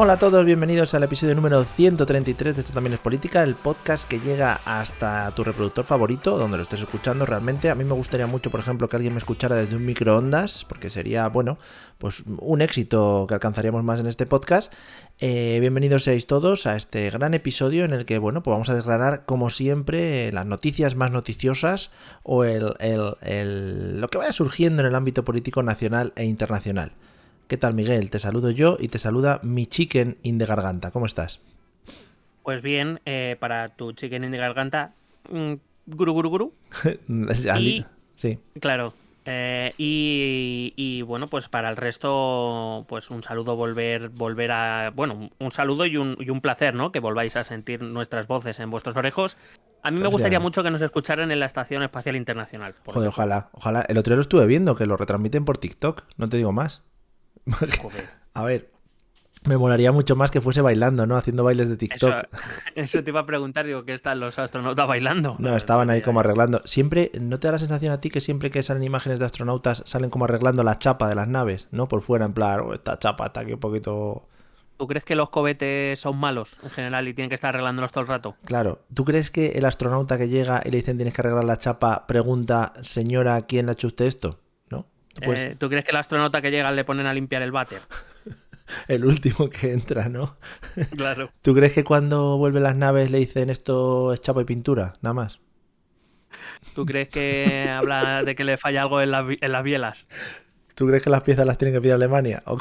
Hola a todos, bienvenidos al episodio número 133 de Esto también es política, el podcast que llega hasta tu reproductor favorito, donde lo estés escuchando realmente. A mí me gustaría mucho, por ejemplo, que alguien me escuchara desde un microondas, porque sería, bueno, pues un éxito que alcanzaríamos más en este podcast. Eh, bienvenidos seáis todos a este gran episodio en el que, bueno, pues vamos a declarar, como siempre, las noticias más noticiosas o el- lo que vaya surgiendo en el ámbito político nacional e internacional. ¿Qué tal, Miguel? Te saludo yo y te saluda mi chicken in de garganta. ¿Cómo estás? Pues bien, eh, para tu chicken in de garganta, mm, guru guru guru, Y- Sí. claro. eh, y, y, bueno, pues para el resto, pues un saludo volver, volver a, bueno, un saludo y un, y un placer, ¿no? Que volváis a sentir nuestras voces en vuestros orejos. A mí me Pues gustaría ya. mucho que nos escucharan en la Estación Espacial Internacional. Joder, ejemplo. ojalá, ojalá. El otro día lo estuve viendo, que lo retransmiten por TikTok. No te digo más. Joder. A ver, me molaría mucho más que fuese bailando, ¿no? Haciendo bailes de TikTok. eso te iba a preguntar, digo, ¿qué están los astronautas bailando? No, estaban ahí como arreglando. Siempre, ¿no te da la sensación a ti que siempre que salen imágenes de astronautas salen como arreglando la chapa de las naves, ¿no? Por fuera, en plan, "Oh, esta chapa está aquí un poquito ¿Tú crees que los cohetes son malos en general y tienen que estar arreglándolos todo el rato? Claro, ¿tú crees que el astronauta que llega y le dicen tienes que arreglar la chapa pregunta, señora, ¿quién le ha hecho usted esto? Pues Eh, ¿Tú crees que el astronauta que llega le ponen a limpiar el váter? el último que entra, ¿no? Claro. ¿Tú crees que cuando vuelven las naves le dicen esto es chapa y pintura? Nada más. ¿Tú crees que habla de que le falla algo en, las en las bielas? ¿Tú crees que las piezas las tienen que pedir a Alemania? ¿O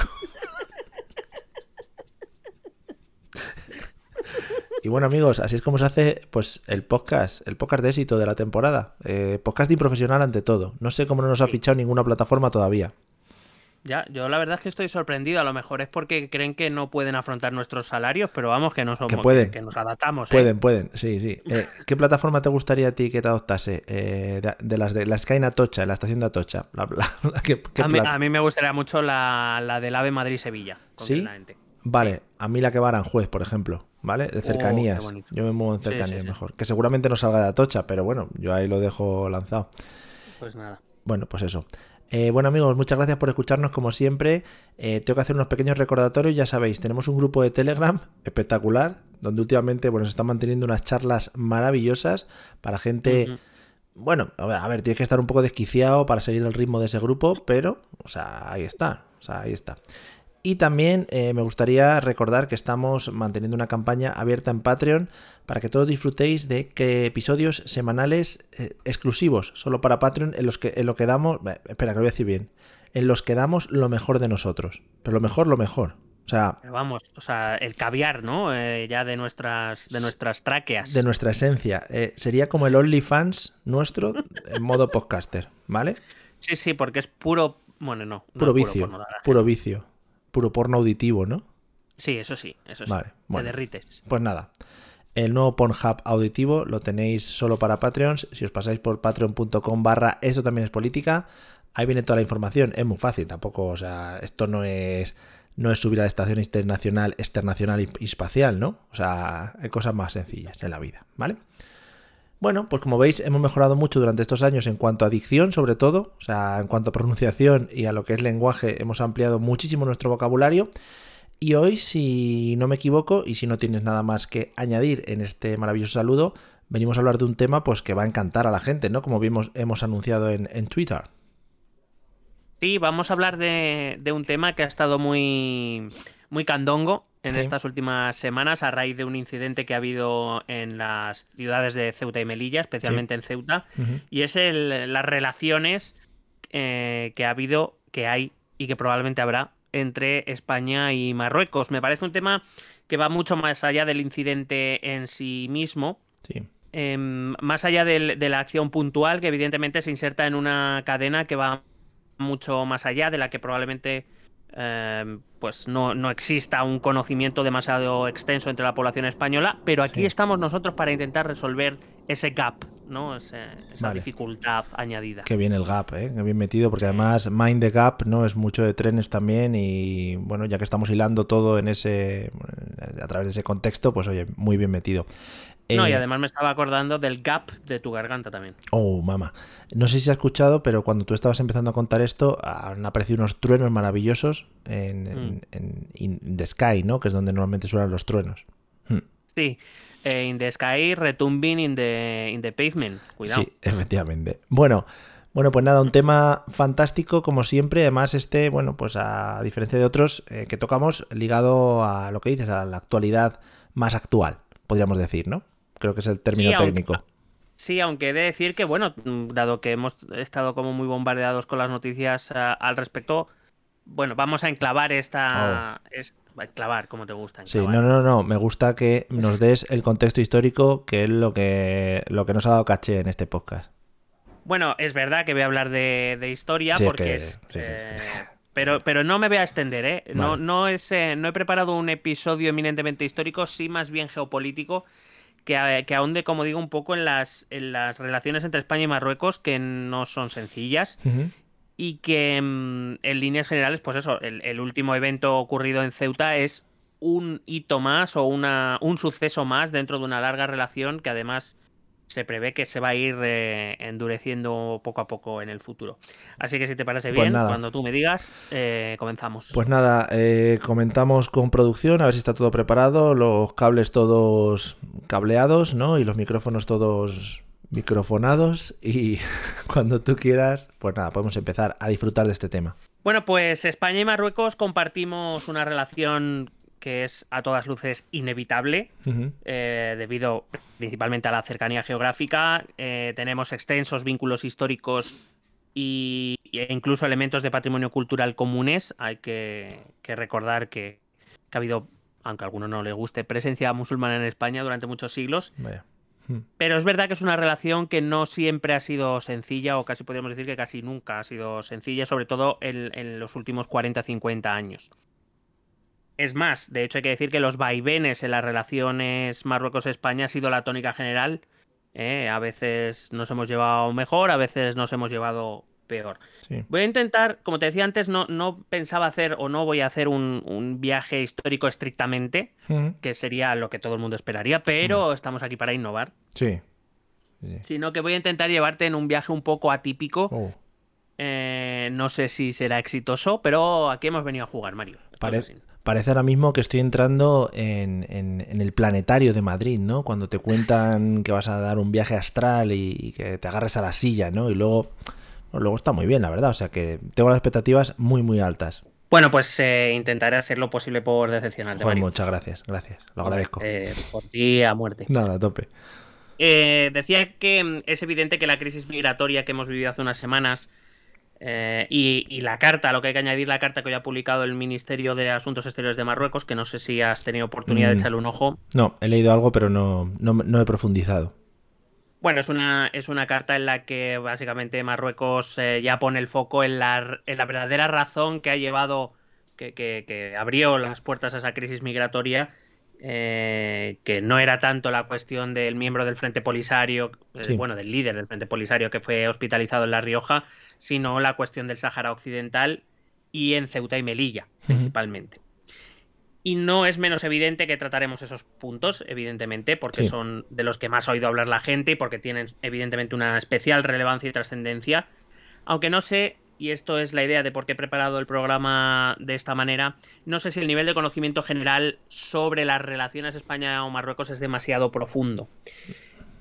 Y bueno amigos, así es como se hace pues el podcast, el podcast de éxito de la temporada. Eh, podcasting profesional ante todo. No sé cómo no nos ha fichado ninguna plataforma todavía. Ya, yo la verdad es que estoy sorprendido. A lo mejor es porque creen que no pueden afrontar nuestros salarios, pero vamos, que no somos. Que pueden. Que, nos adaptamos. ¿eh? Pueden, pueden, sí, sí. Eh, ¿Qué plataforma te gustaría a ti que te adoptase? Eh, de, de las de la Sky en Atocha, en la estación de Atocha. La- la- la- ¿qué- qué A mí, a mí me gustaría mucho la, la del AVE Madrid-Sevilla. ¿Sí? Vale, a mí la que va a Aranjuez, por ejemplo, ¿vale? De Oh, cercanías. yo me muevo en sí, cercanías sí. mejor. Que seguramente no salga de Atocha, pero bueno, yo ahí lo dejo lanzado. Pues nada. Bueno, pues eso. Eh, bueno amigos, muchas gracias por escucharnos como siempre. Eh, tengo que hacer unos pequeños recordatorios, ya sabéis, tenemos un grupo de Telegram espectacular, donde últimamente bueno, se están manteniendo unas charlas maravillosas para gente... Bueno, a ver, tienes que estar un poco desquiciado para seguir el ritmo de ese grupo, pero, o sea, ahí está, o sea, ahí está. Y también eh, me gustaría recordar que estamos manteniendo una campaña abierta en Patreon para que todos disfrutéis de que episodios semanales eh, exclusivos, solo para Patreon, en los que, en lo que damos, eh, espera, que lo voy a decir bien, en los que damos lo mejor de nosotros, pero lo mejor, lo mejor. O sea, Pero vamos, o sea, el caviar, ¿no? Eh, ya de nuestras, de nuestras tráqueas. de nuestra esencia. Eh, sería como el OnlyFans nuestro en modo podcaster, ¿vale? Sí, sí, porque es puro. Bueno, no. Puro vicio, puro vicio, puro porno auditivo, ¿no? Sí, eso sí, eso sí. Vale, bueno. Te derrites. Pues nada, el nuevo Pornhub auditivo lo tenéis solo para Patreons. Si os pasáis por patreon.com barra eso también es política, ahí viene toda la información. Es muy fácil, tampoco, o sea, esto no es no es subir a la estación internacional, externacional y espacial, ¿no? O sea, hay cosas más sencillas en la vida, ¿vale? Bueno, pues como veis, hemos mejorado mucho durante estos años en cuanto a dicción, sobre todo, o sea, en cuanto a pronunciación y a lo que es lenguaje, hemos ampliado muchísimo nuestro vocabulario. Y hoy, si no me equivoco, y si no tienes nada más que añadir en este maravilloso saludo, venimos a hablar de un tema pues que va a encantar a la gente, ¿no? Como vimos, hemos anunciado en, Twitter. Sí, vamos a hablar de, de un tema que ha estado muy, muy candongo en Sí. estas últimas semanas a raíz de un incidente que ha habido en las ciudades de Ceuta y Melilla, especialmente en Ceuta, y es el- las relaciones eh, que ha habido, que hay y que probablemente habrá entre España y Marruecos. Me parece un tema que va mucho más allá del incidente en sí mismo. Sí. Em, más allá del- de la acción puntual, que evidentemente se inserta en una cadena que va mucho más allá de la que probablemente em, pues no, no exista un conocimiento demasiado extenso entre la población española, pero aquí Sí. estamos nosotros para intentar resolver ese gap, ¿no? Ese- esa Vale. dificultad añadida. Qué bien el gap, ¿eh? Qué bien metido, porque además Mind the Gap, ¿no? Es mucho de trenes también y bueno, ya que estamos hilando todo en ese, a través de ese contexto, pues oye, muy bien metido. No, y Eh, además me estaba acordando del gap de tu garganta también. Oh, mamá. No sé si has escuchado, pero cuando tú estabas empezando a contar esto, han aparecido unos truenos maravillosos en, en- Mm. en- in the sky, ¿no? Que es donde normalmente suenan los truenos. Hmm. Sí. eh, in the sky, retumbing in the, in the pavement. Cuidado. Sí, efectivamente. Bueno, bueno, pues nada, un tema fantástico como siempre. Además, este, bueno, pues a diferencia de otros eh, que tocamos, ligado a lo que dices, a la actualidad más actual, podríamos decir, ¿no? Creo que es el término Sí, aunque- técnico. Sí, aunque he de decir que, bueno, dado que hemos estado como muy bombardeados con las noticias ah, al respecto, bueno, vamos a enclavar esta... es- enclavar, como te gusta. Oh. Sí, no, no, no. Me gusta que nos des el contexto histórico, que es lo que, lo que nos ha dado caché en este podcast. Bueno, es verdad que voy a hablar de, de historia Sí, porque que- es... sí, eh, Pero, pero no me voy a extender, ¿eh? No, no, es, eh, no he preparado un episodio eminentemente histórico, sí más bien geopolítico, que, que ahonde, como digo, un poco en las, en las relaciones entre España y Marruecos, que no son sencillas. Y que mm, en líneas generales, pues eso, el, el último evento ocurrido en Ceuta es un hito más o una, un suceso más dentro de una larga relación que además se prevé que se va a ir eh, endureciendo poco a poco en el futuro. Así que si te parece Pues bien, nada. cuando tú me digas, eh, comenzamos. Pues nada, eh, comentamos con producción, a ver si está todo preparado, los cables todos cableados, ¿no? Y los micrófonos todos microfonados. Y cuando tú quieras, pues nada, podemos empezar a disfrutar de este tema. Bueno, pues España y Marruecos compartimos una relación que es a todas luces inevitable. Eh, debido principalmente a la cercanía geográfica. eh, tenemos extensos vínculos históricos y, e incluso elementos de patrimonio cultural comunes. Hay que, que recordar que, que ha habido, aunque a alguno no le guste, presencia musulmana en España durante muchos siglos. Vaya. Mm. Pero es verdad que es una relación que no siempre ha sido sencilla, o casi podríamos decir que casi nunca ha sido sencilla, sobre todo en, en los últimos 40-50 años. Es más, de hecho hay que decir que los vaivenes en las relaciones Marruecos-España ha sido la tónica general. ¿eh? A veces nos hemos llevado mejor, a veces nos hemos llevado peor. Sí. Voy a intentar, como te decía antes, no, no pensaba hacer o no voy a hacer un, un viaje histórico estrictamente, que sería lo que todo el mundo esperaría, pero estamos aquí para innovar Sí. Sí. sino que voy a intentar llevarte en un viaje un poco atípico. Oh, Eh, no sé si será exitoso, pero aquí hemos venido a jugar, Mario. Parece ahora mismo que estoy entrando en, en- en el planetario de Madrid, ¿no? Cuando te cuentan que vas a dar un viaje astral y, y que te agarres a la silla, ¿no? Y luego, bueno, luego está muy bien, la verdad. O sea que tengo las expectativas muy, muy altas. Bueno, pues eh, intentaré hacer lo posible por decepcionarte, Mario. muchas gracias, gracias. Lo agradezco. Eh, por ti a muerte. Nada, a tope. Eh, decía que mm, es evidente que la crisis migratoria que hemos vivido hace unas semanas eh, y, y la carta, lo que hay que añadir, la carta que hoy ha publicado el Ministerio de Asuntos Exteriores de Marruecos, que no sé si has tenido oportunidad Mm. de echarle un ojo. No, he leído algo, pero no, no, no he profundizado. Bueno, es una, es una carta en la que básicamente Marruecos eh, ya pone el foco en la, en la verdadera razón que ha llevado, que, que- que abrió las puertas a esa crisis migratoria, eh, que no era tanto la cuestión del miembro del Frente Polisario, eh, bueno, del líder del Frente Polisario que fue hospitalizado en La Rioja, sino la cuestión del Sáhara Occidental y en Ceuta y Melilla, principalmente. Y no es menos evidente que trataremos esos puntos, evidentemente, porque Sí. son de los que más ha oído hablar la gente y porque tienen evidentemente una especial relevancia y trascendencia. Aunque no sé, y esto es la idea de por qué he preparado el programa de esta manera, no sé si el nivel de conocimiento general sobre las relaciones España o Marruecos es demasiado profundo.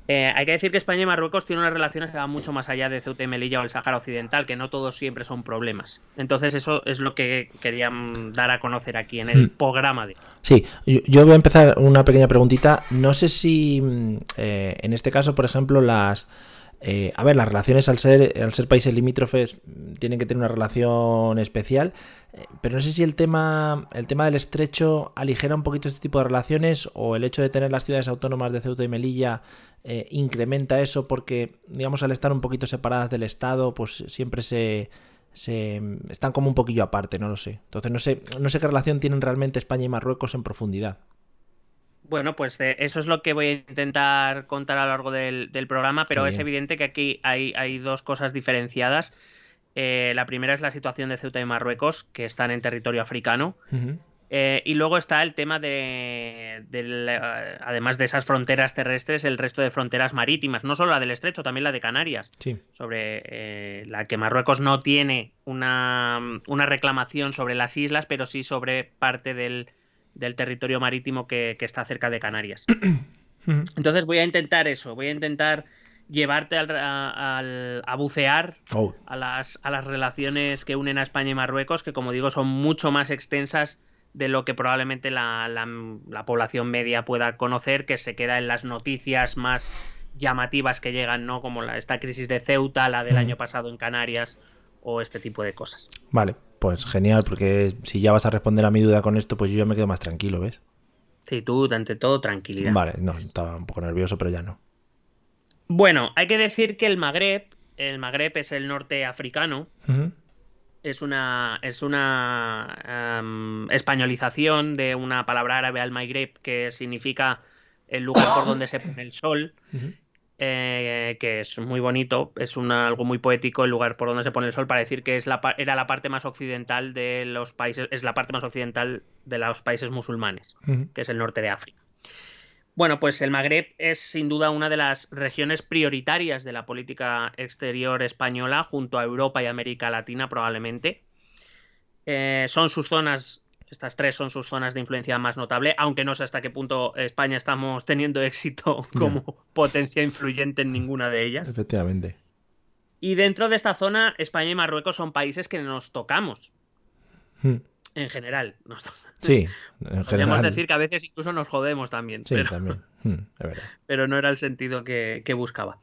Eh, hay que decir que España y Marruecos tienen unas relaciones que van mucho más allá de Ceuta y Melilla o el Sáhara Occidental, que no todos siempre son problemas. Entonces eso es lo que quería mm, dar a conocer aquí en el Hmm. programa de... Sí, yo, yo voy a empezar una pequeña preguntita. No sé si mm, eh, en este caso, por ejemplo, las Eh, a ver, las relaciones al ser, países limítrofes tienen que tener una relación especial, eh, pero no sé si el tema, el tema del estrecho aligera un poquito este tipo de relaciones o el hecho de tener las ciudades autónomas de Ceuta y Melilla eh, incrementa eso porque, digamos, al estar un poquito separadas del Estado, pues siempre se, se están como un poquillo aparte, no lo sé. Entonces no sé, no sé qué relación tienen realmente España y Marruecos en profundidad. Bueno, pues eh, eso es lo que voy a intentar contar a lo largo del, programa, pero es evidente que aquí hay, hay dos cosas diferenciadas. Eh, la primera es la situación de Ceuta y Marruecos, que están en territorio africano. Eh, y luego está el tema de, además de esas fronteras terrestres, el resto de fronteras marítimas, no solo la del estrecho, también la de Canarias, sobre la que Marruecos no tiene una, una reclamación sobre las islas, pero sí sobre parte del, del territorio marítimo que, está cerca de Canarias. Entonces voy a intentar eso, voy a intentar llevarte al, a bucear oh. a, las, a las relaciones que unen a España y Marruecos, que como digo son mucho más extensas de lo que probablemente la, la, población media pueda conocer, que se queda en las noticias más llamativas que llegan, ¿no? Como la, esta crisis de Ceuta, la del año pasado en Canarias o este tipo de cosas. Vale, pues genial, porque si ya vas a responder a mi duda con esto, pues yo ya me quedo más tranquilo, ¿ves? Sí, tú, ante todo, tranquilidad. Vale, no, estaba un poco nervioso, pero ya no. Bueno, hay que decir que el Magreb, el Magreb es el norte africano, es una, es una em, españolización de una palabra árabe al Magreb que significa el lugar por donde se pone el sol. Eh, que es muy bonito, es algo muy poético el lugar por donde se pone el sol para decir que es la, era la parte más occidental de los países, es la parte más occidental de los países musulmanes, que es el norte de África. Bueno, pues el Magreb es sin duda una de las regiones prioritarias de la política exterior española, junto a Europa y América Latina probablemente. Eh, son sus zonas estas tres son sus zonas de influencia más notable, aunque no sé hasta qué punto España estamos teniendo éxito como potencia influyente en ninguna de ellas. Efectivamente. Y dentro de esta zona, España y Marruecos son países que nos tocamos. Hmm. En general. Sí, en general. Podríamos decir que a veces incluso nos jodemos también. Sí, también. Hmm, pero no era el sentido que buscaba.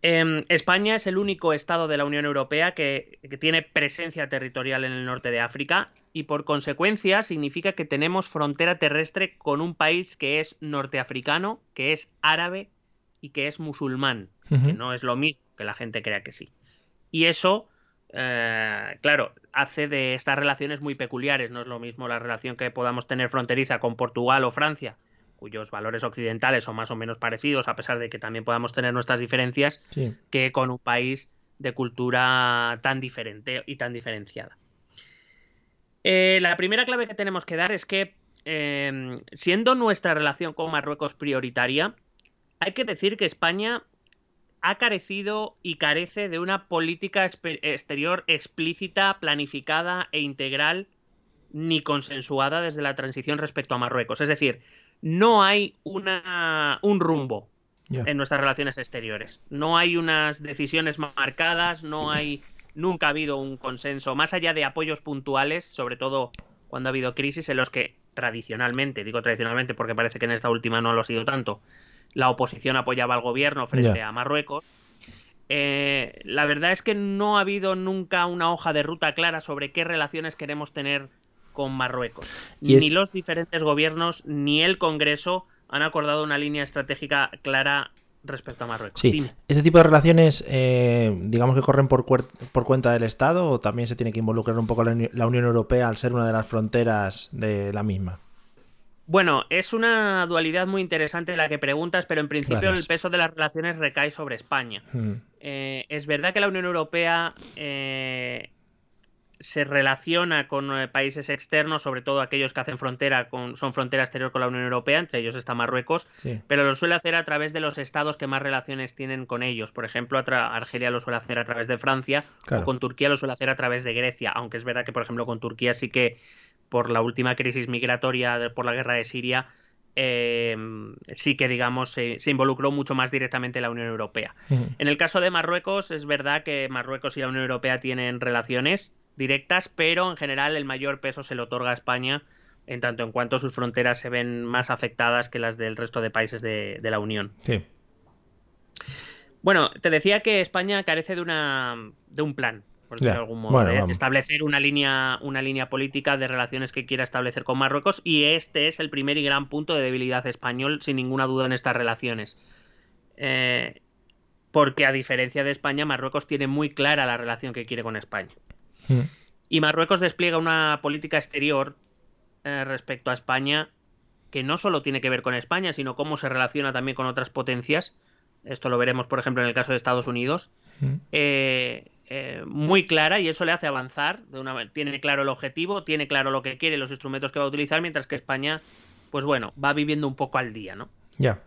Em, España es el único estado de la Unión Europea que, tiene presencia territorial en el norte de África y por consecuencia significa que tenemos frontera terrestre con un país que es norteafricano, que es árabe y que es musulmán, que no es lo mismo que la gente crea que sí. Y eso, eh, claro, hace de estas relaciones muy peculiares. No es lo mismo la relación que podamos tener fronteriza con Portugal o Francia, cuyos valores occidentales son más o menos parecidos, a pesar de que también podamos tener nuestras diferencias, que con un país de cultura tan diferente y tan diferenciada. Eh, la primera clave que tenemos que dar es que, eh, siendo nuestra relación con Marruecos prioritaria, hay que decir que España ha carecido y carece de una política exterior explícita, planificada e integral, ni consensuada desde la transición respecto a Marruecos. Es decir, no hay una, un rumbo en nuestras relaciones exteriores. No hay unas decisiones marcadas, no hay, nunca ha habido un consenso, más allá de apoyos puntuales, sobre todo cuando ha habido crisis en los que tradicionalmente, digo tradicionalmente porque parece que en esta última no lo ha sido tanto, la oposición apoyaba al gobierno frente a Marruecos. Eh, la verdad es que no ha habido nunca una hoja de ruta clara sobre qué relaciones queremos tener con Marruecos. ni los diferentes gobiernos ni el Congreso han acordado una línea estratégica clara respecto a Marruecos. Sí. ¿Este tipo de relaciones, eh, digamos que corren por, por cuenta del Estado o también se tiene que involucrar un poco la, Unión Europea al ser una de las fronteras de la misma? Bueno, es una dualidad muy interesante la que preguntas, pero en principio el peso de las relaciones recae sobre España. Mm. Eh, es verdad que la Unión Europea eh, se relaciona con eh, países externos, sobre todo aquellos que hacen frontera con, son frontera exterior con la Unión Europea, entre ellos está Marruecos, pero lo suele hacer a través de los estados que más relaciones tienen con ellos. Por ejemplo, Argelia lo suele hacer a través de Francia, o con Turquía lo suele hacer a través de Grecia, aunque es verdad que, por ejemplo, con Turquía sí que por la última crisis migratoria por la guerra de Siria, em, sí que, digamos, se, involucró mucho más directamente la Unión Europea. En el caso de Marruecos, es verdad que Marruecos y la Unión Europea tienen relaciones, directas, pero en general el mayor peso se le otorga a España en tanto en cuanto sus fronteras se ven más afectadas que las del resto de países de, la Unión. Sí. Bueno, te decía que España carece de una de un plan, por decirlo de algún modo, bueno, de vamos. establecer una línea, una línea política de relaciones que quiera establecer con Marruecos, y este es el primer y gran punto de debilidad español, sin ninguna duda, en estas relaciones. Eh, porque a diferencia de España, Marruecos tiene muy clara la relación que quiere con España. Mm. Y Marruecos despliega una política exterior eh, respecto a España que no solo tiene que ver con España, sino cómo se relaciona también con otras potencias. Esto lo veremos, por ejemplo, en el caso de Estados Unidos. Mm. Eh, eh, muy clara y eso le hace avanzar. De una, tiene claro el objetivo, tiene claro lo que quiere, los instrumentos que va a utilizar, mientras que España, pues bueno, va viviendo un poco al día, ¿no? Ya.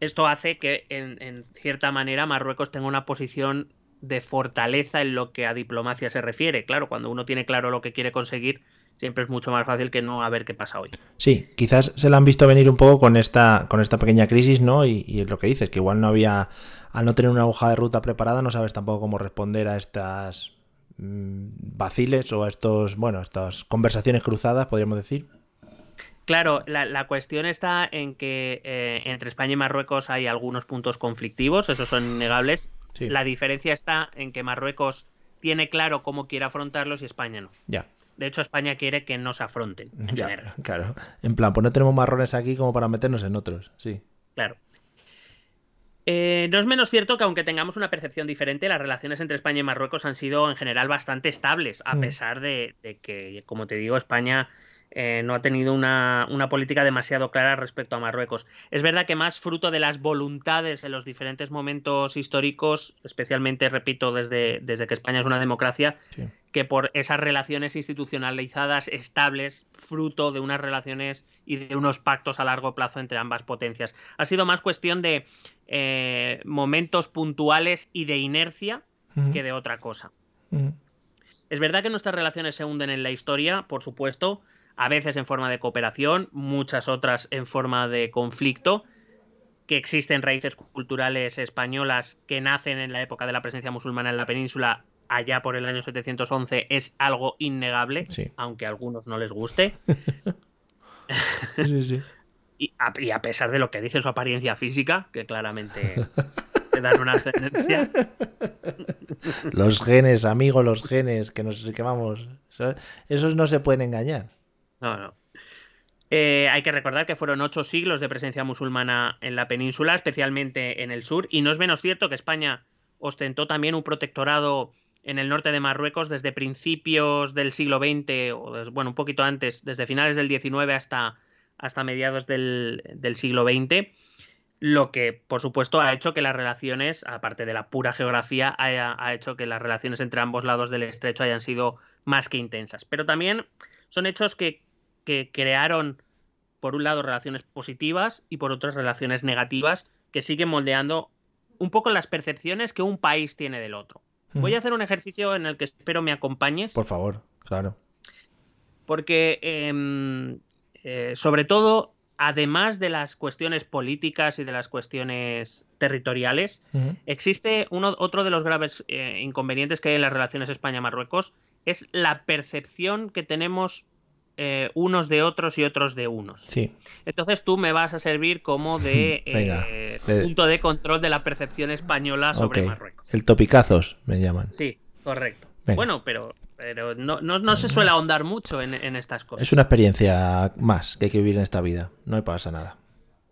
Esto hace que, en, en cierta manera, Marruecos tenga una posición de fortaleza en lo que a diplomacia se refiere. Claro, cuando uno tiene claro lo que quiere conseguir, siempre es mucho más fácil que no a ver qué pasa hoy. Sí, quizás se la han visto venir un poco con esta, con esta pequeña crisis, ¿no? Y, y es lo que dices, que igual no había, al no tener una hoja de ruta preparada, no sabes tampoco cómo responder a estas mm, vaciles o a estos, bueno, estas conversaciones cruzadas, podríamos decir. Claro, la, la cuestión está en que eh, entre España y Marruecos hay algunos puntos conflictivos, esos son innegables. Sí. La diferencia está en que Marruecos tiene claro cómo quiere afrontarlos y España no. Ya, De hecho, España quiere que no se afronten. En ya, general. claro. En plan, pues no tenemos marrones aquí como para meternos en otros, sí. Claro. Eh, no es menos cierto que aunque tengamos una percepción diferente, las relaciones entre España y Marruecos han sido en general bastante estables, a Mm. pesar de, de que, como te digo, España eh, no ha tenido una, una política demasiado clara respecto a Marruecos. Es verdad que más fruto de las voluntades en los diferentes momentos históricos, especialmente, repito, desde, desde que España es una democracia, Sí. que por esas relaciones institucionalizadas estables, fruto de unas relaciones y de unos pactos a largo plazo entre ambas potencias. Ha sido más cuestión de eh, momentos puntuales y de inercia que de otra cosa. Es verdad que nuestras relaciones se hunden en la historia, por supuesto, a veces en forma de cooperación, muchas otras en forma de conflicto, que existen raíces culturales españolas que nacen en la época de la presencia musulmana en la península allá por el año 711 es algo innegable, Sí. aunque a algunos no les guste. Sí, sí. Y a, y a pesar de lo que dice su apariencia física, que claramente te dan una ascendencia. Los genes, amigo, los genes, que nos que vamos. eso- Esos no se pueden engañar. No, no. Eh, hay que recordar que fueron ocho siglos de presencia musulmana en la península, especialmente en el sur, y no es menos cierto que España ostentó también un protectorado en el norte de Marruecos desde principios del siglo XX, o bueno, un poquito antes, desde finales del XIX hasta, hasta mediados del, siglo XX, lo que, por supuesto, ha hecho que las relaciones, aparte de la pura geografía, haya- ha hecho que las relaciones entre ambos lados del estrecho hayan sido más que intensas. Pero también son hechos que, que crearon, por un lado, relaciones positivas y por otras relaciones negativas que siguen moldeando un poco las percepciones que un país tiene del otro. Voy a hacer un ejercicio en el que espero me acompañes, Por favor, claro. porque em, eh, sobre todo, además de las cuestiones políticas y de las cuestiones territoriales, existe uno, otro de los graves eh, inconvenientes que hay en las relaciones España-Marruecos, es la percepción que tenemos eh, unos de otros y otros de unos. Sí. Entonces tú me vas a servir como de eh, punto de control de la percepción española sobre. Marruecos. El topicazos, me llaman. Sí, correcto. Venga. Bueno, pero, pero no, no, no se suele ahondar mucho en, en estas cosas. Es una experiencia más que hay que vivir en esta vida. No me pasa nada.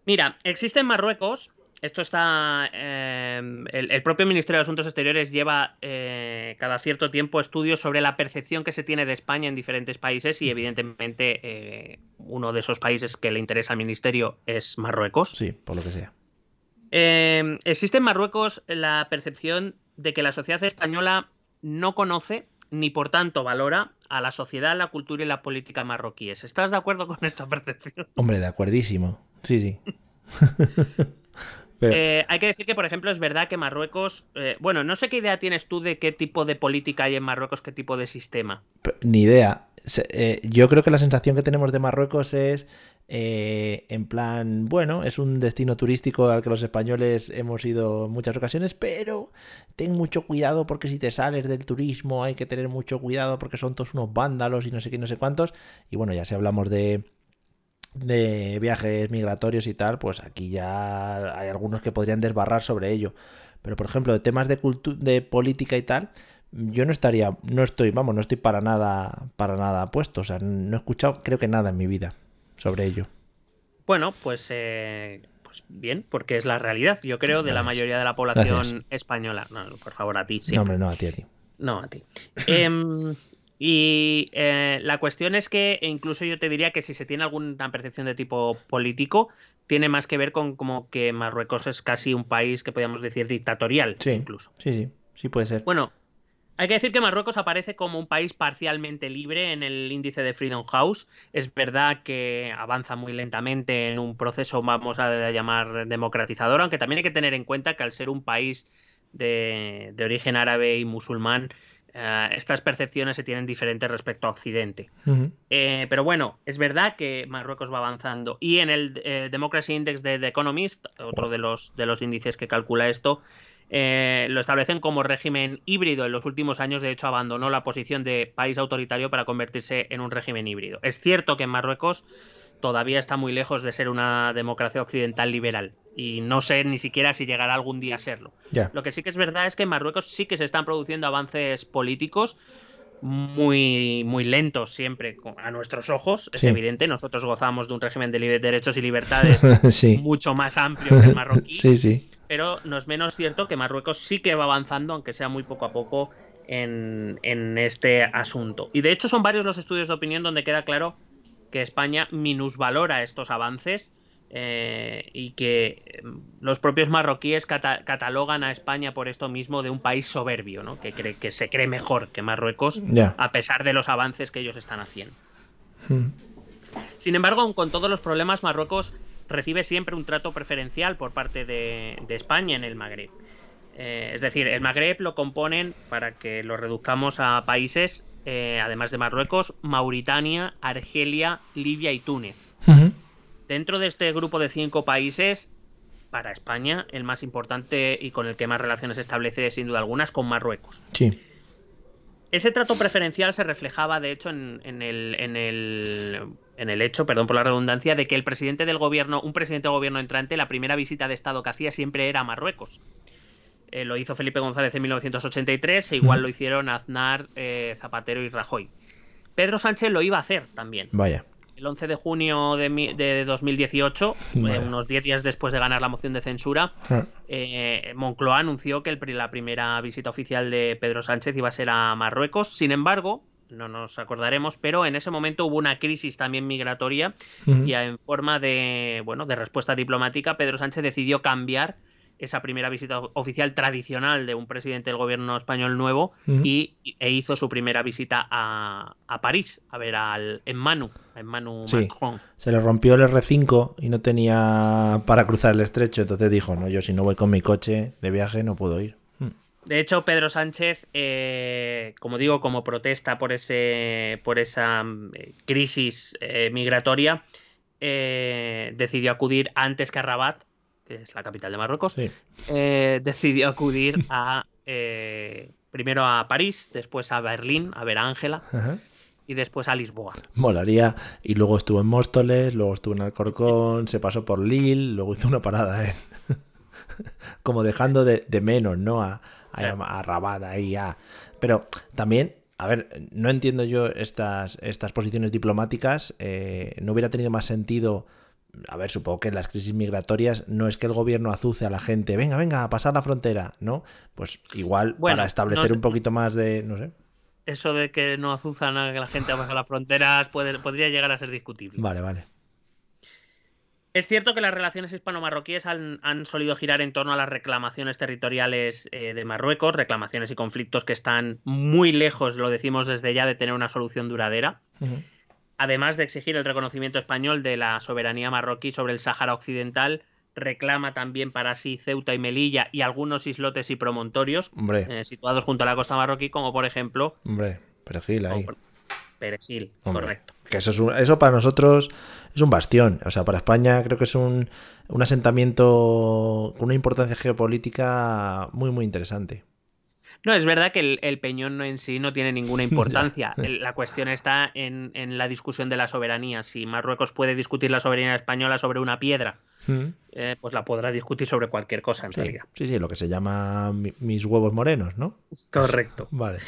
Mira, existe en Marruecos, esto está, eh, el, el propio Ministerio de Asuntos Exteriores lleva eh, cada cierto tiempo estudios sobre la percepción que se tiene de España en diferentes países y evidentemente eh, uno de esos países que le interesa al Ministerio es Marruecos. Sí, por lo que sea. Eh, existe en Marruecos la percepción de que la sociedad española no conoce ni por tanto valora a la sociedad, la cultura y la política marroquíes. ¿Estás de acuerdo con esta percepción? Hombre, de acuerdísimo. Sí, sí. Pero- Eh, hay que decir que, por ejemplo, es verdad que Marruecos. eh, bueno, no sé qué idea tienes tú de qué tipo de política hay en Marruecos, qué tipo de sistema. Ni idea. Eh, yo creo que la sensación que tenemos de Marruecos es, eh, en plan, bueno, es un destino turístico al que los españoles hemos ido en muchas ocasiones, pero ten mucho cuidado porque si te sales del turismo hay que tener mucho cuidado porque son todos unos vándalos y no sé qué, no sé cuántos. Y bueno, ya si hablamos de de viajes migratorios y tal, pues aquí ya hay algunos que podrían desbarrar sobre ello. Pero por ejemplo, de temas de de política y tal, yo no estaría, no estoy, vamos, no estoy para nada, para nada puesto. O sea, no he escuchado, creo que nada en mi vida sobre ello. Bueno, pues, eh, pues bien, porque es la realidad, yo creo, de la mayoría de la población española. No, por favor, a ti. No, hombre, no, a ti, a ti. No, a ti. Em, y eh, la cuestión es que incluso yo te diría que si se tiene alguna percepción de tipo político, tiene más que ver con como que Marruecos es casi un país que podríamos decir dictatorial, sí, incluso. Sí, sí, sí puede ser. Bueno, hay que decir que Marruecos aparece como un país parcialmente libre en el índice de Freedom House. Es verdad que avanza muy lentamente en un proceso, vamos a llamar, democratizador, aunque también hay que tener en cuenta que al ser un país de, origen árabe y musulmán, eh, estas percepciones se tienen diferentes respecto a Occidente. Eh, pero bueno, es verdad que Marruecos va avanzando. Y en el eh, Democracy Index de The Economist, otro de los, de los índices que calcula esto, eh, lo establecen como régimen híbrido. En los últimos años, de hecho, abandonó la posición de país autoritario para convertirse en un régimen híbrido. Es cierto que en Marruecos todavía está muy lejos de ser una democracia occidental liberal y no sé ni siquiera si llegará algún día a serlo. Lo que sí que es verdad es que en Marruecos sí que se están produciendo avances políticos muy, muy lentos siempre a nuestros ojos, es evidente. Nosotros gozamos de un régimen de derechos y libertades mucho más amplio que el marroquí. Sí, sí pero no es menos cierto que Marruecos sí que va avanzando, aunque sea muy poco a poco, en, este asunto. Y de hecho son varios los estudios de opinión donde queda claro que España minusvalora estos avances eh, y que em, los propios marroquíes catalogan a España por esto mismo de un país soberbio, ¿no? que, cree, que se cree mejor que Marruecos a pesar de los avances que ellos están haciendo. Hmm. Sin embargo, con todos los problemas, Marruecos recibe siempre un trato preferencial por parte de, España en el Magreb. Eh, es decir, el Magreb lo componen, para que lo reduzcamos a países, eh, además de Marruecos, Mauritania, Argelia, Libia y Túnez. Dentro de este grupo de cinco países, para España, el más importante y con el que más relaciones establece, sin duda alguna, es con Marruecos. Sí. Ese trato preferencial se reflejaba, de hecho, en, el, en, el, en el hecho, perdón por la redundancia, de que el presidente del gobierno, un presidente del gobierno entrante, la primera visita de Estado que hacía siempre era a Marruecos. Eh, lo hizo Felipe González en 1983 e igual lo hicieron Aznar, eh, Zapatero y Rajoy. Pedro Sánchez lo iba a hacer también. Vaya el 11 de junio de, 2018, eh, unos 10 días después de ganar la moción de censura, ah. Moncloa anunció que la primera visita oficial de Pedro Sánchez iba a ser a Marruecos. Sin embargo, no nos acordaremos, pero en ese momento hubo una crisis también migratoria y en forma de, bueno, de respuesta diplomática, Pedro Sánchez decidió cambiar esa primera visita oficial tradicional de un presidente del gobierno español nuevo y, e hizo su primera visita a, París, a ver al Manu Manu Macron. Se le rompió el R5 y no tenía para cruzar el estrecho, entonces dijo, no, yo si no voy con mi coche de viaje no puedo ir. Hmm. De hecho, Pedro Sánchez, eh, como digo, como protesta por ese, por esa eh, crisis eh, migratoria, decidió acudir antes que a Rabat que es la capital de Marruecos, eh, decidió acudir a eh, primero a París, después a Berlín, a ver a Ángela. Y después a Lisboa. Molaría. Y luego estuvo en Móstoles, luego estuvo en Alcorcón, se pasó por Lille, luego hizo una parada ¿eh? Como dejando de, menos, ¿no? A, a, Rabat ahí, a... Pero también a ver, no entiendo yo estas, estas posiciones diplomáticas. no hubiera tenido más sentido a ver, supongo que en las crisis migratorias no es que el gobierno azuce a la gente, venga, venga, a pasar la frontera, ¿no? Pues igual para establecer un poquito más de, no sé. Eso de que no azuzan a que la gente pase las fronteras puede, podría llegar a ser discutible. Vale, vale. Es cierto que las relaciones hispano-marroquíes han, solido girar en torno a las reclamaciones territoriales eh, de Marruecos, reclamaciones y conflictos que están muy lejos, lo decimos desde ya, de tener una solución duradera además de exigir el reconocimiento español de la soberanía marroquí sobre el Sáhara Occidental, reclama también para sí Ceuta y Melilla y algunos islotes y promontorios eh, situados junto a la costa marroquí, como por ejemplo. Hombre, Perejil ahí. Perejil, correcto. Que eso, es eso para nosotros es un bastión. O sea, para España creo que es un, asentamiento con una importancia geopolítica muy, muy interesante. No, es verdad que el, el peñón en sí no tiene ninguna importancia. La cuestión está en, en la discusión de la soberanía. Si Marruecos puede discutir la soberanía española sobre una piedra, Mm. eh, pues la podrá discutir sobre cualquier cosa en Sí, realidad. sí, sí, lo que se llama mi- mis huevos morenos, ¿no? Correcto. Vale.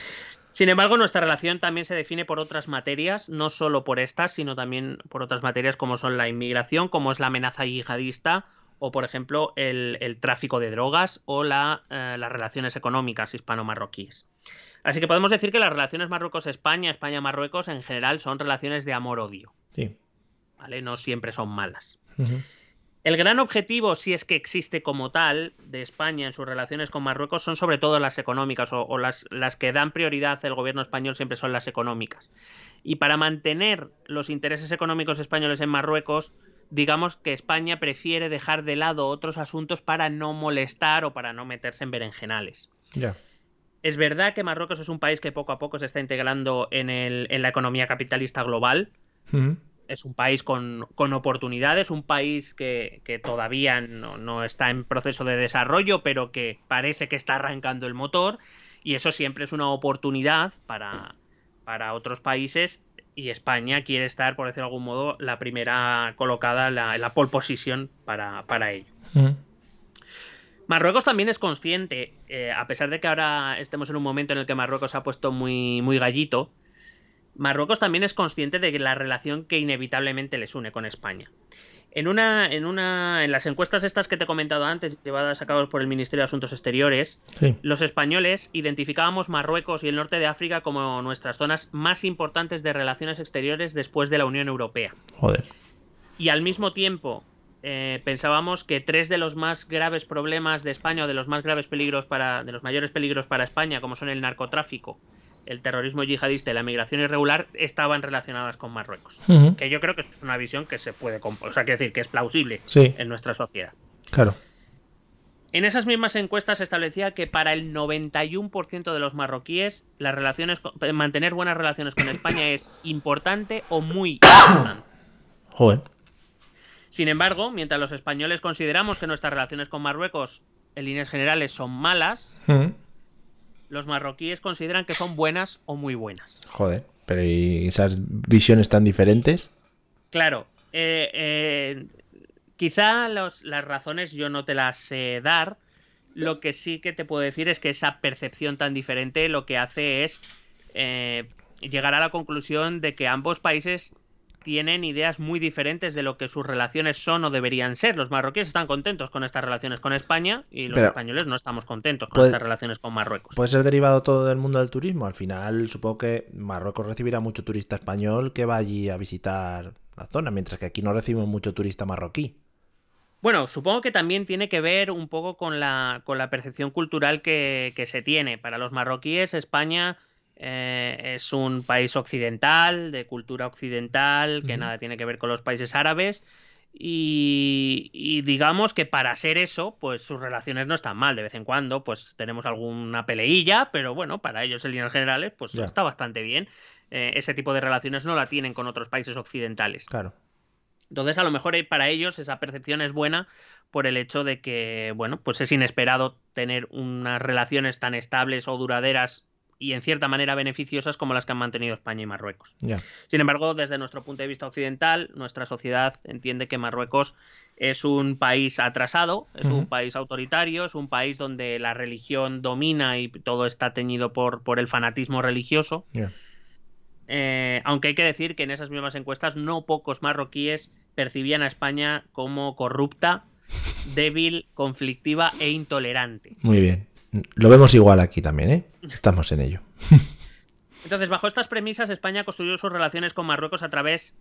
Sin embargo, nuestra relación también se define por otras materias, no solo por estas, sino también por otras materias como son la inmigración, como es la amenaza yihadista, o por ejemplo el, el tráfico de drogas o la, eh, las relaciones económicas hispano-marroquíes. Así que podemos decir que las relaciones Marruecos-España, España-Marruecos en general son relaciones de amor-odio, Sí. ¿vale? No siempre son malas. El gran objetivo, si es que existe como tal, de España en sus relaciones con Marruecos son sobre todo las económicas o, o las, las que dan prioridad el gobierno español siempre son las económicas. Y para mantener los intereses económicos españoles en Marruecos, digamos que España prefiere dejar de lado otros asuntos para no molestar o para no meterse en berenjenales. Ya. Es verdad que Marruecos es un país que poco a poco se está integrando en, el- en la economía capitalista global, es un país con, con oportunidades, un país que, que todavía no, no está en proceso de desarrollo, pero que parece que está arrancando el motor, y eso siempre es una oportunidad para, para otros países, y España quiere estar, por decirlo de algún modo, la primera colocada, la, la pole position para, para ello. Ujú. Marruecos también es consciente, eh, a pesar de que ahora estemos en un momento en el que Marruecos se ha puesto muy, muy gallito, Marruecos también es consciente de la relación que inevitablemente les une con España. En una, en una, en las encuestas estas que te he comentado antes, llevadas a cabo por el Ministerio de Asuntos Exteriores, Sí. los españoles identificábamos Marruecos y el norte de África como nuestras zonas más importantes de relaciones exteriores después de la Unión Europea Joder. y al mismo tiempo eh, pensábamos que tres de los más graves problemas de España o de los más graves peligros para de los mayores peligros para España como son el narcotráfico el terrorismo yihadista y la migración irregular estaban relacionadas con Marruecos que yo creo que es una visión que se puede o sea quiero decir que es plausible Sí. en nuestra sociedad Claro. en esas mismas encuestas se establecía que para el 91% de los marroquíes las relaciones con- mantener buenas relaciones con España es importante o muy importante Joder. Sin embargo, mientras los españoles consideramos que nuestras relaciones con Marruecos en líneas generales son malas. Los marroquíes consideran que son buenas o muy buenas. Joder. Pero ¿y esas visiones tan diferentes? Claro, eh, eh, quizá los- las razones yo no te las sé dar. Lo que sí que te puedo decir es que esa percepción tan diferente lo que hace es eh, llegar a la conclusión de que ambos países tienen ideas muy diferentes de lo que sus relaciones son o deberían ser. Los marroquíes están contentos con estas relaciones con España y los Pero- españoles no estamos contentos con Puede- estas relaciones con Marruecos. ¿Puede ser derivado todo del mundo del turismo? Al final, supongo que Marruecos recibirá mucho turista español que va allí a visitar la zona, mientras que aquí no recibimos mucho turista marroquí. Bueno, supongo que también tiene que ver un poco con la, con la percepción cultural que, que se tiene. Para los marroquíes, España eh, es un país occidental, de cultura occidental, que nada tiene que ver con los países árabes. Y, y digamos que para ser eso, pues sus relaciones no están mal. De vez en cuando, pues tenemos alguna peleilla, pero bueno, para ellos en líneas generales, pues está bastante bien. Eh, ese tipo de relaciones no la tienen con otros países occidentales. Claro. Entonces, a lo mejor eh, para ellos esa percepción es buena por el hecho de que, bueno, pues es inesperado tener unas relaciones tan estables o duraderas y en cierta manera beneficiosas como las que han mantenido España y Marruecos. Sin embargo, desde nuestro punto de vista occidental, nuestra sociedad entiende que Marruecos es un país atrasado, es un país autoritario, es un país donde la religión domina y todo está teñido por, por el fanatismo religioso. Eh, aunque hay que decir que en esas mismas encuestas no pocos marroquíes percibían a España como corrupta, débil, conflictiva e intolerante. Muy bien. Lo vemos igual aquí también, ¿eh? Estamos en ello. Entonces, bajo estas premisas, España construyó sus relaciones con Marruecos a través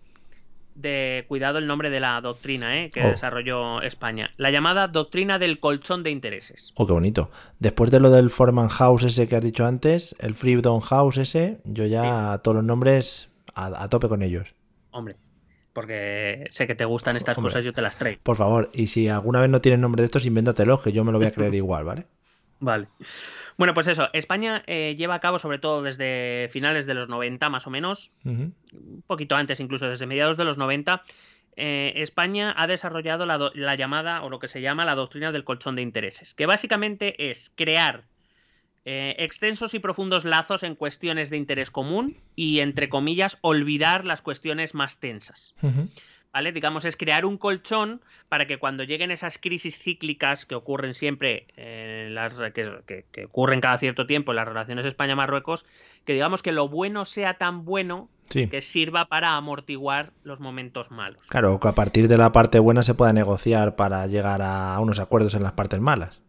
de, cuidado el nombre de la doctrina ¿eh? que Oh. desarrolló España, la llamada doctrina del colchón de intereses. Oh, qué bonito. Después de lo del Foreman House ese que has dicho antes, el Freedom House ese, yo ya todos los nombres a, a tope con ellos. Hombre, porque sé que te gustan estas Hombre. cosas, yo te las traigo. Por favor, y si alguna vez no tienes nombre de estos, invéntatelos, que yo me lo voy a creer igual, ¿vale? Vale. Bueno, pues eso, España eh, lleva a cabo, sobre todo desde finales de los 90 más o menos, un poquito antes incluso, desde mediados de los 90, eh, España ha desarrollado la, la llamada, o lo que se llama la doctrina del colchón de intereses, que básicamente es crear eh, extensos y profundos lazos en cuestiones de interés común y, entre comillas, olvidar las cuestiones más tensas. ¿Vale? Digamos, es crear un colchón para que cuando lleguen esas crisis cíclicas que ocurren siempre, eh, las, que, que- que ocurren cada cierto tiempo en las relaciones España-Marruecos, que digamos que lo bueno sea tan bueno Sí. que sirva para amortiguar los momentos malos. Claro, que a partir de la parte buena se pueda negociar para llegar a unos acuerdos en las partes malas.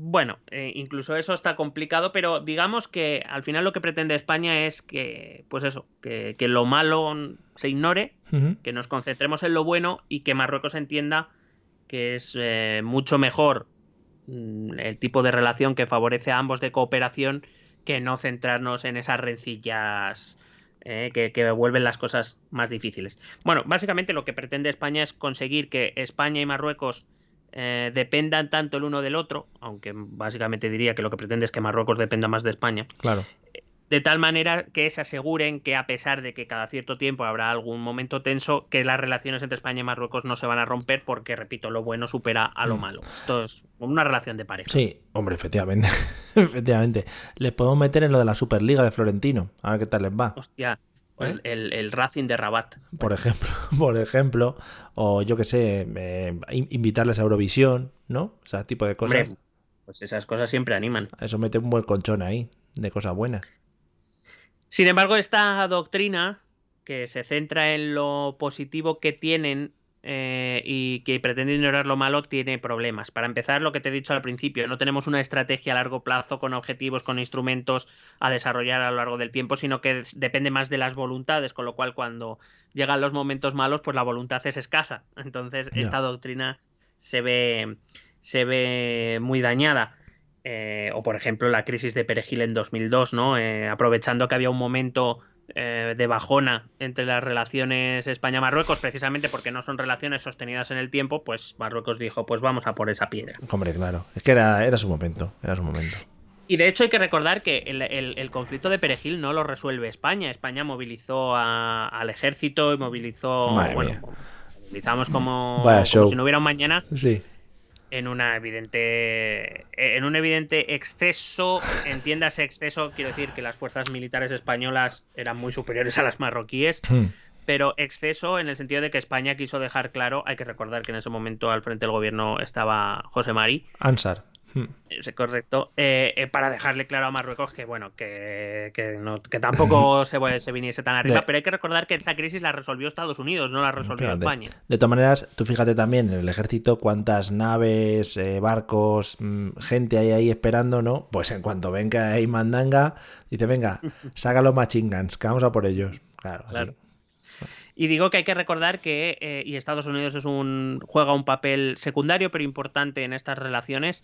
Bueno, eh, incluso eso está complicado, pero digamos que al final lo que pretende España es que, pues eso, que, que lo malo se ignore, que nos concentremos en lo bueno y que Marruecos entienda que es eh, mucho mejor mm, el tipo de relación que favorece a ambos de cooperación que no centrarnos en esas rencillas eh, que, que vuelven las cosas más difíciles. Bueno, básicamente lo que pretende España es conseguir que España y Marruecos eh, dependan tanto el uno del otro, aunque básicamente diría que lo que pretende es que Marruecos dependa más de España, Claro. de tal manera que se aseguren que a pesar de que cada cierto tiempo habrá algún momento tenso, que las relaciones entre España y Marruecos no se van a romper porque, repito, lo bueno supera a lo Mm. malo. Esto es una relación de pareja. Sí, hombre, efectivamente. efectivamente. Les podemos meter en lo de la Superliga de Florentino. A ver qué tal les va. Hostia, ¿Eh? el, el- Racing de Rabat. Por ejemplo, por ejemplo, o yo qué sé, eh, in- invitarles a Eurovisión, ¿no? O sea, tipo de Hombre, cosas. pues esas cosas siempre animan. Eso mete un buen colchón ahí, de cosas buenas. Sin embargo, esta doctrina que se centra en lo positivo que tienen eh, y que pretende ignorar lo malo tiene problemas. Para empezar, lo que te he dicho al principio, no tenemos una estrategia a largo plazo con objetivos, con instrumentos a desarrollar a lo largo del tiempo, sino que depende más de las voluntades, con lo cual cuando llegan los momentos malos, pues la voluntad es escasa. Entonces, esta doctrina se ve, se ve muy dañada. Eh, o por ejemplo la crisis de Perejil en 2002, ¿no? Eh, aprovechando que había un momento eh, de bajona entre las relaciones España-Marruecos, precisamente porque no son relaciones sostenidas en el tiempo, pues Marruecos dijo, pues vamos a por esa piedra. Hombre, claro. Es que era, era su momento. Era su momento. Y de hecho hay que recordar que el, el- el conflicto de Perejil no lo resuelve España. España movilizó a- al ejército y movilizó, Madre bueno, mía. movilizamos como, como si no hubiera un mañana Sí. En una evidente en un evidente exceso entiéndase exceso quiero decir que las fuerzas militares españolas eran muy superiores a las marroquíes Hmm. pero exceso en el sentido de que España quiso dejar claro hay que recordar que en ese momento al frente del gobierno estaba José Mari Ansar. Hmm. es correcto eh, eh, para dejarle claro a Marruecos que bueno que, que, no- que tampoco se, se viniese tan arriba De- pero hay que recordar que esa crisis la resolvió Estados Unidos no la resolvió Fíjate. España De todas maneras, tú fíjate también en el ejército cuántas naves, eh, barcos, mm, gente hay ahí esperando, ¿no? Pues en cuanto venga ahí mandanga, dice, venga, saca los machingans, que vamos a por ellos. Claro, así. Claro. Y digo que hay que recordar que y Estados Unidos es un juega un papel secundario pero importante en estas relaciones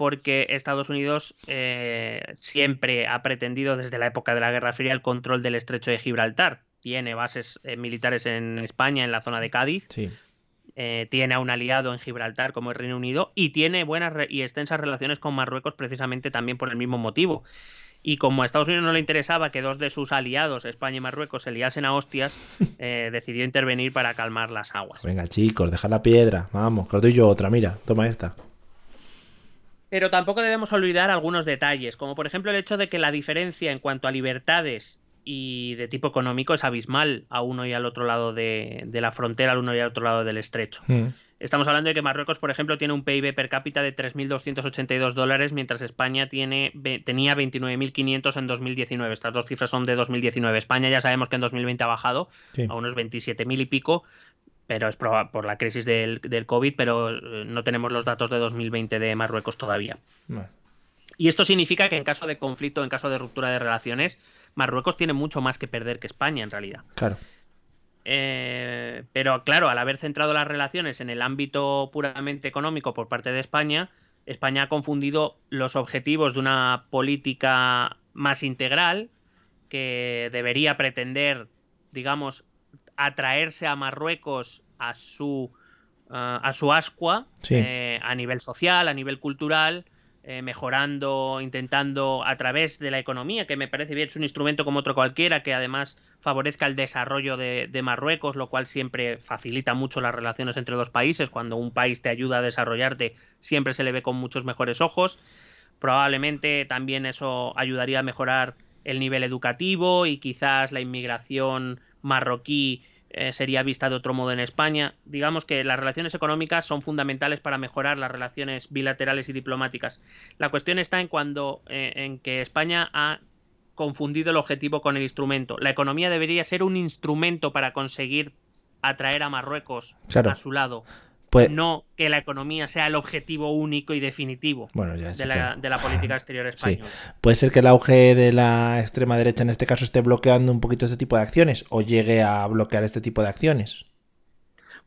porque Estados Unidos eh, siempre ha pretendido desde la época de la Guerra Fría el control del estrecho de Gibraltar. Tiene bases eh, militares en España, en la zona de Cádiz, Sí. eh, tiene a un aliado en Gibraltar como el Reino Unido y tiene buenas y extensas relaciones con Marruecos precisamente también por el mismo motivo. Y como a Estados Unidos no le interesaba que dos de sus aliados, España y Marruecos, se liasen a hostias, eh, decidió intervenir para calmar las aguas. Venga, chicos, deja la piedra. Vamos, que os doy yo otra, mira, toma esta. Pero tampoco debemos olvidar algunos detalles, como por ejemplo el hecho de que la diferencia en cuanto a libertades y de tipo económico es abismal a uno y al otro lado de, de la frontera, al uno y al otro lado del estrecho. Hmm. Estamos hablando de que Marruecos, por ejemplo, tiene un PIB per cápita de 3.282 dólares, mientras España tiene, ve- tenía 29.500 en 2019. Estas dos cifras son de 2019. España ya sabemos que en 2020 ha bajado Sí. a unos 27.000 y pico, pero es por la crisis del, del COVID, pero eh, no tenemos los datos de 2020 de Marruecos todavía. Y esto significa que en caso de conflicto, en caso de ruptura de relaciones, Marruecos tiene mucho más que perder que España en realidad. claro. Eh, pero claro, al haber centrado las relaciones en el ámbito puramente económico por parte de España, España ha confundido los objetivos de una política más integral que debería pretender, digamos, atraerse a Marruecos a su, ah, a su ascua Sí. eh, a nivel social, a nivel cultural, eh, mejorando, intentando a través de la economía, que me parece bien, es un instrumento como otro cualquiera, que además favorezca el desarrollo de, de Marruecos, lo cual siempre facilita mucho las relaciones entre dos países. Cuando un país te ayuda a desarrollarte, siempre se le ve con muchos mejores ojos. Probablemente también eso ayudaría a mejorar el nivel educativo y quizás la inmigración marroquí eh, sería vista de otro modo en España. Digamos que las relaciones económicas son fundamentales para mejorar las relaciones bilaterales y diplomáticas. La cuestión está en cuando eh, en que España ha confundido el objetivo con el instrumento. La economía debería ser un instrumento para conseguir atraer a Marruecos Claro. a su lado. Pues, No que la economía sea el objetivo único y definitivo Bueno, ya sé de, la, que- de la política exterior española. Puede ser que el auge de la extrema derecha en este caso esté bloqueando un poquito este tipo de acciones o llegue a bloquear este tipo de acciones.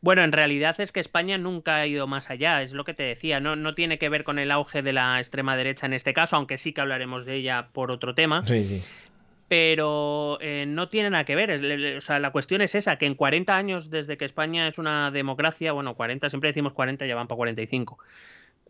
Bueno, en realidad es que España nunca ha ido más allá, es lo que te decía, no, no tiene que ver con el auge de la extrema derecha en este caso, aunque sí que hablaremos de ella por otro tema, Sí, sí. Pero eh, no tiene nada que ver, es- le- le- o sea, la cuestión es esa, que en 40 años desde que España es una democracia, bueno, 40, siempre decimos 40, ya van para 45,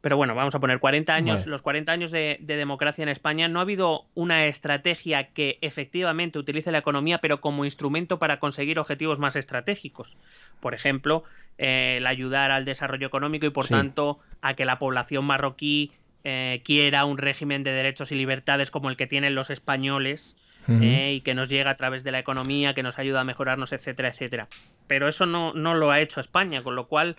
pero bueno, vamos a poner 40 años, los 40 años de, de democracia en España, no ha habido una estrategia que efectivamente utilice la economía, pero como instrumento para conseguir objetivos más estratégicos. Por ejemplo, eh, el ayudar al desarrollo económico y, por Sí. tanto, a que la población marroquí eh, quiera un régimen de derechos y libertades como el que tienen los españoles eh, y que nos llega a través de la economía, que nos ayuda a mejorarnos, etcétera, etcétera. Pero eso no, no lo ha hecho España, con lo cual...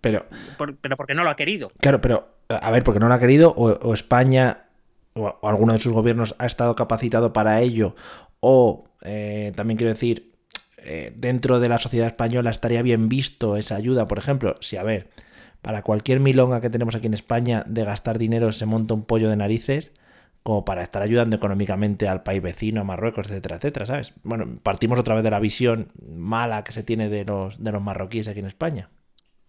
Pero, por- pero porque no lo ha querido. claro, pero, a ver, porque no lo ha querido o, o España o, o alguno de sus gobiernos ha estado capacitado para ello o eh, también quiero decir, dentro de la sociedad española estaría bien visto esa ayuda, por ejemplo, si a ver, para cualquier milonga que tenemos aquí en España de gastar dinero se monta un pollo de narices como para estar ayudando económicamente al país vecino, a Marruecos, etcétera, etcétera, ¿sabes? Bueno, partimos otra vez de la visión mala que se tiene de los, de los marroquíes aquí en España.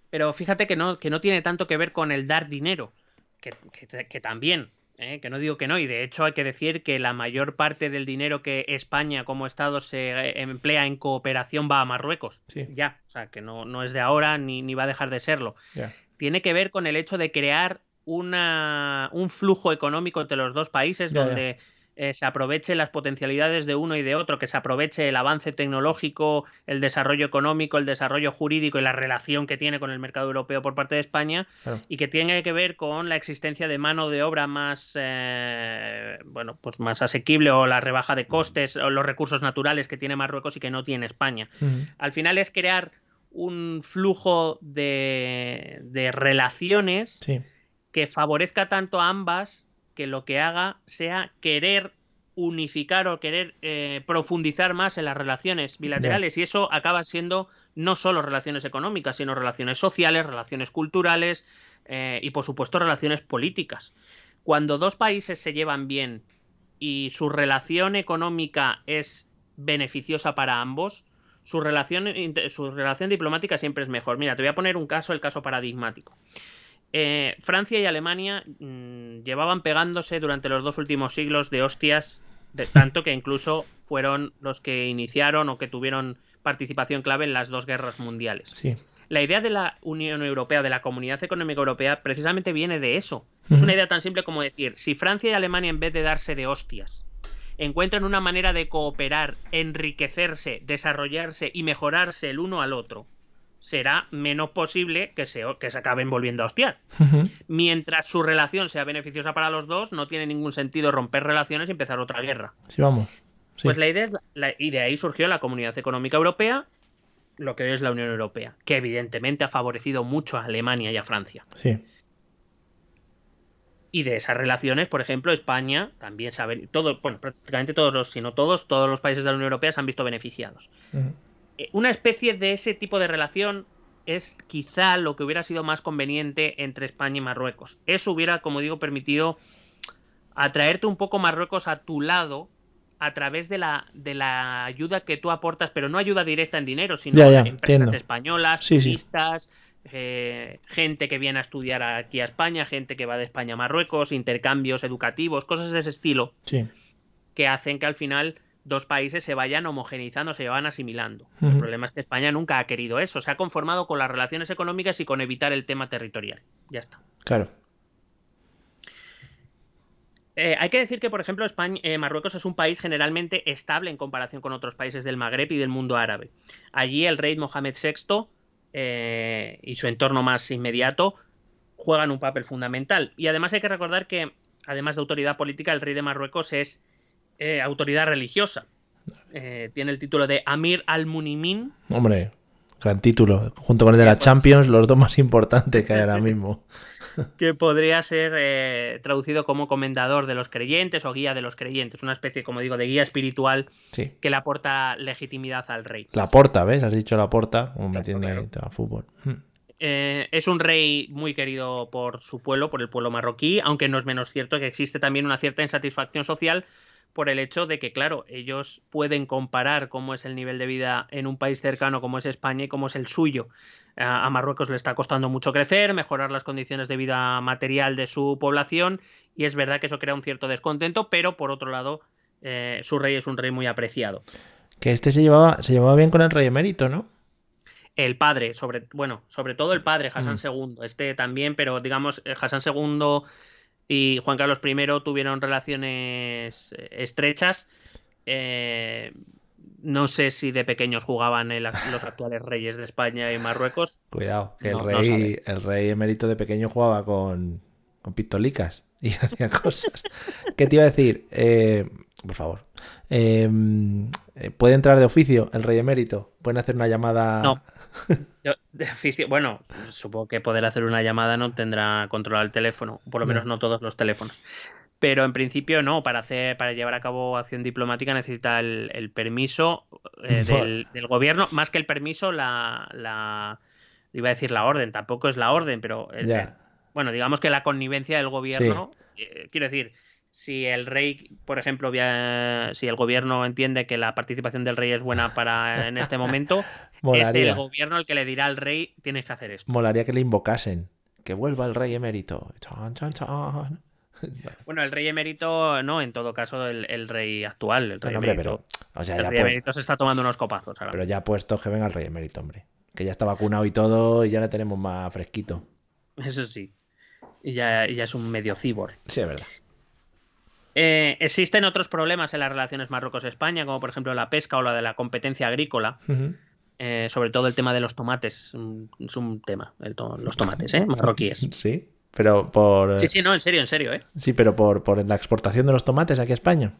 Pero fíjate que no, que no tiene tanto que ver con el dar dinero, que, que- que también, ¿eh? que no digo que no, y de hecho hay que decir que la mayor parte del dinero que España como Estado se eh, emplea en cooperación va a Marruecos. Sí. Ya, o sea, que no, no es de ahora ni, ni va a dejar de serlo. Ya. Tiene que ver con el hecho de crear una, un flujo económico entre los dos países donde eh, se aproveche las potencialidades de uno y de otro, que se aproveche el avance tecnológico, el desarrollo económico, el desarrollo jurídico y la relación que tiene con el mercado europeo por parte de España Claro. y que tiene que ver con la existencia de mano de obra más eh, bueno pues más asequible o la rebaja de costes o los recursos naturales que tiene Marruecos y que no tiene España. Al final es crear un flujo de, de relaciones Sí. que favorezca tanto a ambas que lo que haga sea querer unificar o querer eh, profundizar más en las relaciones bilaterales y eso acaba siendo no solo relaciones económicas sino relaciones sociales, relaciones culturales eh, y por supuesto relaciones políticas. Cuando dos países se llevan bien y su relación económica es beneficiosa para ambos, su relación, su relación diplomática siempre es mejor. Mira, te voy a poner un caso, el caso paradigmático. Eh, Francia y Alemania mm, llevaban pegándose durante los dos últimos siglos de hostias, de tanto que incluso fueron los que iniciaron o que tuvieron participación clave en las dos guerras mundiales. Sí. La idea de la Unión Europea, de la Comunidad Económica Europea, precisamente viene de eso. Es una idea tan simple como decir, si Francia y Alemania en vez de darse de hostias, encuentran una manera de cooperar, enriquecerse, desarrollarse y mejorarse el uno al otro, será menos posible que se, que se acaben volviendo a hostiar. Mientras su relación sea beneficiosa para los dos, no tiene ningún sentido romper relaciones y empezar otra guerra. Sí, vamos. Sí. Pues la idea es, la- y de ahí surgió la Comunidad Económica Europea, lo que es la Unión Europea, que evidentemente ha favorecido mucho a Alemania y a Francia. Sí. Y de esas relaciones, por ejemplo, España también sabe, todo, bueno, prácticamente todos los, si no todos, todos los países de la Unión Europea se han visto beneficiados. Eh, Una especie de ese tipo de relación es quizá lo que hubiera sido más conveniente entre España y Marruecos. Eso hubiera, como digo, permitido atraerte un poco Marruecos a tu lado a través de la, de la ayuda que tú aportas, pero no ayuda directa en dinero, sino Ya, ya, empresas entiendo. españolas, Sí, sí. Eh, gente que viene a estudiar aquí a España, gente que va de España a Marruecos, intercambios educativos, cosas de ese estilo Sí. que hacen que al final dos países se vayan homogeneizando, se vayan asimilando. El problema es que España nunca ha querido eso, se ha conformado con las relaciones económicas y con evitar el tema territorial. Ya está. Claro. Eh, hay que decir que, por ejemplo, España, eh, Marruecos es un país generalmente estable en comparación con otros países del Magreb y del mundo árabe. Allí el rey Mohamed VI eh, y su entorno más inmediato juegan un papel fundamental. Y además hay que recordar que, además de autoridad política, el rey de Marruecos es eh, autoridad religiosa. Eh, tiene el título de Amir al-Munimin. Hombre, gran título. Junto con el de la Champions, los dos más importantes que hay ahora mismo. que podría ser eh, traducido como comendador de los creyentes o guía de los creyentes, una especie, como digo, de guía espiritual Sí. que le aporta legitimidad al rey. La porta, ¿ves? Has dicho la porta, como metiendo claro. a fútbol. Hmm. Eh, es un rey muy querido por su pueblo, por el pueblo marroquí, aunque no es menos cierto que existe también una cierta insatisfacción social por el hecho de que, claro, ellos pueden comparar cómo es el nivel de vida en un país cercano como es España y cómo es el suyo. A Marruecos le está costando mucho crecer, mejorar las condiciones de vida material de su población y es verdad que eso crea un cierto descontento, pero por otro lado, eh, su rey es un rey muy apreciado. Que este se llevaba, se llevaba bien con el rey emérito, ¿no? El padre, sobre, bueno, sobre todo el padre, Hassan Mm. II, este también, pero digamos, eh, Hassan II y Juan Carlos I tuvieron relaciones eh, estrechas. Eh, no sé si de pequeños jugaban el- los actuales reyes de España y Marruecos. Cuidado, que el no rey, el rey emérito de pequeño jugaba con, con pistolicas y hacía cosas. ¿Qué te iba a decir? Eh, por favor. Eh, ¿Puede entrar de oficio el rey emérito? ¿Pueden hacer una llamada? No. Yo, de bueno, supongo que poder hacer una llamada no tendrá controlado el teléfono, por lo No. menos no todos los teléfonos. Pero en principio no, para hacer, para llevar a cabo acción diplomática necesita el, el permiso eh, del, del gobierno, más que el permiso, la, la iba a decir la orden, tampoco es la orden, pero eh, Ya. bueno, digamos que la connivencia del gobierno, eh, quiero decir, si el rey, por ejemplo, via- si el gobierno entiende que la participación del rey es buena para en este momento, es el gobierno el que le dirá al rey tienes que hacer esto. Molaría que le invocasen. Que vuelva el rey emérito. Chan, chan, chan. Bueno, el rey emérito, no, en todo caso, el, el rey actual, el rey hombre, emérito. pero, o sea, el ya, rey pu- emérito se está tomando unos copazos ahora. pero ya puestos que venga el rey emérito, hombre. Que ya está vacunado y todo y ya le tenemos más fresquito. Eso sí. Y ya, ya es un medio cibor. Sí, es verdad. Eh, existen otros problemas en las relaciones Marruecos-España, como por ejemplo la pesca o la de la competencia agrícola. Eh, sobre todo el tema de los tomates. mm, Es un tema, to- los tomates, ¿eh? Marroquíes. Sí, pero por. Sí, sí, no, en serio, en serio, ¿eh? Sí, pero por, por la exportación de los tomates aquí a España.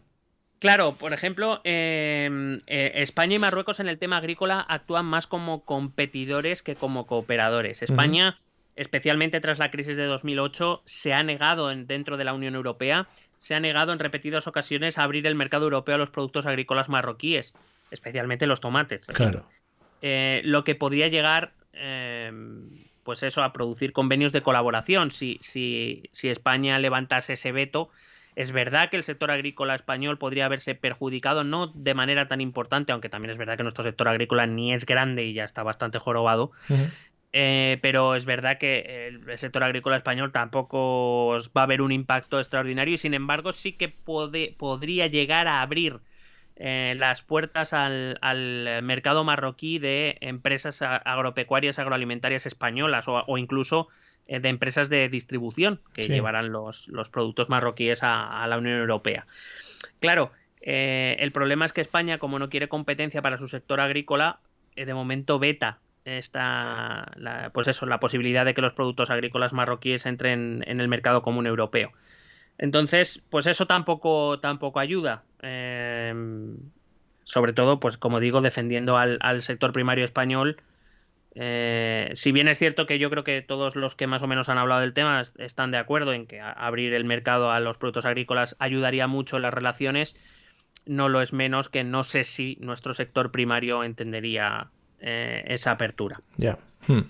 Claro, por ejemplo, eh, eh, España y Marruecos en el tema agrícola actúan más como competidores que como cooperadores. España, especialmente tras la crisis de 2008, se ha negado en- dentro de la Unión Europea, se ha negado en repetidas ocasiones a abrir el mercado europeo a los productos agrícolas marroquíes, especialmente los tomates. ejemplo. Eh, lo que podría llegar, eh, pues eso, a producir convenios de colaboración. Si, si, si España levantase ese veto, es verdad que el sector agrícola español podría haberse perjudicado, no de manera tan importante, aunque también es verdad que nuestro sector agrícola ni es grande y ya está bastante jorobado. Eh, pero es verdad que el, sector agrícola español tampoco os va a haber un impacto extraordinario y sin embargo sí que pode- podría llegar a abrir eh, las puertas al, al mercado marroquí de empresas agropecuarias, agroalimentarias españolas o, o incluso eh, de empresas de distribución que Sí. llevarán los, los productos marroquíes a, a la Unión Europea. Claro, el problema es que España, como no quiere competencia para su sector agrícola, de momento veta esta, la, pues eso, la posibilidad de que los productos agrícolas marroquíes entren en el mercado común europeo. Entonces, pues eso tampoco, tampoco ayuda. Eh, sobre todo, pues como digo, defendiendo al, sector primario español. Eh, si bien es cierto que yo creo que todos los que más o menos han hablado del tema est- están de acuerdo en que abrir el mercado a los productos agrícolas ayudaría mucho en las relaciones, no lo es menos que no sé si nuestro sector primario entendería eh, esa apertura. Ya. Hmm.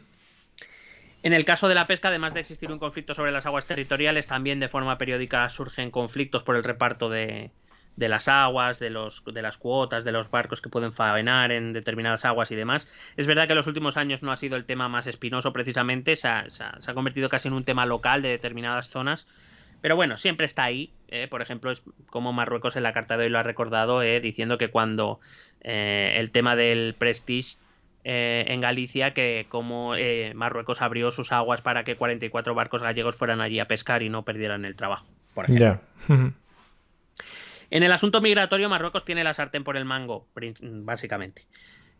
En el caso de la pesca, además de existir un conflicto sobre las aguas territoriales, también de forma periódica surgen conflictos por el reparto de, de las aguas, de, los, de las cuotas, de los barcos que pueden faenar en determinadas aguas y demás. Es verdad que en los últimos años no ha sido el tema más espinoso precisamente, se ha, se ha- se ha convertido casi en un tema local de determinadas zonas. Pero bueno, siempre está ahí. eh, Por ejemplo, es como Marruecos en la carta de hoy lo ha recordado, eh, diciendo que cuando eh, el tema del Prestige eh, en Galicia, que como eh, Marruecos abrió sus aguas para que 44 barcos gallegos fueran allí a pescar y no perdieran el trabajo. Por ejemplo. En el asunto migratorio, Marruecos tiene la sartén por el mango, básicamente.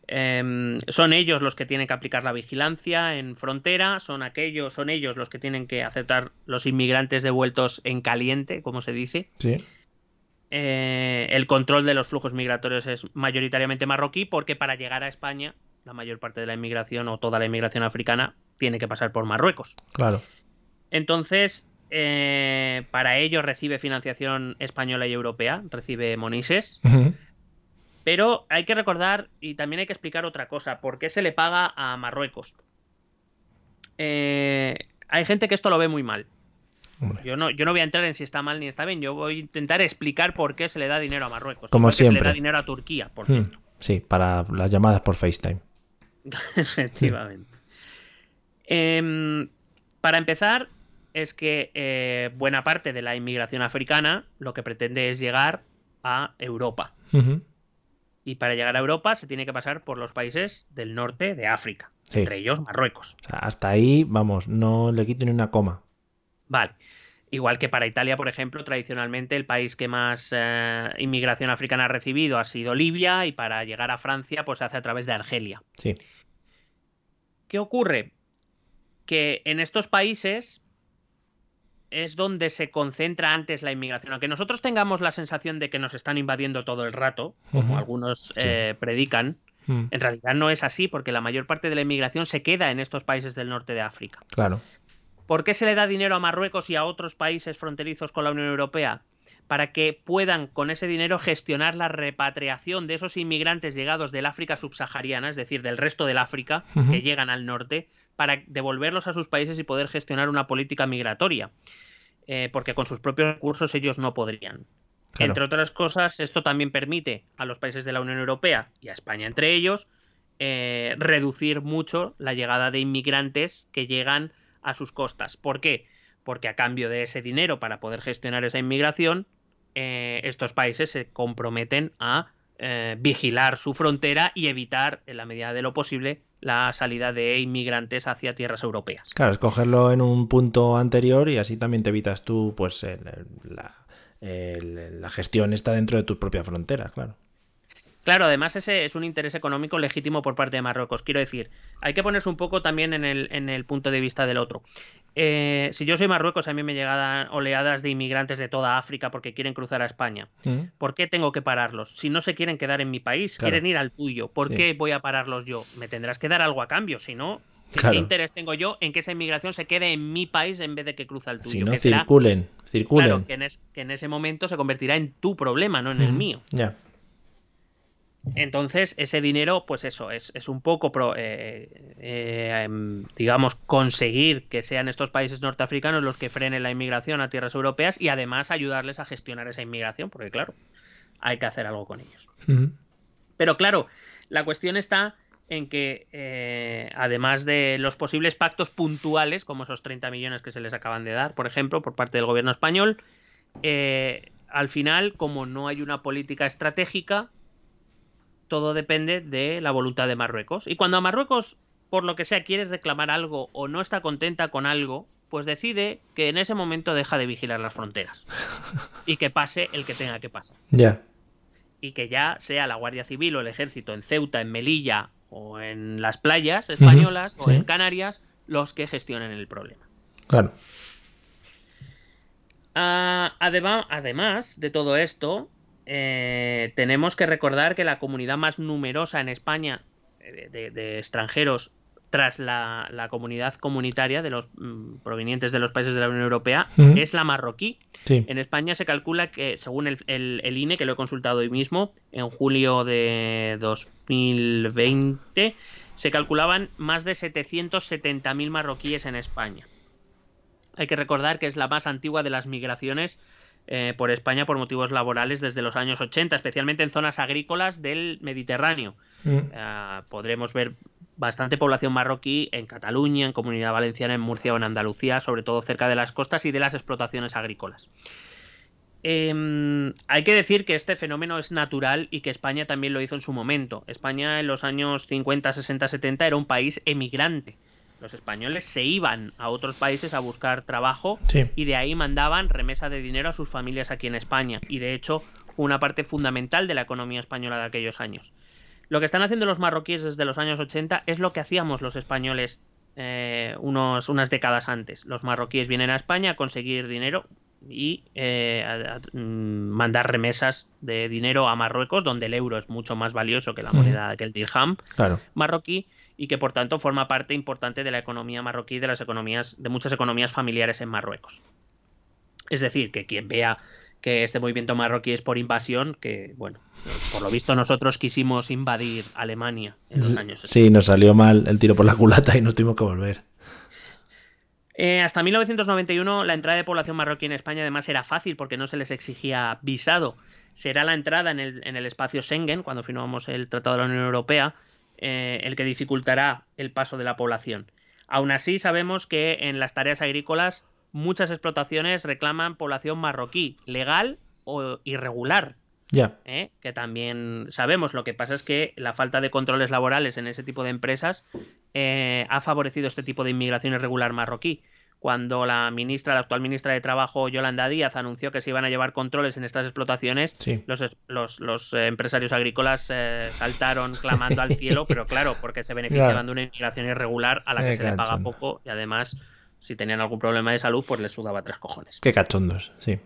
Em, son ellos los que tienen que aplicar la vigilancia en frontera, son aquellos, son ellos los que tienen que aceptar los inmigrantes devueltos en caliente, como se dice. Sí. Eh, el control de los flujos migratorios es mayoritariamente marroquí, porque para llegar a España, la mayor parte de la inmigración o toda la inmigración africana tiene que pasar por Marruecos. Claro. Entonces, eh, para ello recibe financiación española y europea, recibe Monises. Pero hay que recordar y también hay que explicar otra cosa. ¿Por qué se le paga a Marruecos? Eh, hay gente que esto lo ve muy mal. Hombre. Yo no, yo no voy a entrar en si está mal ni está bien. Yo voy a intentar explicar por qué se le da dinero a Marruecos. Como que Se le siempre. da dinero a Turquía, por Mm, cierto. Sí, para las llamadas por FaceTime. Efectivamente. Em, para empezar, es que eh, buena parte de la inmigración africana lo que pretende es llegar a Europa. Y para llegar a Europa se tiene que pasar por los países del norte de África, Sí. entre ellos Marruecos. O sea, hasta ahí, vamos, no le quito ni una coma. Vale. Igual que para Italia, por ejemplo, tradicionalmente el país que más eh, inmigración africana ha recibido ha sido Libia y para llegar a Francia pues se hace a través de Argelia. Sí. ¿Qué ocurre? Que en estos países es donde se concentra antes la inmigración. Aunque nosotros tengamos la sensación de que nos están invadiendo todo el rato, como algunos eh, predican, Mm, en realidad no es así porque la mayor parte de la inmigración se queda en estos países del norte de África. Claro. ¿Por qué se le da dinero a Marruecos y a otros países fronterizos con la Unión Europea? Para que puedan con ese dinero gestionar la repatriación de esos inmigrantes llegados del África subsahariana, es decir, del resto del África, que llegan al norte, para devolverlos a sus países y poder gestionar una política migratoria. Eh, porque con sus propios recursos ellos no podrían. Claro. Entre otras cosas, esto también permite a los países de la Unión Europea y a España entre ellos eh, reducir mucho la llegada de inmigrantes que llegan a sus costas. ¿Por qué? Porque a cambio de ese dinero para poder gestionar esa inmigración, eh, estos países se comprometen a eh, vigilar su frontera y evitar, en la medida de lo posible, la salida de inmigrantes hacia tierras europeas. Claro, escogerlo en un punto anterior y así también te evitas tú, pues, el- la gestión está dentro de tus propias fronteras, claro. Claro, además ese es un interés económico legítimo por parte de Marruecos. Quiero decir, hay que ponerse un poco también en el, en el punto de vista del otro. Eh, si yo soy Marruecos, a mí me llegan oleadas de inmigrantes de toda África porque quieren cruzar a España. Mm, ¿Por qué tengo que pararlos? Si no se quieren quedar en mi país, Claro. quieren ir al tuyo. ¿Por Sí. qué voy a pararlos yo? Me tendrás que dar algo a cambio, si no, ¿qué- Claro. ¿qué interés tengo yo en que esa inmigración se quede en mi país en vez de que cruza al tuyo? Si no, que será- circulen, circulen. claro, que en, es- que en ese momento se convertirá en tu problema, no en el Mm, mío. Ya. Entonces, ese dinero, pues eso, es, es un poco, pro- eh, eh, em, digamos, conseguir que sean estos países norteafricanos los que frenen la inmigración a tierras europeas y además ayudarles a gestionar esa inmigración, porque claro, hay que hacer algo con ellos. Pero claro, la cuestión está en que, eh, además de los posibles pactos puntuales, como esos 30 millones que se les acaban de dar, por ejemplo, por parte del gobierno español, al final, como no hay una política estratégica, todo depende de la voluntad de Marruecos. Y cuando a Marruecos, por lo que sea, quiere reclamar algo o no está contenta con algo, pues decide que en ese momento deja de vigilar las fronteras y que pase el que tenga que pasar Ya. y que ya sea la Guardia Civil o el Ejército en Ceuta, en Melilla o en las playas españolas o sí. en Canarias los que gestionen el problema. Claro. Ah, además de todo esto, eh, tenemos que recordar que la comunidad más numerosa en España eh, de, de extranjeros tras la, la comunidad comunitaria de los mm, provenientes de los países de la Unión Europea es la marroquí. Sí. En España se calcula que, según el, el- el INE, que lo he consultado hoy mismo, en julio de 2020, se calculaban más de 770.000 marroquíes en España. Hay que recordar que es la más antigua de las migraciones eh, por España por motivos laborales desde los años 80, especialmente en zonas agrícolas del Mediterráneo. Mm, Ah, podremos ver bastante población marroquí en Cataluña, en Comunidad Valenciana, en Murcia o en Andalucía, sobre todo cerca de las costas y de las explotaciones agrícolas. Em, hay que decir que este fenómeno es natural y que España también lo hizo en su momento. España en los años 50, 60, 70 era un país emigrante. Los españoles se iban a otros países a buscar trabajo Sí. y de ahí mandaban remesa de dinero a sus familias aquí en España. Y de hecho fue una parte fundamental de la economía española de aquellos años. Lo que están haciendo los marroquíes desde los años 80 es lo que hacíamos los españoles eh, unos, unas décadas antes. Los marroquíes vienen a España a conseguir dinero y eh, a- a- mm, mandar remesas de dinero a Marruecos, donde el euro es mucho más valioso que la moneda, que el dirham Claro. marroquí y que por tanto forma parte importante de la economía marroquí, de las economías, de muchas economías familiares en Marruecos. Es decir, que quien vea que este movimiento marroquí es por invasión, que bueno, por lo visto nosotros quisimos invadir Alemania en los años 60. Sí, nos salió mal el tiro por la culata y nos tuvimos que volver. Eh, hasta 1991 la entrada de población marroquí en España además era fácil porque no se les exigía visado. Será la entrada en el, en el espacio Schengen, cuando firmamos el Tratado de la Unión Europea, eh, el que dificultará el paso de la población. Aún así, sabemos que en las tareas agrícolas muchas explotaciones reclaman población marroquí, legal o irregular, Ya. ¿eh? que también sabemos. Lo que pasa es que la falta de controles laborales en ese tipo de empresas eh, ha favorecido este tipo de inmigración irregular marroquí. Cuando la ministra, la actual ministra de Trabajo, Yolanda Díaz, anunció que se iban a llevar controles en estas explotaciones, Sí. los, es- los, los, eh, empresarios agrícolas eh, saltaron clamando al cielo, pero claro, porque se beneficiaban Claro. de una inmigración irregular a la que se le paga poco y además, si tenían algún problema de salud, pues les sudaba tres cojones. Qué cachondos, sí.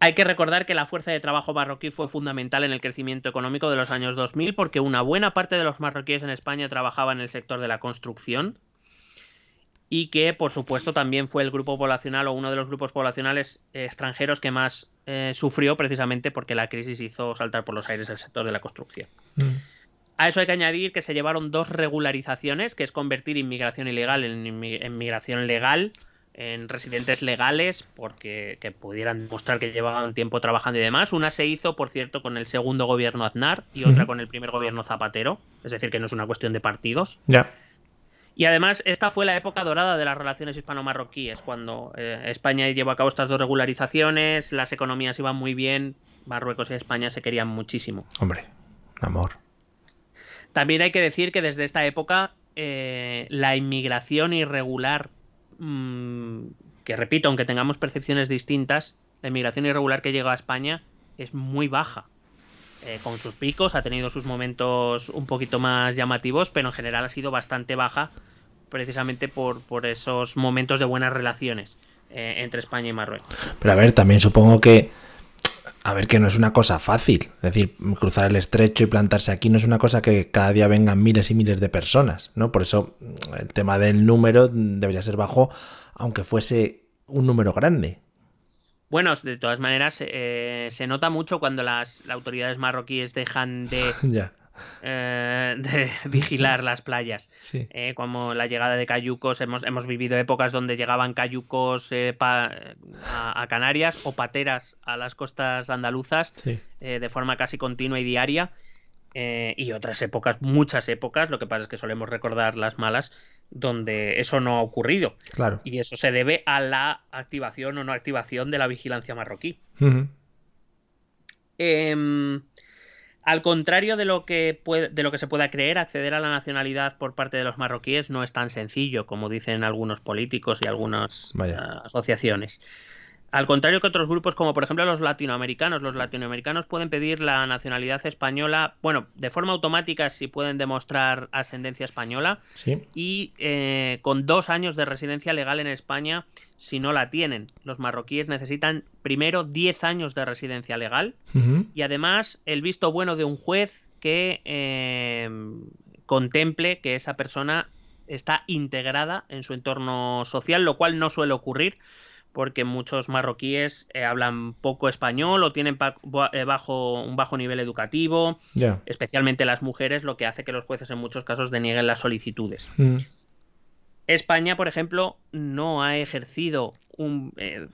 Hay que recordar que la fuerza de trabajo marroquí fue fundamental en el crecimiento económico de los años 2000 porque una buena parte de los marroquíes en España trabajaba en el sector de la construcción y que por supuesto también fue el grupo poblacional o uno de los grupos poblacionales eh, extranjeros que más eh, sufrió precisamente porque la crisis hizo saltar por los aires el sector de la construcción. Mm. A eso hay que añadir que se llevaron dos regularizaciones, que es convertir inmigración ilegal en, inmi- en migración legal, en residentes legales, porque que pudieran demostrar que llevaban tiempo trabajando y demás. Una se hizo, por cierto, con el segundo gobierno Aznar y otra con el primer gobierno Zapatero, es decir, que no es una cuestión de partidos. Ya. Y además, esta fue la época dorada de las relaciones hispano-marroquíes, cuando eh, España llevó a cabo estas dos regularizaciones, las economías iban muy bien, Marruecos y España se querían muchísimo. Hombre, amor. También hay que decir que desde esta época eh, la inmigración irregular, mm, que repito, aunque tengamos percepciones distintas, la inmigración irregular que llega a España es muy baja. Eh, con sus picos, ha tenido sus momentos un poquito más llamativos, pero en general ha sido bastante baja precisamente por, por esos momentos de buenas relaciones eh, entre España y Marruecos. Pero a ver, también supongo que. A ver, que no es una cosa fácil. Es decir, cruzar el estrecho y plantarse aquí no es una cosa que cada día vengan miles y miles de personas, ¿no? Por eso mm, el tema del número debería ser bajo, aunque fuese un número grande. Bueno, de todas maneras, eh, se nota mucho cuando las, las autoridades marroquíes dejan de ya. Eh, de vigilar las playas. Sí. Eh, como la llegada de cayucos, hemos, hemos vivido épocas donde llegaban cayucos eh, pa- a, a Canarias o pateras a las costas andaluzas Sí. de forma casi continua y diaria. y otras épocas, muchas épocas, lo que pasa es que solemos recordar las malas, donde eso no ha ocurrido. Claro. Y eso se debe a la activación o no activación de la vigilancia marroquí. Em, al contrario de lo, que puede- de lo que se pueda creer, acceder a la nacionalidad por parte de los marroquíes no es tan sencillo como dicen algunos políticos y algunas eh, asociaciones. Al contrario que otros grupos, como por ejemplo los latinoamericanos, los latinoamericanos pueden pedir la nacionalidad española, bueno, de forma automática si pueden demostrar ascendencia española, Sí. y eh, con dos años de residencia legal en España si no la tienen. Los marroquíes necesitan primero 10 años de residencia legal y además el visto bueno de un juez que eh, contemple que esa persona está integrada en su entorno social, lo cual no suele ocurrir porque muchos marroquíes eh, hablan poco español o tienen eh, bajo, un bajo nivel educativo, especialmente las mujeres, lo que hace que los jueces en muchos casos denieguen las solicitudes. Mm. España, por ejemplo, no ha ejercido un, eh,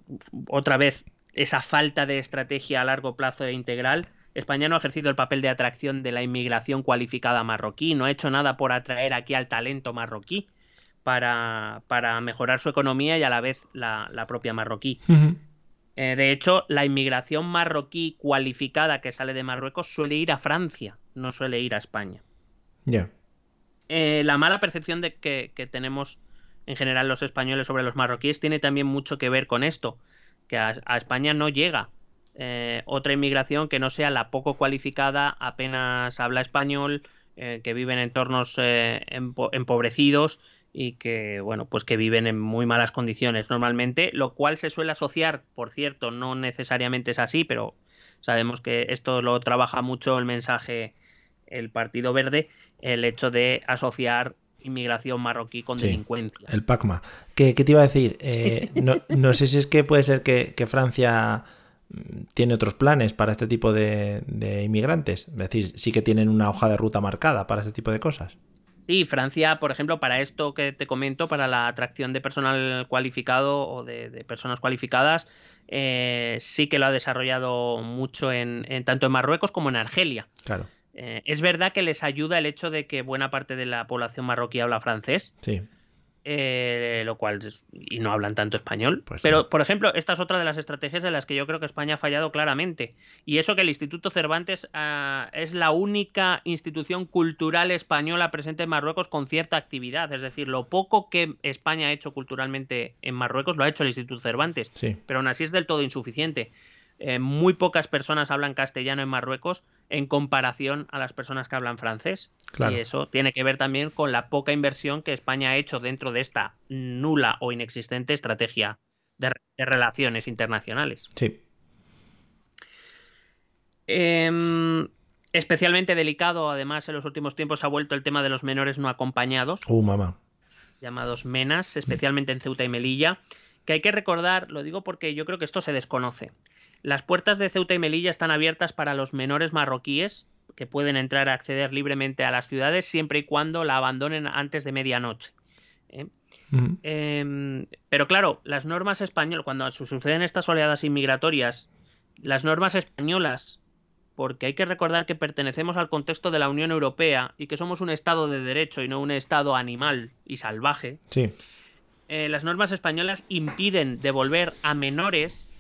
otra vez esa falta de estrategia a largo plazo e integral. España no ha ejercido el papel de atracción de la inmigración cualificada marroquí, no ha hecho nada por atraer aquí al talento marroquí para, para mejorar su economía y a la vez la, la propia marroquí. Eh, de hecho, la inmigración marroquí cualificada que sale de Marruecos suele ir a Francia, no suele ir a España Ya. eh, la mala percepción de que, que tenemos en general los españoles sobre los marroquíes tiene también mucho que ver con esto, que a, España no llega eh, otra inmigración que no sea la poco cualificada, apenas habla español, eh, que vive en entornos eh, empo- empobrecidos y que, bueno, pues que viven en muy malas condiciones normalmente, lo cual se suele asociar, por cierto, no necesariamente es así, pero sabemos que esto lo trabaja mucho el mensaje el Partido Verde, el hecho de asociar inmigración marroquí con Sí. delincuencia. El PACMA. ¿Qué, qué te iba a decir? Eh, no, no sé si es que puede ser que, que Francia mm, tiene otros planes para este tipo de, de inmigrantes. Es decir, sí que tienen una hoja de ruta marcada para este tipo de cosas. Sí, Francia, por ejemplo, para esto que te comento, para la atracción de personal cualificado o de, de personas cualificadas, eh, sí que lo ha desarrollado mucho en, en- tanto en Marruecos como en Argelia. Claro, Eh, es verdad que les ayuda el hecho de que buena parte de la población marroquí habla francés, sí. eh, lo cual y no hablan tanto español. Pues Pero, sí. por ejemplo, esta es otra de las estrategias en las que yo creo que España ha fallado claramente. Y eso que el Instituto Cervantes ah, es la única institución cultural española presente en Marruecos con cierta actividad. Es decir, lo poco que España ha hecho culturalmente en Marruecos lo ha hecho el Instituto Cervantes. Sí. Pero aún así es del todo insuficiente. Eh, muy pocas personas hablan castellano en Marruecos en comparación a las personas que hablan francés. Claro. Y eso tiene que ver también con la poca inversión que España ha hecho dentro de esta nula o inexistente estrategia de, re- de relaciones internacionales. Sí. Em, especialmente delicado, además, en los últimos tiempos ha vuelto el tema de los menores no acompañados, Uh, mamá. llamados MENAS, especialmente en Ceuta y Melilla, que hay que recordar, lo digo porque yo creo que esto se desconoce. Las puertas de Ceuta y Melilla están abiertas para los menores marroquíes que pueden entrar a acceder libremente a las ciudades siempre y cuando la abandonen antes de medianoche. ¿eh? Em, pero claro, las normas españolas, cuando su- suceden estas oleadas inmigratorias, las normas españolas, porque hay que recordar que pertenecemos al contexto de la Unión Europea y que somos un Estado de derecho y no un Estado animal y salvaje, Sí. eh, las normas españolas impiden devolver a menores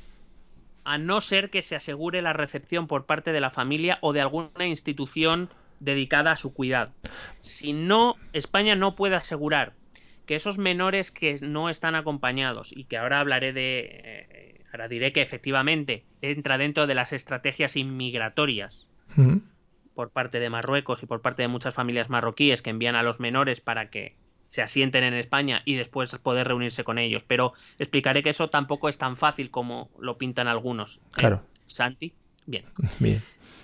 a no ser que se asegure la recepción por parte de la familia o de alguna institución dedicada a su cuidado. Si no, España no puede asegurar que esos menores que no están acompañados y que ahora hablaré de, eh, ahora diré que efectivamente entra dentro de las estrategias inmigratorias por parte de Marruecos y por parte de muchas familias marroquíes que envían a los menores para que se asienten en España y después poder reunirse con ellos. Pero explicaré que eso tampoco es tan fácil como lo pintan algunos. ¿eh? Claro. Santi, bien. Bien.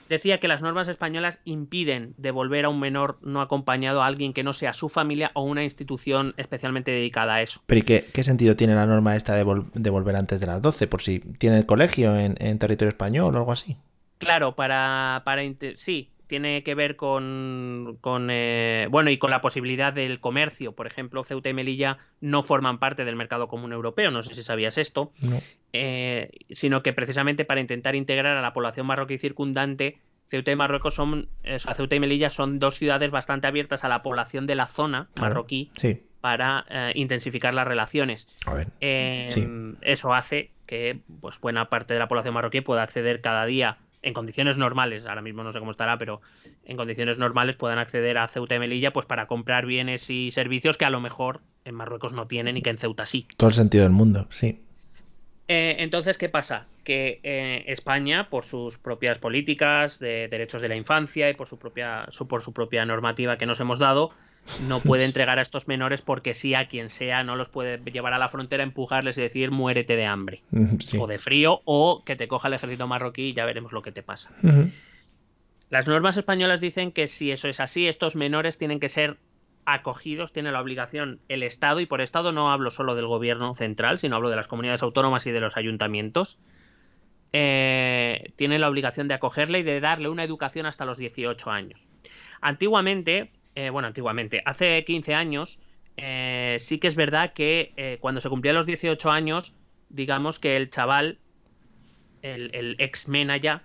Decía que las normas españolas impiden devolver a un menor no acompañado a alguien que no sea su familia o una institución especialmente dedicada a eso. Pero ¿y qué, qué sentido tiene la norma esta de, vol- de volver antes de las 12? Por si tiene el colegio en, en territorio español o algo así. Claro, para, para sí, tiene que ver con, con eh, bueno y con la posibilidad del comercio. Por ejemplo, Ceuta y Melilla no forman parte del mercado común europeo. No sé si sabías esto. No. eh, sino que precisamente para intentar integrar a la población marroquí circundante, Ceuta y Marruecos son, eh, o sea, Ceuta y Melilla son dos ciudades bastante abiertas a la población de la zona Claro. marroquí Sí. para eh, intensificar las relaciones. A ver. Sí. Eso hace que pues, buena parte de la población marroquí pueda acceder cada día en condiciones normales, ahora mismo no sé cómo estará, pero en condiciones normales puedan acceder a Ceuta y Melilla pues para comprar bienes y servicios que a lo mejor en Marruecos no tienen y que en Ceuta sí. Todo el sentido del mundo, sí. Eh, entonces, ¿qué pasa? Que eh, España, por sus propias políticas de derechos de la infancia y por su propia, su- por su propia normativa que nos hemos dado, no puede entregar a estos menores porque sí a quien sea, no los puede llevar a la frontera, empujarles y decir muérete de hambre sí. o de frío o que te coja el ejército marroquí y ya veremos lo que te pasa. Las normas españolas dicen que si eso es así, estos menores tienen que ser acogidos, tiene la obligación el Estado, y por Estado no hablo solo del gobierno central, sino hablo de las comunidades autónomas y de los ayuntamientos, eh, tiene la obligación de acogerle y de darle una educación hasta los 18 años. Antiguamente, eh, bueno, antiguamente, hace 15 años, eh, sí que es verdad que eh, cuando se cumplían los 18 años, digamos que el chaval, el, el ex mena ya,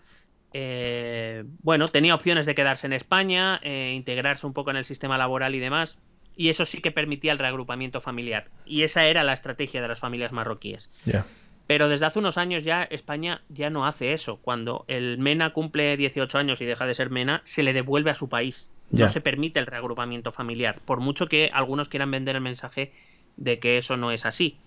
eh, bueno, tenía opciones de quedarse en España, eh, integrarse un poco en el sistema laboral y demás, y eso sí que permitía el reagrupamiento familiar. Y esa era la estrategia de las familias marroquíes. Pero desde hace unos años ya España ya no hace eso. Cuando el MENA cumple 18 años y deja de ser MENA, se le devuelve a su país. Ya. No se permite el reagrupamiento familiar, por mucho que algunos quieran vender el mensaje de que eso no es así.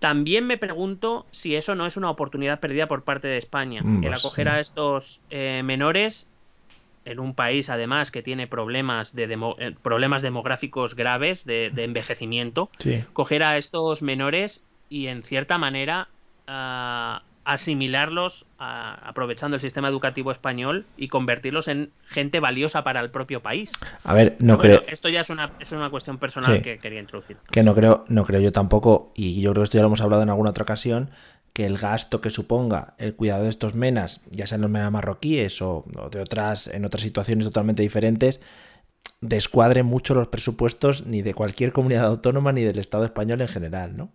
También me pregunto si eso no es una oportunidad perdida por parte de España. Mm, el pues, acoger sí. a estos eh, menores en un país además que tiene problemas de demo- eh, problemas demográficos graves de, de envejecimiento, Sí. coger a estos menores y en cierta manera ah, asimilarlos ah, aprovechando el sistema educativo español y convertirlos en gente valiosa para el propio país. A ver, no creo. esto ya es una, es una cuestión personal Sí. que quería introducir. Que no creo, no creo yo tampoco, y yo creo que esto ya lo hemos hablado en alguna otra ocasión, que el gasto que suponga el cuidado de estos menas, ya sean los menas marroquíes o, o de otras, en otras situaciones totalmente diferentes, descuadre mucho los presupuestos ni de cualquier comunidad autónoma ni del Estado español en general, ¿no?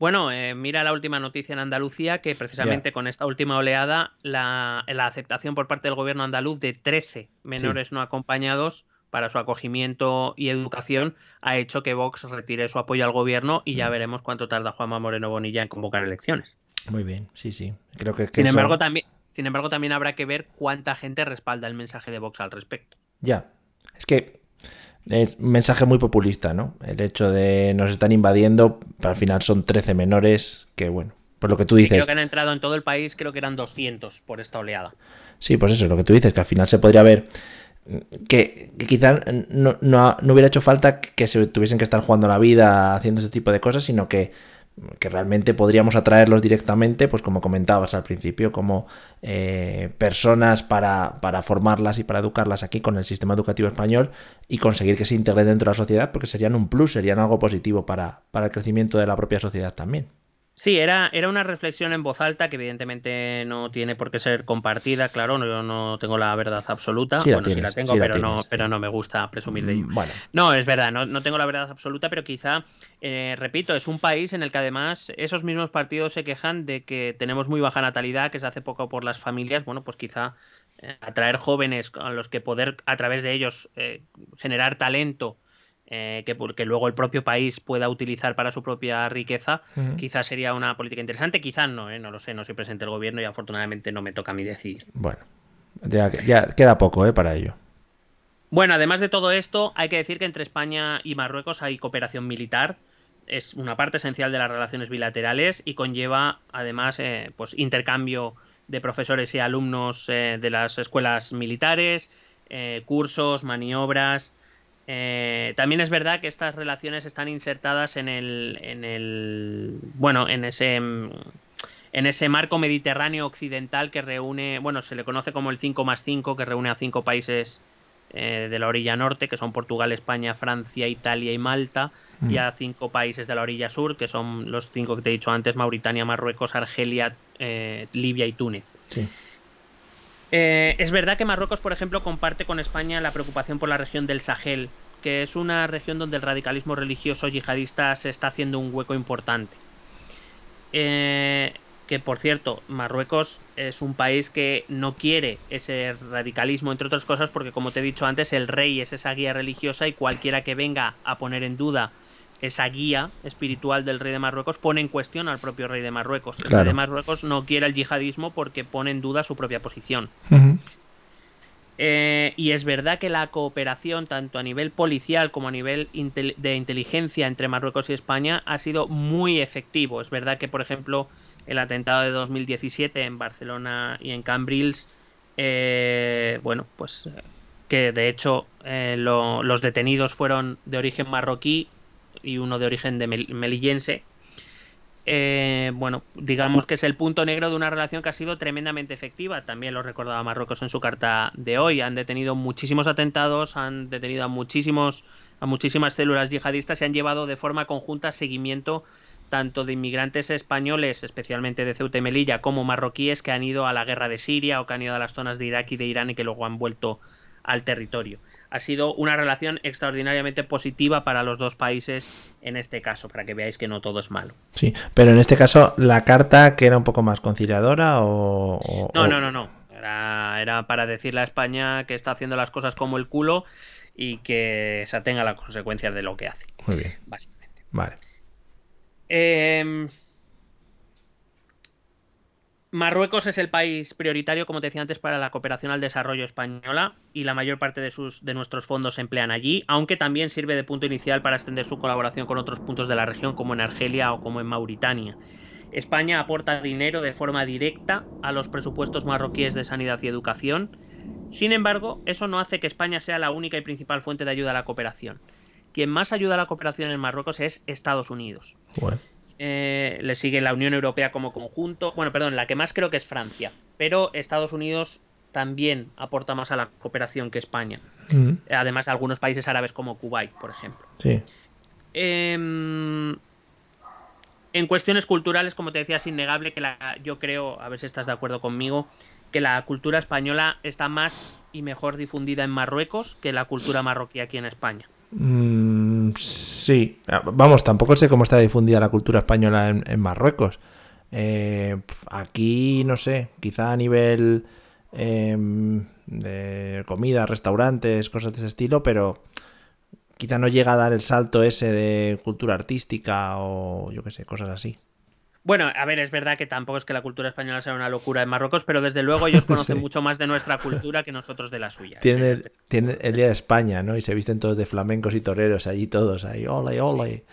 Bueno, eh, mira la última noticia en Andalucía, que precisamente con esta última oleada, la, la aceptación por parte del gobierno andaluz de 13 menores no acompañados para su acogimiento y educación ha hecho que Vox retire su apoyo al gobierno y ya Mm. veremos cuánto tarda Juanma Moreno Bonilla en convocar elecciones. Muy bien, sí, sí. Creo que, que Sin eso- embargo, también, sin embargo, también habrá que ver cuánta gente respalda el mensaje de Vox al respecto. Ya. Es que es un mensaje muy populista, ¿no? El hecho de nos están invadiendo, pero al final son 13 menores que, bueno, por lo que tú Sí, dices. creo que han entrado en todo el país, creo que eran 200 por esta oleada. Sí, pues eso es lo que tú dices, que al final se podría ver que, que quizá no, no- no hubiera hecho falta que se tuviesen que estar jugando la vida haciendo ese tipo de cosas, sino que, que realmente podríamos atraerlos directamente, pues como comentabas al principio, como eh, personas para, para formarlas y para educarlas aquí con el sistema educativo español y conseguir que se integren dentro de la sociedad, porque serían un plus, serían algo positivo para, para el crecimiento de la propia sociedad también. Sí, era, era una reflexión en voz alta que evidentemente no tiene por qué ser compartida, claro, no, yo no tengo la verdad absoluta, Sí la bueno, sí la tengo, sí la pero, no, pero no me gusta presumir de ello. Mm, Bueno, No, es verdad, no, no tengo la verdad absoluta, pero quizá, eh, repito, es un país en el que además esos mismos partidos se quejan de que tenemos muy baja natalidad, que se hace poco por las familias, bueno, pues quizá eh, atraer jóvenes a los que poder a través de ellos eh, generar talento eh, que, que luego el propio país pueda utilizar para su propia riqueza, quizás sería una política interesante, quizás no, ¿eh? no lo sé, no soy presidente del gobierno y afortunadamente no me toca a mí decidir. bueno. Ya, ya queda poco ¿eh? para ello. Bueno, además de todo esto, hay que decir que entre España y Marruecos hay cooperación militar. Es una parte esencial de las relaciones bilaterales y conlleva, además, eh, pues intercambio de profesores y alumnos de las escuelas militares, cursos, maniobras. Eh, también es verdad que estas relaciones están insertadas en el, en el, bueno, en ese, mm, en ese marco mediterráneo occidental que reúne, bueno, se le conoce como el 5 más 5, que reúne a cinco países eh, de la orilla norte, que son Portugal, España, Francia, Italia y Malta, y a cinco países de la orilla sur, que son los cinco que te he dicho antes, Mauritania, Marruecos, Argelia, eh, Libia y Túnez. Sí. Eh, es verdad que Marruecos, por ejemplo, comparte con España la preocupación por la región del Sahel, que es una región donde el radicalismo religioso yihadista se está haciendo un hueco importante. Eh, que por cierto, Marruecos es un país que no quiere ese radicalismo, entre otras cosas, porque como te he dicho antes, el rey es esa guía religiosa y cualquiera que venga a poner en duda esa guía espiritual del rey de Marruecos pone en cuestión al propio rey de Marruecos. El Claro. rey de Marruecos no quiere el yihadismo porque pone en duda su propia posición. Eh, y es verdad que la cooperación, tanto a nivel policial como a nivel de inteligencia entre Marruecos y España, ha sido muy efectivo. Es verdad que, por ejemplo, el atentado de 2017 en Barcelona y en Cambrils, eh, bueno, pues que de hecho eh, lo- los detenidos fueron de origen marroquí y uno de origen de mel- melillense. Eh, bueno, digamos que es el punto negro de una relación que ha sido tremendamente efectiva. También lo recordaba Marruecos en su carta de hoy. Han detenido muchísimos atentados, han detenido a muchísimos a muchísimas células yihadistas y han llevado de forma conjunta seguimiento tanto de inmigrantes españoles, especialmente de Ceuta y Melilla, como marroquíes que han ido a la guerra de Siria o que han ido a las zonas de Irak y de Irán y que luego han vuelto al territorio. Ha sido una relación extraordinariamente positiva para los dos países en este caso, para que veáis que no todo es malo. Sí, pero en este caso, la carta que era un poco más conciliadora o. o- No, no, no, no. Era, era para decirle a España que está haciendo las cosas como el culo y que se atenga a las consecuencias de lo que hace, Muy bien, básicamente. vale. Em, Marruecos es el país prioritario, como te decía antes, para la cooperación al desarrollo española y la mayor parte de, sus, de nuestros fondos se emplean allí, aunque también sirve de punto inicial para extender su colaboración con otros puntos de la región, como en Argelia o como en Mauritania. España aporta dinero de forma directa a los presupuestos marroquíes de sanidad y educación. Sin embargo, eso no hace que España sea la única y principal fuente de ayuda a la cooperación. Quien más ayuda a la cooperación en Marruecos es Estados Unidos. Bueno. Eh, le sigue la Unión Europea como conjunto. Bueno, perdón, la que más creo que es Francia. Pero Estados Unidos también aporta más a la cooperación que España. Mm, Además, algunos países árabes como Kuwait, por ejemplo. Sí. Em, en cuestiones culturales, como te decía, es innegable que la, yo creo, a ver si estás de acuerdo conmigo, que la cultura española está más y mejor difundida en Marruecos que la cultura marroquí aquí en España. Mm, sí. Ah, Vamos, tampoco sé cómo está difundida la cultura española en, Marruecos. Eh, aquí, no sé, quizá a nivel em, de comida, restaurantes, cosas de ese estilo, pero quizá no llega a dar el salto ese de cultura artística o yo qué sé, cosas así. Bueno, a ver, es verdad que tampoco es que la cultura española sea una locura en Marruecos, pero desde luego ellos conocen Sí. mucho más de nuestra cultura que nosotros de la suya. Tiene, Eso es- tiene el día de España, ¿no? Y se visten todos de flamencos y toreros allí todos, ahí, ole, ole.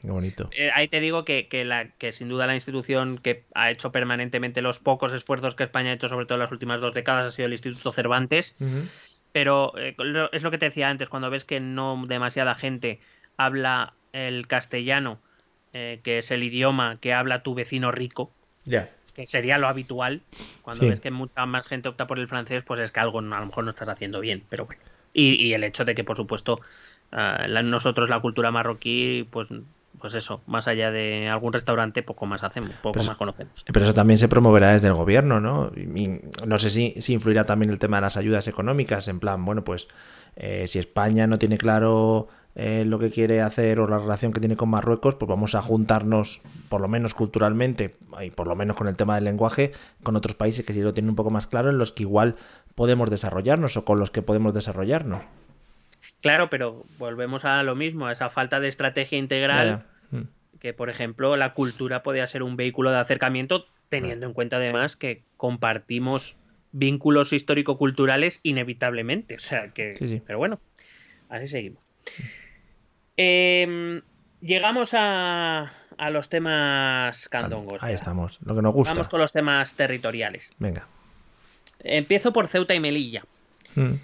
Qué bonito. Eh, ahí te digo que, que la, que sin duda la institución que ha hecho permanentemente los pocos esfuerzos que España ha hecho, sobre todo en las últimas dos décadas, ha sido el Instituto Cervantes. Pero eh, es lo que te decía antes, cuando ves que no demasiada gente habla el castellano, eh, que es el idioma que habla tu vecino rico, Ya. que sería lo habitual, cuando Sí. ves que mucha más gente opta por el francés, pues es que algo a lo mejor no estás haciendo bien, pero bueno. Y, y el hecho de que, por supuesto, ah, la- nosotros la cultura marroquí, pues, pues eso, más allá de algún restaurante, poco más hacemos, poco Pues- más conocemos. Pero eso también se promoverá desde el gobierno, ¿no? Y no sé si, si influirá también el tema de las ayudas económicas, en plan, bueno, pues eh, si España no tiene claro eh, lo que quiere hacer o la relación que tiene con Marruecos, pues vamos a juntarnos, por lo menos culturalmente, y por lo menos con el tema del lenguaje, con otros países que sí lo tienen un poco más claro, en los que igual podemos desarrollarnos o con los que podemos desarrollarnos. Claro, pero volvemos a lo mismo, a esa falta de estrategia integral. Mm. que por ejemplo la cultura podía ser un vehículo de acercamiento teniendo en cuenta además que compartimos vínculos histórico-culturales inevitablemente. O sea que... Sí, sí. Pero bueno, así seguimos. Em, llegamos a, a los temas candongos. Ahí ya. estamos, lo que nos gusta. Vamos con los temas territoriales. Venga. Empiezo por Ceuta y Melilla. Mm.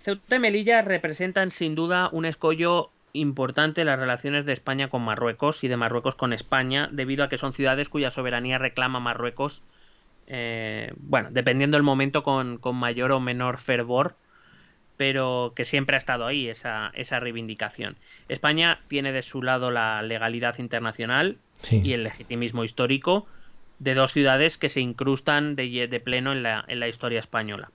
Ceuta y Melilla representan sin duda un escollo importante en las relaciones de España con Marruecos y de Marruecos con España, debido a que son ciudades cuya soberanía reclama Marruecos, eh, bueno, dependiendo del momento con, con mayor o menor fervor, pero que siempre ha estado ahí esa, esa reivindicación. España tiene de su lado la legalidad internacional Sí. y el legitimismo histórico de dos ciudades que se incrustan de, de pleno en la, en la historia española.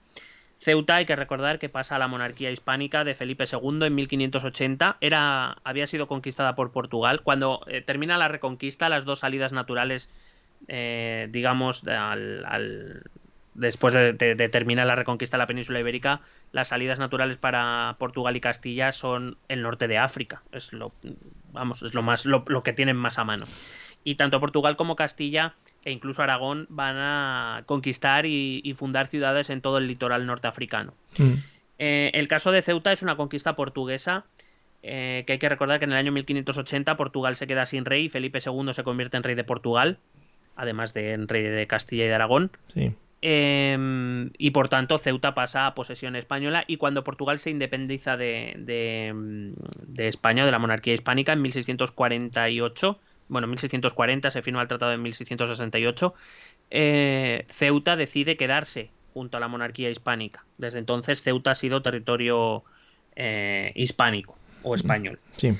Ceuta, hay que recordar que pasa a la monarquía hispánica de Felipe II en 1580. Era, había sido conquistada por Portugal. Cuando eh, termina la reconquista, las dos salidas naturales, eh, digamos, al, al- después de, de- de terminar la reconquista de la península ibérica, las salidas naturales para Portugal y Castilla son el norte de África. Es lo, vamos, es lo más, lo, lo que tienen más a mano. Y tanto Portugal como Castilla e incluso Aragón van a conquistar y, y fundar ciudades en todo el litoral norteafricano. Mm. Eh, el caso de Ceuta es una conquista portuguesa eh, que hay que recordar que en el año 1580 Portugal se queda sin rey y Felipe II se convierte en rey de Portugal, además de en rey de Castilla y de Aragón. Sí. Eh, y por tanto Ceuta pasa a posesión española y cuando Portugal se independiza de, de, de España, de la monarquía hispánica, en 1648, bueno, en 1640 se firma el tratado en 1668, eh, Ceuta decide quedarse junto a la monarquía hispánica. Desde entonces Ceuta ha sido territorio eh, hispánico o español. Sí.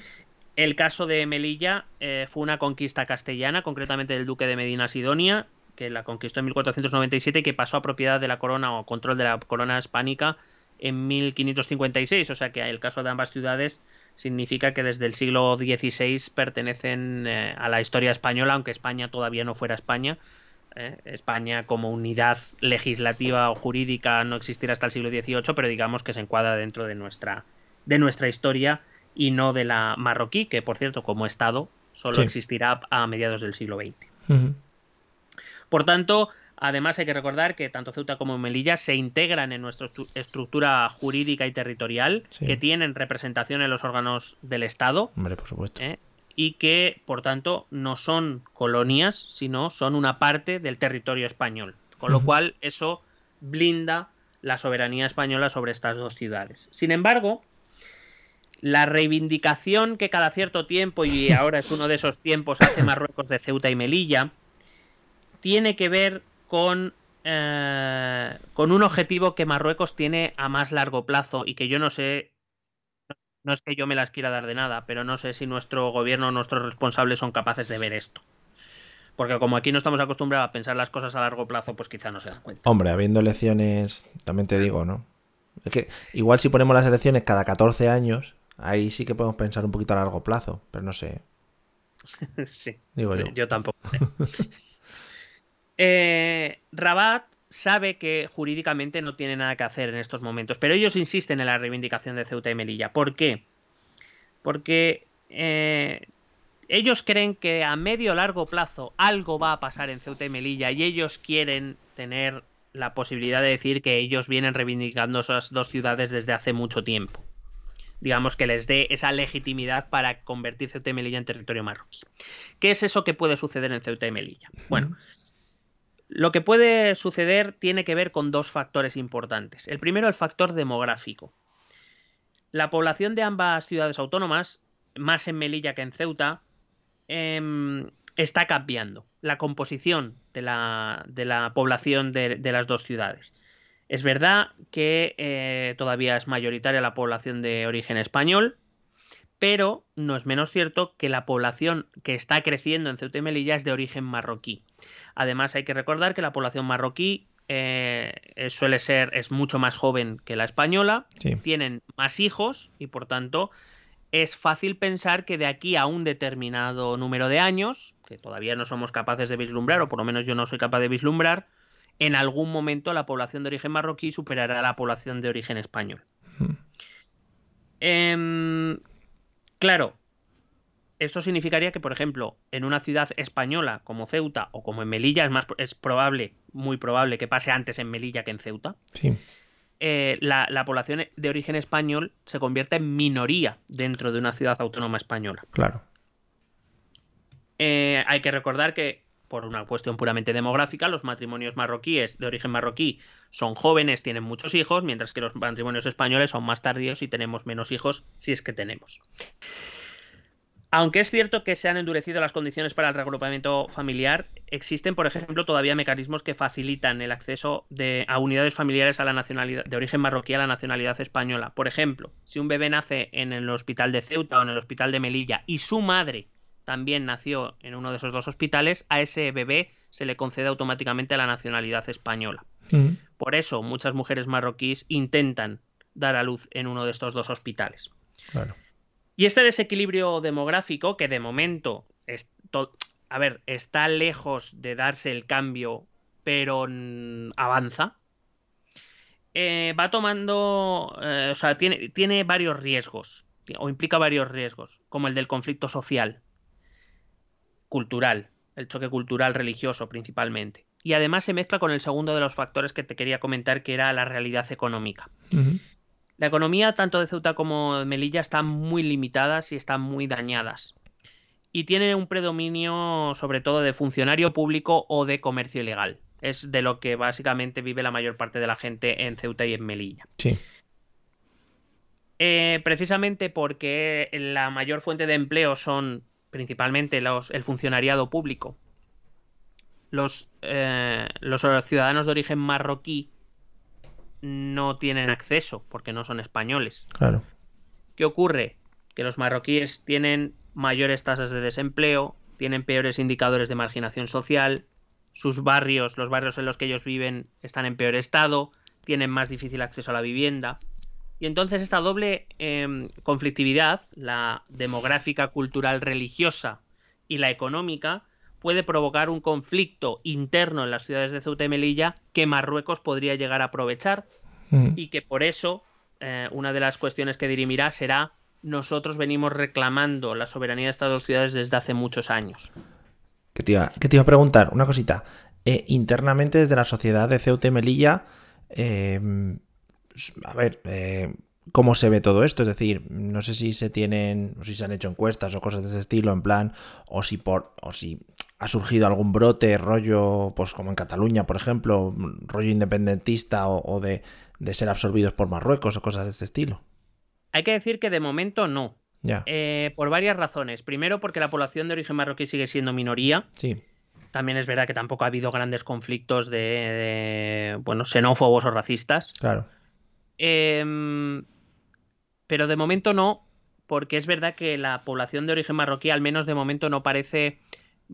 El caso de Melilla eh, fue una conquista castellana, concretamente del duque de Medina Sidonia, que la conquistó en 1497 y que pasó a propiedad de la corona o control de la corona hispánica en 1556. O sea que el caso de ambas ciudades significa que desde el siglo XVI pertenecen eh, a la historia española, aunque España todavía no fuera España. Eh, España como unidad legislativa o jurídica no existirá hasta el siglo XVIII, pero digamos que se encuadra dentro de nuestra, de nuestra historia y no de la marroquí, que por cierto, como Estado, solo Sí. existirá a mediados del siglo XX. Por tanto, Además, hay que recordar que tanto Ceuta como Melilla se integran en nuestra estructura jurídica y territorial, Sí. que tienen representación en los órganos del Estado Hombre, por supuesto. ¿eh? y que, por tanto, no son colonias, sino son una parte del territorio español. Con lo cual, eso blinda la soberanía española sobre estas dos ciudades. Sin embargo, la reivindicación que cada cierto tiempo, y ahora es uno de esos tiempos, hace Marruecos de Ceuta y Melilla, tiene que ver con, eh, con un objetivo que Marruecos tiene a más largo plazo y que yo no sé, no es que yo me las quiera dar de nada, pero no sé si nuestro gobierno o nuestros responsables son capaces de ver esto. Porque como aquí no estamos acostumbrados a pensar las cosas a largo plazo, pues quizá no se dan cuenta. Hombre, habiendo elecciones, también te digo, ¿no? Es que igual si ponemos las elecciones cada 14 años, ahí sí que podemos pensar un poquito a largo plazo, pero no sé. sí. Digo yo. Yo tampoco. Eh, Rabat sabe que jurídicamente no tiene nada que hacer en estos momentos, pero ellos insisten en la reivindicación de Ceuta y Melilla. ¿Por qué? Porque eh, ellos creen que a medio o largo plazo algo va a pasar en Ceuta y Melilla y ellos quieren tener la posibilidad de decir que ellos vienen reivindicando esas dos ciudades desde hace mucho tiempo. Digamos que les dé esa legitimidad para convertir Ceuta y Melilla en territorio marroquí. ¿Qué es eso que puede suceder en Ceuta y Melilla? Bueno, lo que puede suceder tiene que ver con dos factores importantes. El primero, el factor demográfico. La población de ambas ciudades autónomas, más en Melilla que en Ceuta, em, está cambiando la composición de la, población de, de las dos ciudades. Es verdad que eh, todavía es mayoritaria la población de origen español, pero no es menos cierto que la población que está creciendo en Ceuta y Melilla es de origen marroquí. Además, hay que recordar que la población marroquí eh, eh, suele ser, es mucho más joven que la española, Sí. tienen más hijos y por tanto es fácil pensar que de aquí a un determinado número de años, que todavía no somos capaces de vislumbrar, o por lo menos yo no soy capaz de vislumbrar, en algún momento la población de origen marroquí superará a la población de origen español. Mm. Em, claro, esto significaría que, por ejemplo, en una ciudad española como Ceuta o como en Melilla, es, más, es probable, muy probable que pase antes en Melilla que en Ceuta, Sí. eh, la, la población de origen español se convierte en minoría dentro de una ciudad autónoma española. Claro. Eh, hay que recordar que, por una cuestión puramente demográfica, los matrimonios marroquíes de origen marroquí son jóvenes, tienen muchos hijos, mientras que los matrimonios españoles son más tardíos y tenemos menos hijos, si es que tenemos. Aunque es cierto que se han endurecido las condiciones para el reagrupamiento familiar, existen, por ejemplo, todavía mecanismos que facilitan el acceso de, a unidades familiares a la nacionalidad, de origen marroquí a la nacionalidad española. Por ejemplo, si un bebé nace en el hospital de Ceuta o en el hospital de Melilla y su madre también nació en uno de esos dos hospitales, a ese bebé se le concede automáticamente la nacionalidad española. Mm. Por eso muchas mujeres marroquíes intentan dar a luz en uno de estos dos hospitales. Claro. Y este desequilibrio demográfico, que de momento es está lejos de darse el cambio, pero avanza, eh, va tomando, eh, o sea, tiene, varios riesgos, o implica varios riesgos, como el del conflicto social, cultural, el choque cultural religioso principalmente. Y además se mezcla con el segundo de los factores que te quería comentar, que era la realidad económica. La economía tanto de Ceuta como de Melilla están muy limitadas y están muy dañadas. Y tiene un predominio sobre todo de funcionario público o de comercio ilegal. Es de lo que básicamente vive la mayor parte de la gente en Ceuta y en Melilla. Sí. Eh, precisamente porque la mayor fuente de empleo son principalmente los, el funcionariado público. Los, eh, los ciudadanos de origen marroquí no tienen acceso porque no son españoles. Claro. ¿Qué ocurre? Que los marroquíes tienen mayores tasas de desempleo, tienen peores indicadores de marginación social, sus barrios, los barrios en los que ellos viven, están en peor estado, tienen más difícil acceso a la vivienda. Y entonces esta doble eh, conflictividad, la demográfica, cultural, religiosa y la económica, puede provocar un conflicto interno en las ciudades de Ceuta y Melilla que Marruecos podría llegar a aprovechar Mm. y que por eso eh, una de las cuestiones que dirimirá será nosotros venimos reclamando la soberanía de estas dos ciudades desde hace muchos años. ¿Qué te, iba, qué te iba a preguntar? Una cosita. Eh, internamente, desde la sociedad de Ceuta y Melilla, eh, a ver, eh, ¿cómo se ve todo esto? Es decir, no sé si se tienen, o si se han hecho encuestas o cosas de ese estilo, en plan, o si por, o si ha surgido algún brote, rollo, pues como en Cataluña, por ejemplo, rollo independentista o, de, de, ser absorbidos por Marruecos o cosas de este estilo. Hay que decir que de momento no. Ya. Eh, por varias razones. Primero, porque la población de origen marroquí sigue siendo minoría. Sí. También es verdad que tampoco ha habido grandes conflictos de, de bueno, xenófobos o racistas. Claro. Eh, pero de momento no, porque es verdad que la población de origen marroquí, al menos de momento, no parece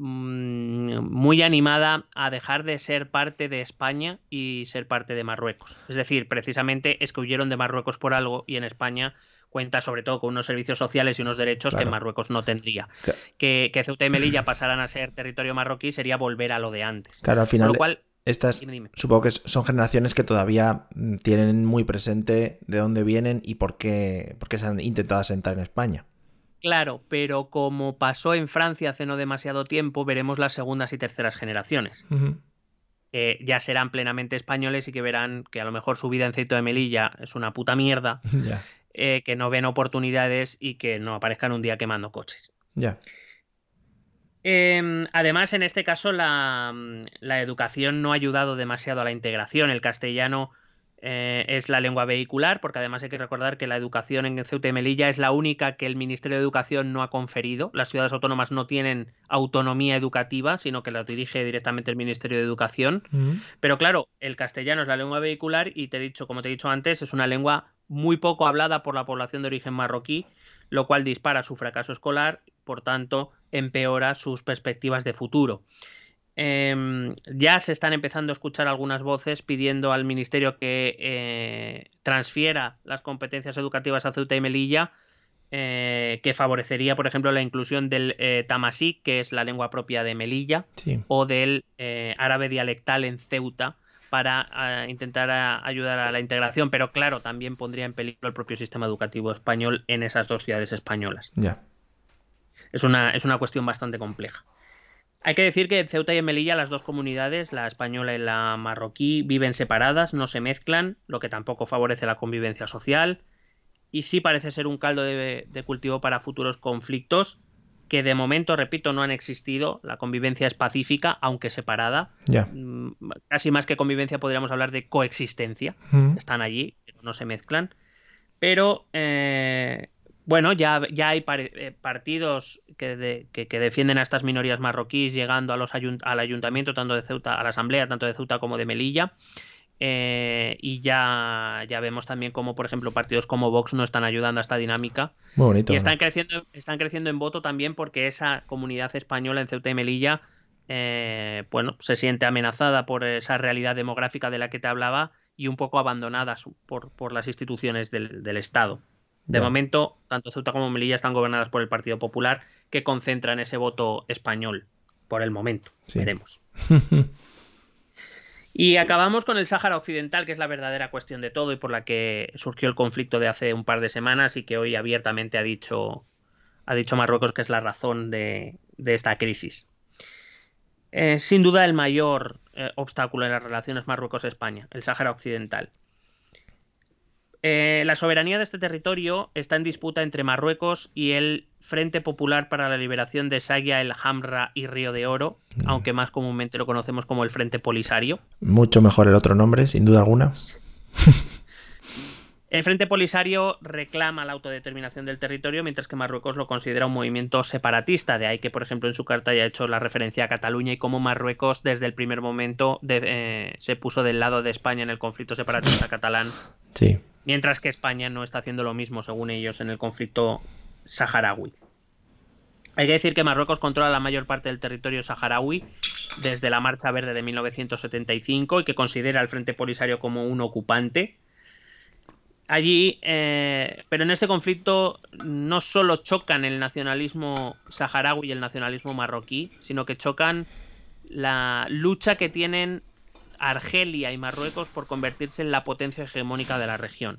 muy animada a dejar de ser parte de España y ser parte de Marruecos. Es decir, precisamente es que huyeron de Marruecos por algo y en España cuenta sobre todo con unos servicios sociales y unos derechos Claro. que Marruecos no tendría. Claro. Que, que Ceuta y Melilla pasaran a ser territorio marroquí sería volver a lo de antes. Claro, al final, Con lo cual, estas dime, dime. supongo que son generaciones que todavía mm, tienen muy presente de dónde vienen y por qué, por qué se han intentado asentar en España. Claro, pero como pasó en Francia hace no demasiado tiempo, veremos las segundas y terceras generaciones. Que ya serán plenamente españoles y que verán que a lo mejor su vida en Ceuta de Melilla es una puta mierda, eh, que no ven oportunidades y que no aparezcan un día quemando coches. ya. Eh, además, en este caso, la, la educación no ha ayudado demasiado a la integración. El castellano eh, es la lengua vehicular, porque además hay que recordar que la educación en Ceuta y Melilla es la única que el Ministerio de Educación no ha conferido. Las ciudades autónomas no tienen autonomía educativa, sino que las dirige directamente el Ministerio de Educación. Ujú. Pero claro, el castellano es la lengua vehicular y te he dicho, como te he dicho antes, es una lengua muy poco hablada por la población de origen marroquí, lo cual dispara su fracaso escolar, por tanto, empeora sus perspectivas de futuro. Em, ya se están empezando a escuchar algunas voces pidiendo al ministerio que eh, transfiera las competencias educativas a Ceuta y Melilla, eh, que favorecería, por ejemplo, la inclusión del eh, tamasí, que es la lengua propia de Melilla, Sí, o del árabe dialectal en Ceuta para ah, intentar ah, ayudar a la integración, pero claro, también pondría en peligro el propio sistema educativo español en esas dos ciudades españolas. ya. Es una, es una cuestión bastante compleja. Hay que decir que en Ceuta y en Melilla las dos comunidades, la española y la marroquí, viven separadas, no se mezclan, lo que tampoco favorece la convivencia social y sí parece ser un caldo de, de cultivo para futuros conflictos que de momento, repito, no han existido. La convivencia es pacífica, aunque separada. Mm, Casi más que convivencia podríamos hablar de coexistencia están allí, pero no se mezclan. Pero eh, bueno, ya, ya hay eh, partidos que, de- que- que defienden a estas minorías marroquíes llegando a los ayunt- al ayuntamiento, tanto de Ceuta, a la asamblea, tanto de Ceuta como de Melilla. Eh, y ya, ya vemos también como, por ejemplo, partidos como Vox no están ayudando a esta dinámica. Muy bonito. Y están creciendo, están creciendo en voto también porque esa comunidad española en Ceuta y Melilla, eh, bueno, se siente amenazada por esa realidad demográfica de la que te hablaba y un poco abandonada por, por las instituciones del, del Estado. De momento, tanto Ceuta como Melilla están gobernadas por el Partido Popular, que concentran ese voto español por el momento. Sí. Veremos. Y acabamos con el Sáhara Occidental, que es la verdadera cuestión de todo y por la que surgió el conflicto de hace un par de semanas y que hoy abiertamente ha dicho, ha dicho Marruecos que es la razón de, de esta crisis. Eh, sin duda el mayor eh, obstáculo en las relaciones Marruecos-España, el Sáhara Occidental. Eh, la soberanía de este territorio está en disputa entre Marruecos y el Frente Popular para la Liberación de Saya el Hamra y Río de Oro, aunque más comúnmente lo conocemos como el Frente Polisario. Mucho mejor el otro nombre, sin duda alguna. El Frente Polisario reclama la autodeterminación del territorio, mientras que Marruecos lo considera un movimiento separatista. De ahí que, por ejemplo, en su carta haya hecho la referencia a Cataluña y cómo Marruecos, desde el primer momento, de- eh, se puso del lado de España en el conflicto separatista catalán, Sí. Mientras que España no está haciendo lo mismo, según ellos, en el conflicto saharaui. Hay que decir que Marruecos controla la mayor parte del territorio saharaui desde la Marcha Verde de 1975 y que considera al Frente Polisario como un ocupante. Allí, eh, pero en este conflicto no solo chocan el nacionalismo saharaui y el nacionalismo marroquí, sino que chocan la lucha que tienen Argelia y Marruecos por convertirse en la potencia hegemónica de la región.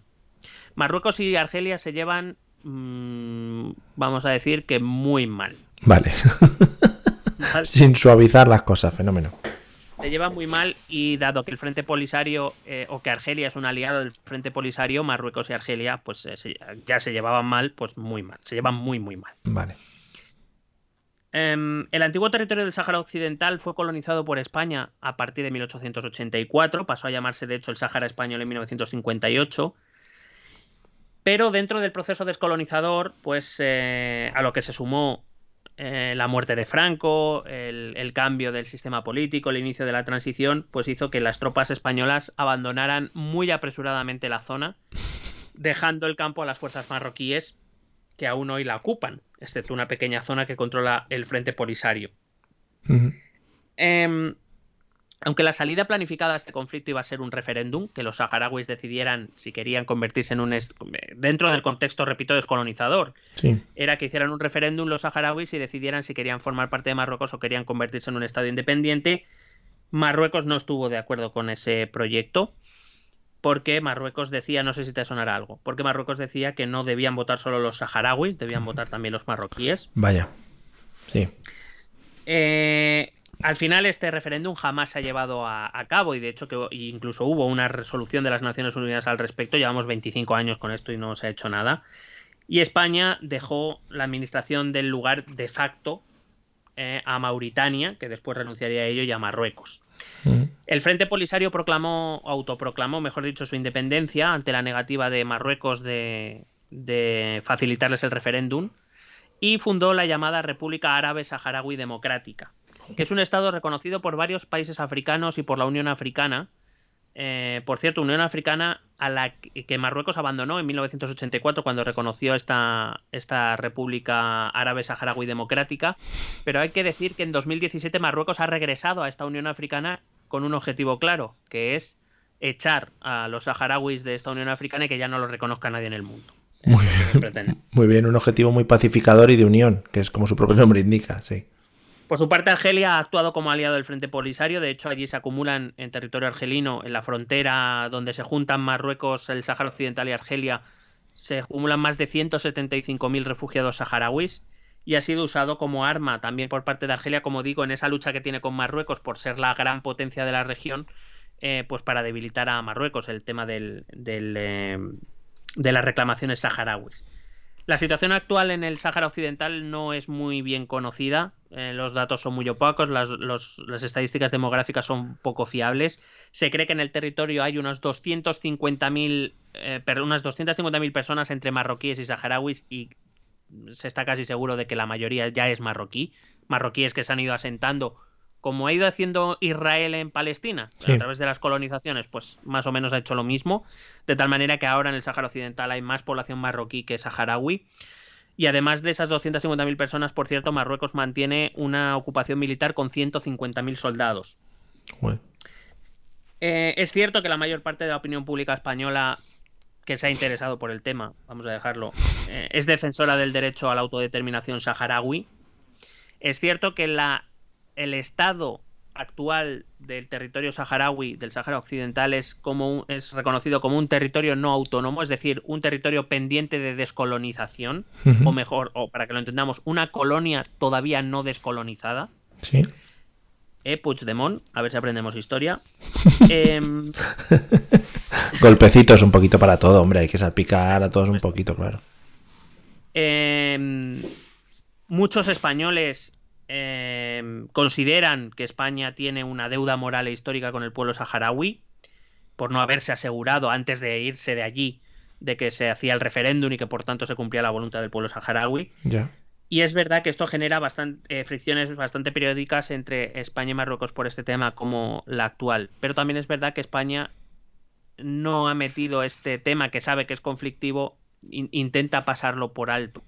Marruecos y Argelia se llevan, mm, vamos a decir que muy mal. Vale. ¿vale? sin suavizar las cosas, fenómeno. se llevan muy mal y dado que el Frente Polisario eh, o que Argelia es un aliado del Frente Polisario, Marruecos y Argelia pues eh, se- ya se llevaban mal, pues muy mal, se llevan muy muy mal. Vale. Em, el antiguo territorio del Sáhara Occidental fue colonizado por España a partir de 1884, pasó a llamarse de hecho el Sáhara Español en 1958. Pero dentro del proceso descolonizador, pues eh, a lo que se sumó eh, la muerte de Franco, el, el cambio del sistema político, el inicio de la transición, pues hizo que las tropas españolas abandonaran muy apresuradamente la zona, dejando el campo a las fuerzas marroquíes que aún hoy la ocupan, excepto una pequeña zona que controla el Frente Polisario. Em, aunque la salida planificada a este conflicto iba a ser un referéndum, que los saharauis decidieran si querían convertirse en un... dentro del contexto, repito, descolonizador, Sí. era que hicieran un referéndum los saharauis y decidieran si querían formar parte de Marruecos o querían convertirse en un Estado independiente. Marruecos no estuvo de acuerdo con ese proyecto porque Marruecos decía, no sé si te sonará algo, porque Marruecos decía que no debían votar solo los saharauis, debían votar también los marroquíes. Vaya. Sí. Eh, al final este referéndum jamás se ha llevado a, a cabo y de hecho que incluso hubo una resolución de las Naciones Unidas al respecto. Llevamos 25 años con esto y no se ha hecho nada. Y España dejó la administración del lugar de facto eh, a Mauritania, que después renunciaría a ello, y a Marruecos. El Frente Polisario proclamó, autoproclamó, mejor dicho, su independencia ante la negativa de Marruecos de, de facilitarles el referéndum y fundó la llamada República Árabe Saharaui Democrática, que es un estado reconocido por varios países africanos y por la Unión Africana. Eh, por cierto, Unión Africana a la que Marruecos abandonó en 1984 cuando reconoció esta, esta República Árabe Saharaui Democrática, pero hay que decir que en 2017 Marruecos ha regresado a esta Unión Africana con un objetivo claro, que es echar a los saharauis de esta Unión Africana y que ya no los reconozca nadie en el mundo. Muy pretende. Muy bien, un objetivo muy pacificador y de unión, que es como su propio nombre indica, sí. Por su parte, Argelia ha actuado como aliado del Frente Polisario. De hecho, allí se acumulan en territorio argelino, en la frontera donde se juntan Marruecos, el Sáhara Occidental y Argelia, se acumulan más de 175.000 refugiados saharauis y ha sido usado como arma también por parte de Argelia, como digo, en esa lucha que tiene con Marruecos por ser la gran potencia de la región, eh, pues para debilitar a Marruecos el tema del, eh, de las reclamaciones saharauis. La situación actual en el Sáhara Occidental no es muy bien conocida. eh, los datos son muy opacos, las, estadísticas demográficas son poco fiables. Se cree que en el territorio hay unos 250.000 eh, unas 250.000 personas entre marroquíes y saharauis y se está casi seguro de que la mayoría ya es marroquí. Marroquíes que se han ido asentando como ha ido haciendo Israel en Palestina Sí. a través de las colonizaciones, pues más o menos ha hecho lo mismo, de tal manera que ahora en el Sáhara Occidental hay más población marroquí que saharaui. Y además de esas 250.000 personas, por cierto, Marruecos mantiene una ocupación militar con 150.000 soldados. Joder. Eh, es cierto que la mayor parte de la opinión pública española que se ha interesado por el tema, vamos a dejarlo, eh, es defensora del derecho a la autodeterminación saharaui. Es cierto que la, el estado actual del territorio saharaui, del Sahara Occidental, es, como un- es reconocido como un territorio no autónomo, es decir, un territorio pendiente de descolonización, o mejor, o para que lo entendamos, una colonia todavía no descolonizada. Sí. Eh, Puigdemont, a ver si aprendemos historia. Em, Golpecitos un poquito para todo, hombre. Hay que salpicar a todos un poquito, claro. Em, muchos españoles em, consideran que España tiene una deuda moral e histórica con el pueblo saharaui por no haberse asegurado antes de irse de allí de que se hacía el referéndum y que por tanto se cumplía la voluntad del pueblo saharaui. Ya. Y es verdad que esto genera bastante, eh, fricciones bastante periódicas entre España y Marruecos por este tema como la actual. Pero también es verdad que España no ha metido este tema que sabe que es conflictivo, in- intenta pasarlo por alto.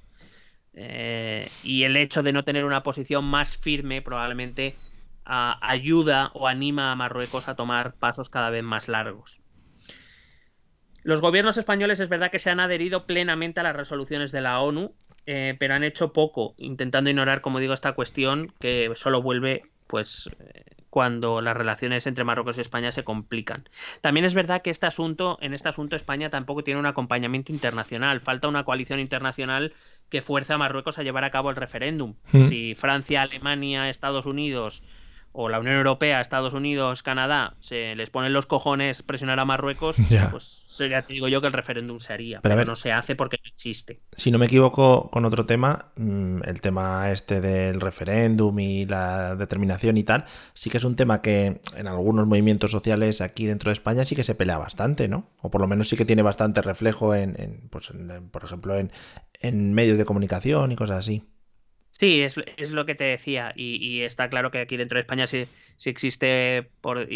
Eh, y el hecho de no tener una posición más firme probablemente ah, ayuda o anima a Marruecos a tomar pasos cada vez más largos. Los gobiernos españoles es verdad que se han adherido plenamente a las resoluciones de la ONU, eh, pero han hecho poco, intentando ignorar, como digo, esta cuestión que solo vuelve, pues, eh, cuando las relaciones entre Marruecos y España se complican. También es verdad que este asunto, en este asunto España tampoco tiene un acompañamiento internacional. Falta una coalición internacional que fuerza a Marruecos a llevar a cabo el referéndum. Mm. Si Francia, Alemania, Estados Unidos o la Unión Europea, Estados Unidos, Canadá, se les ponen los cojones presionar a Marruecos, Ya. pues ya te digo yo que el referéndum se haría, Pero a pero, ver. no se hace porque no existe. Si no me equivoco con otro tema, mm, el tema este del referéndum y la determinación y tal, sí que es un tema que en algunos movimientos sociales aquí dentro de España sí que se pelea bastante, ¿no? O por lo menos sí que tiene bastante reflejo en, en, pues en- en, por ejemplo, en medios de comunicación y cosas así. Sí, es, es lo que te decía, y, y está claro que aquí dentro de España sí, sí existe, por,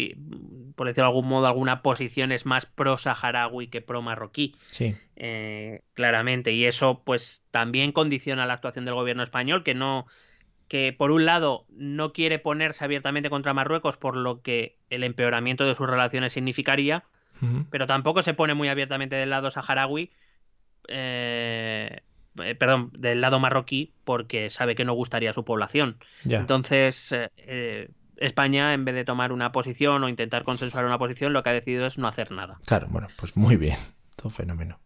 por decirlo de algún modo, alguna posición es más pro-saharaui que pro-marroquí. Sí, eh, claramente. Y eso, pues, también condiciona la actuación del gobierno español, que no, que por un lado no quiere ponerse abiertamente contra Marruecos, por lo que el empeoramiento de sus relaciones significaría, pero tampoco se pone muy abiertamente del lado saharaui, eh, eh, perdón, del lado marroquí, porque sabe que no gustaría a su población. ya. Entonces, eh, eh, España, en vez de tomar una posición o intentar consensuar una posición, lo que ha decidido es no hacer nada. Claro, bueno, pues muy bien. Todo fenómeno.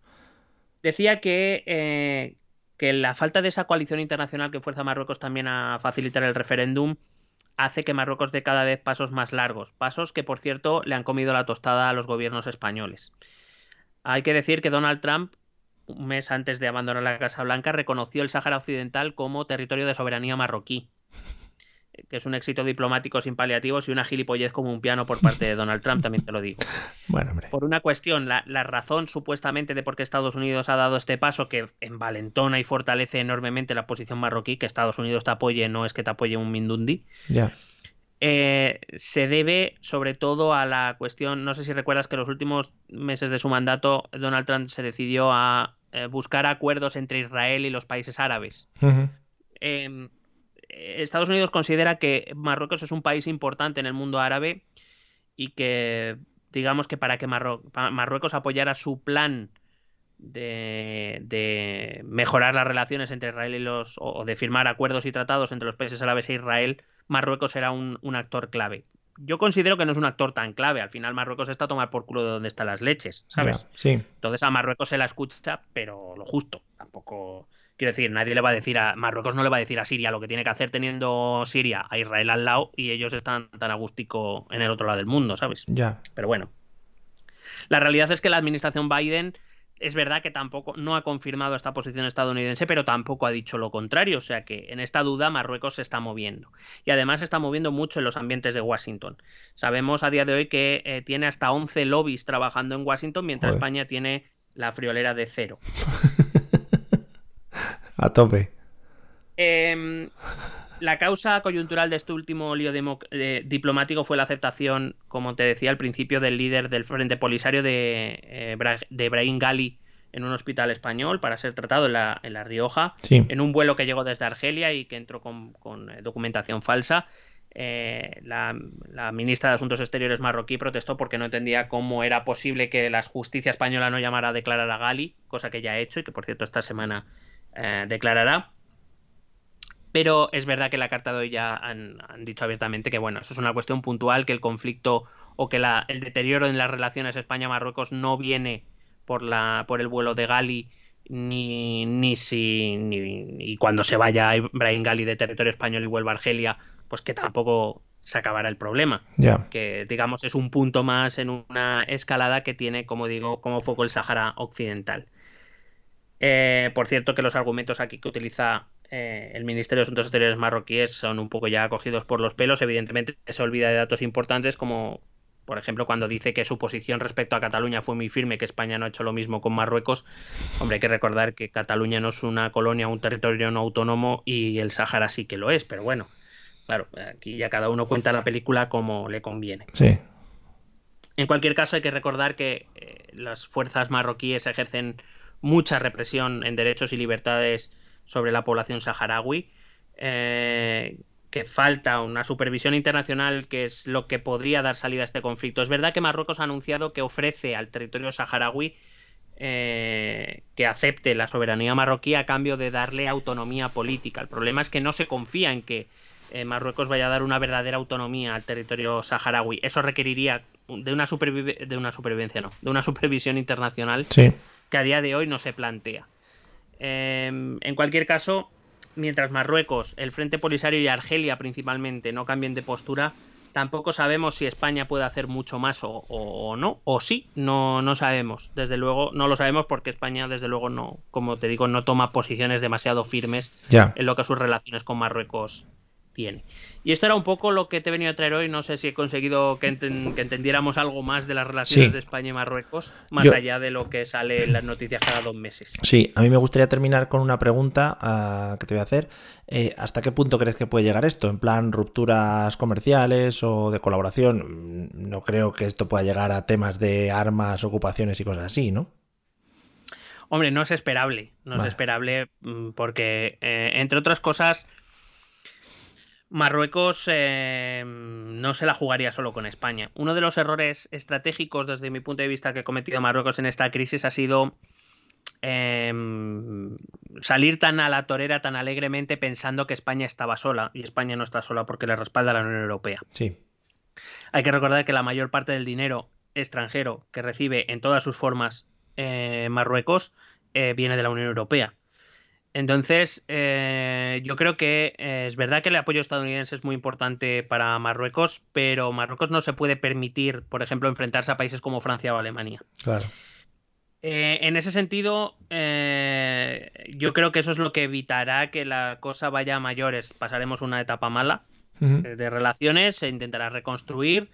Decía que, eh, que la falta de esa coalición internacional que fuerza a Marruecos también a facilitar el referéndum hace que Marruecos dé cada vez pasos más largos. Pasos que, por cierto, le han comido la tostada a los gobiernos españoles. Hay que decir que Donald Trump, un mes antes de abandonar la Casa Blanca, reconoció el Sáhara Occidental como territorio de soberanía marroquí. Que es un éxito diplomático sin paliativos y una gilipollez como un piano por parte de Donald Trump, también te lo digo Bueno, hombre. por una cuestión, la, la razón supuestamente de por qué Estados Unidos ha dado este paso que envalentona y fortalece enormemente la posición marroquí, que Estados Unidos te apoye, no es que te apoye un Mindundi, Ya. Eh, se debe sobre todo a la cuestión, no sé si recuerdas que en los últimos meses de su mandato Donald Trump se decidió a eh, buscar acuerdos entre Israel y los países árabes. Eh, Estados Unidos considera que Marruecos es un país importante en el mundo árabe y que, digamos que para que Marruecos apoyara su plan de, de mejorar las relaciones entre Israel y los, o de firmar acuerdos y tratados entre los países árabes e Israel, Marruecos era un, un actor clave. Yo considero que no es un actor tan clave. Al final Marruecos está a tomar por culo de dónde están las leches, ¿sabes? Sí. Entonces a Marruecos se la escucha, pero lo justo. Tampoco. Quiero decir, nadie le va a decir a. Marruecos no le va a decir a Siria lo que tiene que hacer teniendo Siria a Israel al lado y ellos están tan agústico en el otro lado del mundo, ¿sabes? Ya. Pero bueno. La realidad es que la administración Biden es verdad que tampoco no ha confirmado esta posición estadounidense, pero tampoco ha dicho lo contrario. O sea que en esta duda Marruecos se está moviendo. Y además se está moviendo mucho en los ambientes de Washington. Sabemos a día de hoy que eh, tiene hasta 11 lobbies trabajando en Washington, mientras Joder. España tiene la friolera de cero. A tope. Em, la causa coyuntural de este último lío eh, diplomático fue la aceptación, como te decía al principio, del líder del Frente Polisario de, eh, Bra- de Brahim Gali en un hospital español para ser tratado en la, en la Rioja, Sí. en un vuelo que llegó desde Argelia y que entró con, con, eh, documentación falsa. Eh, la, la ministra de Asuntos Exteriores marroquí protestó porque no entendía cómo era posible que la justicia española no llamara a declarar a Gali, cosa que ya ha hecho y que por cierto esta semana eh, declarará. Pero es verdad que la carta de hoy ya han, han dicho abiertamente que, bueno, eso es una cuestión puntual, que el conflicto o que la- el deterioro en las relaciones España-Marruecos no viene por, la, por el vuelo de Gali, ni, ni si ni, ni cuando se vaya Ibrahim Gali de territorio español y vuelva a Argelia, pues que tampoco se acabará el problema. Ya. Que, digamos, es un punto más en una escalada que tiene, como digo, como foco el Sahara Occidental. Eh, por cierto, que los argumentos aquí que utiliza eh, el Ministerio de Asuntos Exteriores marroquíes son un poco ya cogidos por los pelos. Evidentemente, se olvida de datos importantes como, por ejemplo, cuando dice que su posición respecto a Cataluña fue muy firme, que España no ha hecho lo mismo con Marruecos. Hombre, hay que recordar que Cataluña no es una colonia, un territorio no autónomo y el Sahara sí que lo es, pero bueno, claro, aquí ya cada uno cuenta la película como le conviene. Sí. En cualquier caso, hay que recordar que eh, las fuerzas marroquíes ejercen mucha represión en derechos y libertades sobre la población saharaui, eh, que falta una supervisión internacional que es lo que podría dar salida a este conflicto. Es verdad que Marruecos ha anunciado que ofrece al territorio saharaui eh, que acepte la soberanía marroquí a cambio de darle autonomía política. El problema es que no se confía en que eh, Marruecos vaya a dar una verdadera autonomía al territorio saharaui. Eso requeriría de una, de una supervivencia, no, de una supervisión internacional Sí. que a día de hoy no se plantea. Eh, en cualquier caso, mientras Marruecos, el Frente Polisario y Argelia principalmente no cambien de postura, tampoco sabemos si España puede hacer mucho más o, o no, o sí, no, no sabemos. Desde luego, no lo sabemos porque España, desde luego, no, como te digo, no toma posiciones demasiado firmes en lo que sus relaciones con Marruecos tiene. Y esto era un poco lo que te he venido a traer hoy. No sé si he conseguido que, enten- que entendiéramos algo más de las relaciones Sí. de España y Marruecos, más Yo- allá de lo que sale en las noticias cada dos meses. Sí, a mí me gustaría terminar con una pregunta ah, que te voy a hacer. Eh, ¿Hasta qué punto crees que puede llegar esto? ¿En plan rupturas comerciales o de colaboración? Mm, No creo que esto pueda llegar a temas de armas, ocupaciones y cosas así, ¿no? Hombre, no es esperable. No Vale. es esperable mm, porque, eh, entre otras cosas, Marruecos eh, no se la jugaría solo con España. Uno de los errores estratégicos desde mi punto de vista que ha cometido Marruecos en esta crisis ha sido eh, salir tan a la torera, tan alegremente pensando que España estaba sola. Y España no está sola porque le respalda la Unión Europea. Sí. Hay que recordar que la mayor parte del dinero extranjero que recibe en todas sus formas eh, Marruecos eh, viene de la Unión Europea. Entonces, eh, yo creo que eh, es verdad que el apoyo estadounidense es muy importante para Marruecos, pero Marruecos no se puede permitir, por ejemplo, enfrentarse a países como Francia o Alemania. Claro. Eh, en ese sentido, eh, yo creo que eso es lo que evitará que la cosa vaya a mayores. Pasaremos una etapa mala, de relaciones, se intentará reconstruir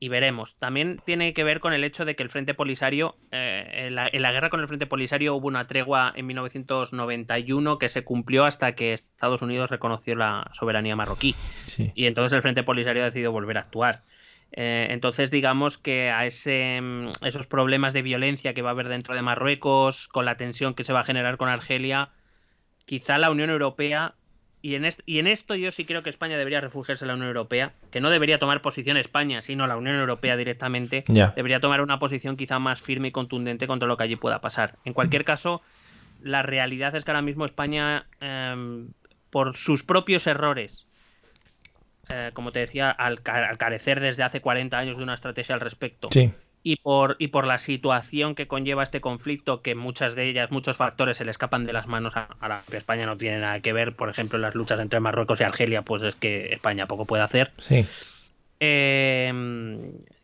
y veremos. También tiene que ver con el hecho de que el Frente Polisario, eh, en, la, en la guerra con el Frente Polisario hubo una tregua en 1991 que se cumplió hasta que Estados Unidos reconoció la soberanía marroquí. Sí. Y entonces el Frente Polisario ha decidido volver a actuar. Eh, entonces, digamos que a ese, mm, esos problemas de violencia que va a haber dentro de Marruecos, con la tensión que se va a generar con Argelia, quizá la Unión Europea, y en, est- y en esto yo sí creo que España debería refugiarse en la Unión Europea, que no debería tomar posición España, sino la Unión Europea directamente, debería tomar una posición quizá más firme y contundente contra lo que allí pueda pasar. En cualquier caso, la realidad es que ahora mismo España, em, por sus propios errores, eh, como te decía, al, ca- al carecer desde hace 40 años de una estrategia al respecto, Sí. Y por, y por la situación que conlleva este conflicto, que muchas de ellas, muchos factores se le escapan de las manos a, a la que España no tiene nada que ver, por ejemplo, las luchas entre Marruecos y Argelia, pues es que España poco puede hacer. Sí. Eh,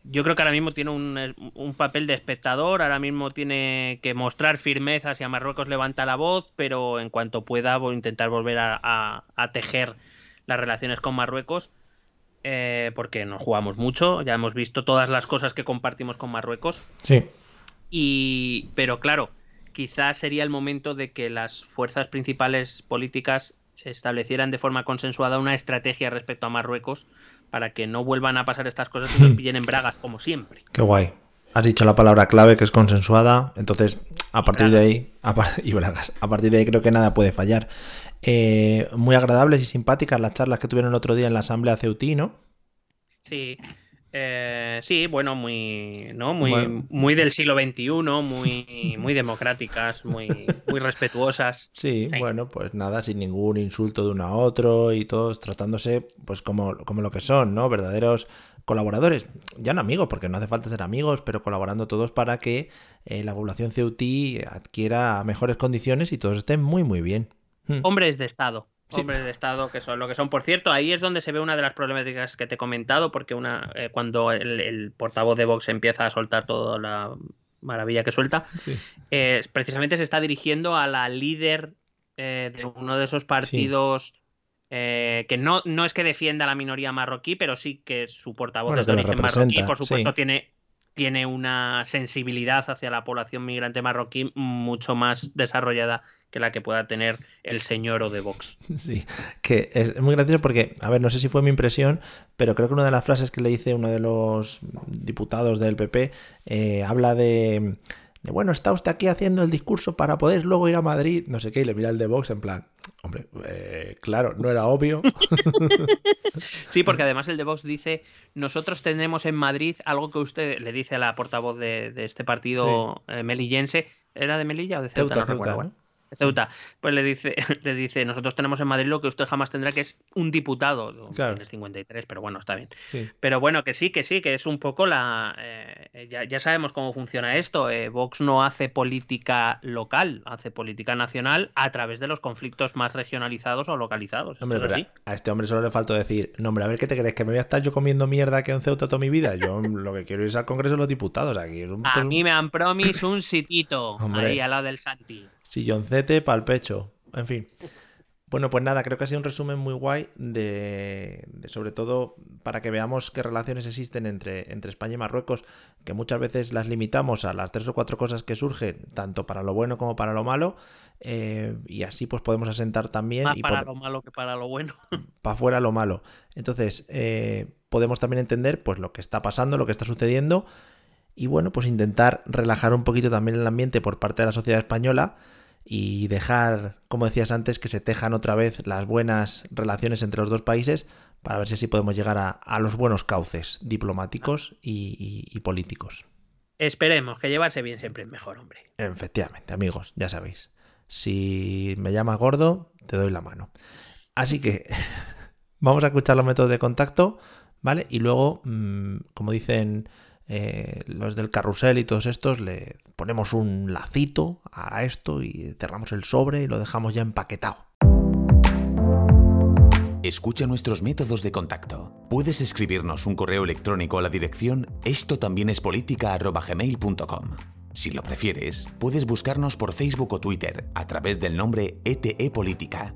yo creo que ahora mismo tiene un, un papel de espectador, ahora mismo tiene que mostrar firmeza si a Marruecos levanta la voz, pero en cuanto pueda voy a intentar volver a, a- a tejer las relaciones con Marruecos, eh, porque nos jugamos mucho, ya hemos visto todas las cosas que compartimos con Marruecos, Sí. y pero claro, quizás sería el momento de que las fuerzas principales políticas establecieran de forma consensuada una estrategia respecto a Marruecos para que no vuelvan a pasar estas cosas y nos pillen en bragas como siempre. Qué guay. Has dicho la palabra clave que es consensuada, entonces a partir de ahí, a, y bragas, a partir de ahí creo que nada puede fallar. Eh, muy agradables y simpáticas las charlas que tuvieron el otro día en la asamblea Ceutí, ¿no? Sí, eh, sí, bueno, muy, ¿no? muy, Bueno. muy del siglo XXI, muy, muy democráticas, muy, muy respetuosas. Sí, Sí. bueno, pues nada, sin ningún insulto de uno a otro y todos tratándose pues como, como lo que son, ¿no? Verdaderos colaboradores, ya no amigos, porque no hace falta ser amigos, pero colaborando todos para que eh, la población ceutí adquiera mejores condiciones y todos estén muy, muy bien. Hmm. Hombres de Estado. Sí. Hombres de Estado que son lo que son. Por cierto, ahí es donde se ve una de las problemáticas que te he comentado, porque una eh, cuando el, el portavoz de Vox empieza a soltar toda la maravilla que suelta, Sí. eh, precisamente se está dirigiendo a la líder eh, de uno de esos partidos eh, que no, no es que defienda a la minoría marroquí, pero sí que su portavoz Bueno, es de origen marroquí, por supuesto, sí. tiene, tiene una sensibilidad hacia la población migrante marroquí mucho más desarrollada que la que pueda tener el señor o de Vox. Sí, que es muy gracioso porque, a ver, no sé si fue mi impresión, pero creo que una de las frases que le dice uno de los diputados del PP eh, habla de, de, bueno, está usted aquí haciendo el discurso para poder luego ir a Madrid, no sé qué, y le mira el de Vox en plan, hombre, eh, claro, no era obvio. Sí, porque además el de Vox dice, nosotros tenemos en Madrid algo que usted le dice a la portavoz de, de este partido eh, melillense, ¿era de Melilla o de Ceuta? Ceuta, no Ceuta, recuerdo, ¿no? Ceuta. Pues le dice, le dice, nosotros tenemos en Madrid lo que usted jamás tendrá, que es un diputado. Claro. Tienes 53, pero bueno, está bien. Sí. Pero bueno, que sí, que sí, que es un poco la... eh, ya, ya sabemos cómo funciona esto. eh, Vox no hace política local, hace política nacional a través de los conflictos más regionalizados o localizados. Hombre, Eso pero sí. a este hombre solo le faltó decir, no, hombre, a ver qué te crees, que me voy a estar yo comiendo mierda que en Ceuta toda mi vida. Yo lo que quiero es al Congreso de los Diputados. Aquí es un, A mí me han promis un sitito Hombre. ahí al lado del Santi. Silloncete para el pecho. En fin. Bueno, pues nada, creo que ha sido un resumen muy guay de, de sobre todo para que veamos qué relaciones existen entre, entre España y Marruecos, que muchas veces las limitamos a las tres o cuatro cosas que surgen, tanto para lo bueno como para lo malo, eh, y así pues podemos asentar también Más y para lo malo que para lo bueno. para afuera lo malo. Entonces, eh, podemos también entender pues lo que está pasando, lo que está sucediendo y bueno, pues intentar relajar un poquito también el ambiente por parte de la sociedad española y dejar, como decías antes, que se tejan otra vez las buenas relaciones entre los dos países para ver si así podemos llegar a, a los buenos cauces diplomáticos y, y- y políticos. Esperemos que llevarse bien siempre es mejor, hombre. Efectivamente, amigos, ya sabéis. Si me llamas gordo, te doy la mano. Así que vamos a escuchar los métodos de contacto, ¿vale? Y luego, mm, como dicen eh, los del carrusel y todos estos, le ponemos un lacito a esto y cerramos el sobre y lo dejamos ya empaquetado. Escucha nuestros métodos de contacto. Puedes escribirnos un correo electrónico a la dirección esto también es política@gmail.com. Si lo prefieres, puedes buscarnos por Facebook o Twitter a través del nombre ETE Política.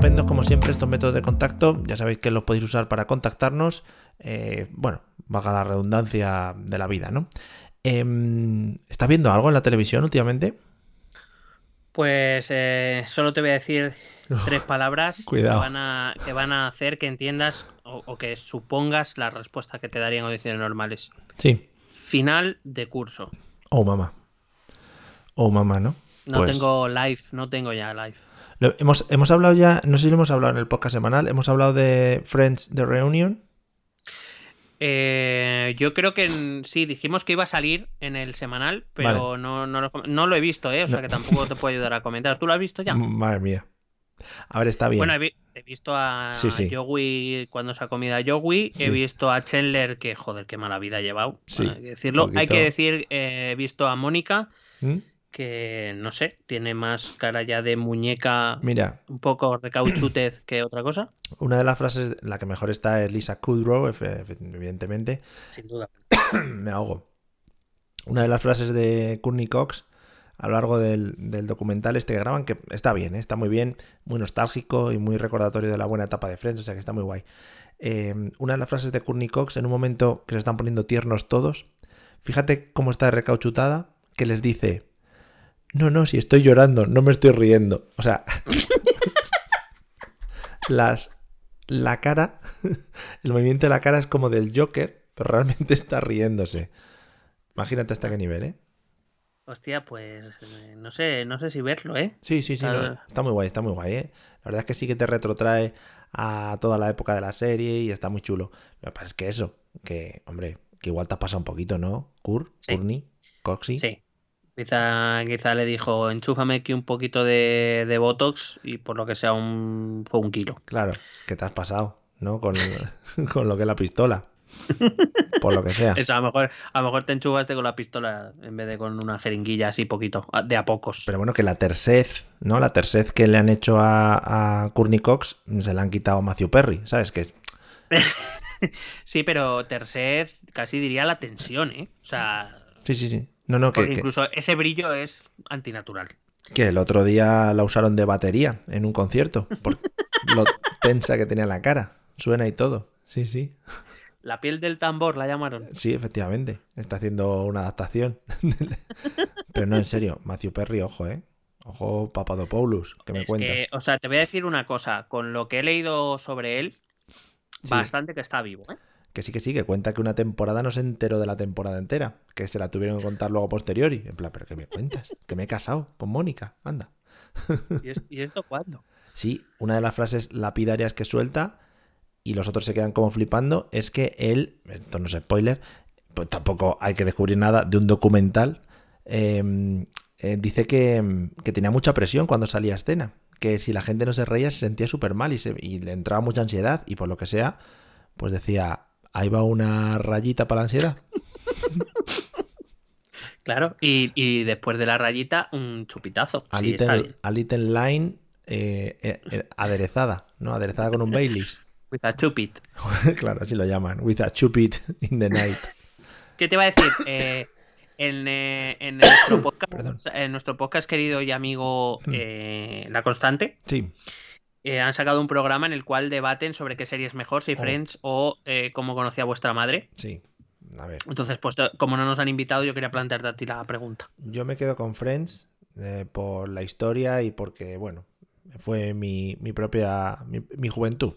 Estupendos como siempre estos métodos de contacto. Ya sabéis que los podéis usar para contactarnos. Eh, bueno, valga la redundancia de la vida, ¿no? Em, ¿Estás viendo algo en la televisión últimamente? Pues eh, solo te voy a decir tres palabras Cuidado. Que, van a, que van a hacer que entiendas o, o que supongas la respuesta que te daría en condiciones normales. Sí. Final de curso. Oh, mamá. Oh, mamá, ¿no? No Pues, tengo live, no tengo ya live. Lo- hemos, hemos hablado ya, no sé si lo hemos hablado en el podcast semanal, hemos hablado de Friends The Reunion. Eh, yo creo que en- sí, dijimos que iba a salir en el semanal, pero no, no, lo, no lo he visto, ¿eh? O sea que tampoco te puedo ayudar a comentar. ¿Tú lo has visto ya? Madre mía. A ver, está bien. Bueno, he, vi- he visto a Sí, sí. Joey cuando se ha comido a Joey, Sí. he visto a Chandler, que joder, qué mala vida ha llevado. Sí, hay que decirlo. Hay que decir, eh, he visto a Mónica, ¿Mm? Que no sé, tiene más cara ya de muñeca Mira, un poco recauchutez que otra cosa, una de las frases, la que mejor está es Lisa Kudrow, evidentemente. sin duda. me ahogo. Una de las frases de Courtney Cox a lo largo del, del documental este que graban, que está bien, ¿eh? está muy bien, muy nostálgico y muy recordatorio de la buena etapa de Friends, o sea que está muy guay. Eh, una de las frases de Courtney Cox en un momento que se están poniendo tiernos todos, fíjate cómo está recauchutada, que les dice, no, no, si estoy llorando, no me estoy riendo. O sea, las, la cara, el movimiento de la cara es como del Joker, pero realmente está riéndose. Imagínate hasta qué nivel, ¿eh? Hostia, pues eh, no sé, no sé si verlo, ¿eh? Sí, sí, sí, no, está muy guay, está muy guay, ¿eh? La verdad es que sí que te retrotrae a toda la época de la serie y está muy chulo. Lo que pasa es que eso, que, hombre, que igual te has pasado un poquito, ¿no? Kur, Sí. Courtney, Coxy. Sí. Quizá, quizá le dijo, enchúfame aquí un poquito de, de Botox y por lo que sea un, fue un kilo. Claro, que te has pasado, ¿no? Con, con lo que es la pistola. Por lo que sea. Eso, a lo mejor, a lo mejor te enchufaste con la pistola en vez de con una jeringuilla así poquito, de a pocos. Pero bueno, que la tercez, ¿no? La tercez que le han hecho a, a Courtney Cox se la han quitado a Matthew Perry, ¿sabes? Que Sí, pero Tercez casi diría la tensión, ¿eh? O sea, Sí, sí, sí. No, no, que, incluso ese brillo es antinatural. que el otro día la usaron de batería en un concierto. Por lo tensa que tenía la cara. Suena y todo. Sí, sí. La piel del tambor la llamaron. Sí, efectivamente. Está haciendo una adaptación. Pero no, en serio. Matthew Perry, ojo, ¿eh? Ojo, Papadopoulos, que me Es cuentas. que, o sea, te voy a decir una cosa. Con lo que he leído sobre él, Sí. bastante que está vivo. ¿eh? Que sí, que sí, que cuenta que una temporada no se enteró de la temporada entera. Que se la tuvieron que contar luego posteriori. En plan, ¿pero qué me cuentas? Que me he casado con Mónica, anda. ¿Y, es- y esto cuándo? Sí, una de las frases lapidarias que suelta y los otros se quedan como flipando es que él, esto no es spoiler, pues tampoco hay que descubrir nada de un documental, eh, eh, dice que, que tenía mucha presión cuando salía a escena, que si la gente no se reía se sentía súper mal y, se- y le entraba mucha ansiedad y por lo que sea, pues decía, ahí va una rayita para la ansiedad. Claro, y, y después de la rayita, un chupitazo. A, Sí, little, bien. a little line eh, eh, eh, aderezada, ¿no? Aderezada con un Baileys. With a chupit. claro, así lo llaman. With a chupit in the night. ¿Qué te iba a decir? En, en nuestro podcast, Perdón. en nuestro podcast querido y amigo Hmm. La Constante, Sí, eh, han sacado un programa en el cual debaten sobre qué serie es mejor, si Oh. Friends o eh, cómo conocía vuestra madre. sí. A ver, Entonces, pues como no nos han invitado, yo quería plantearte a ti la pregunta. yo me quedo con Friends eh, por la historia y porque, bueno, fue mi, mi propia, mi, mi juventud.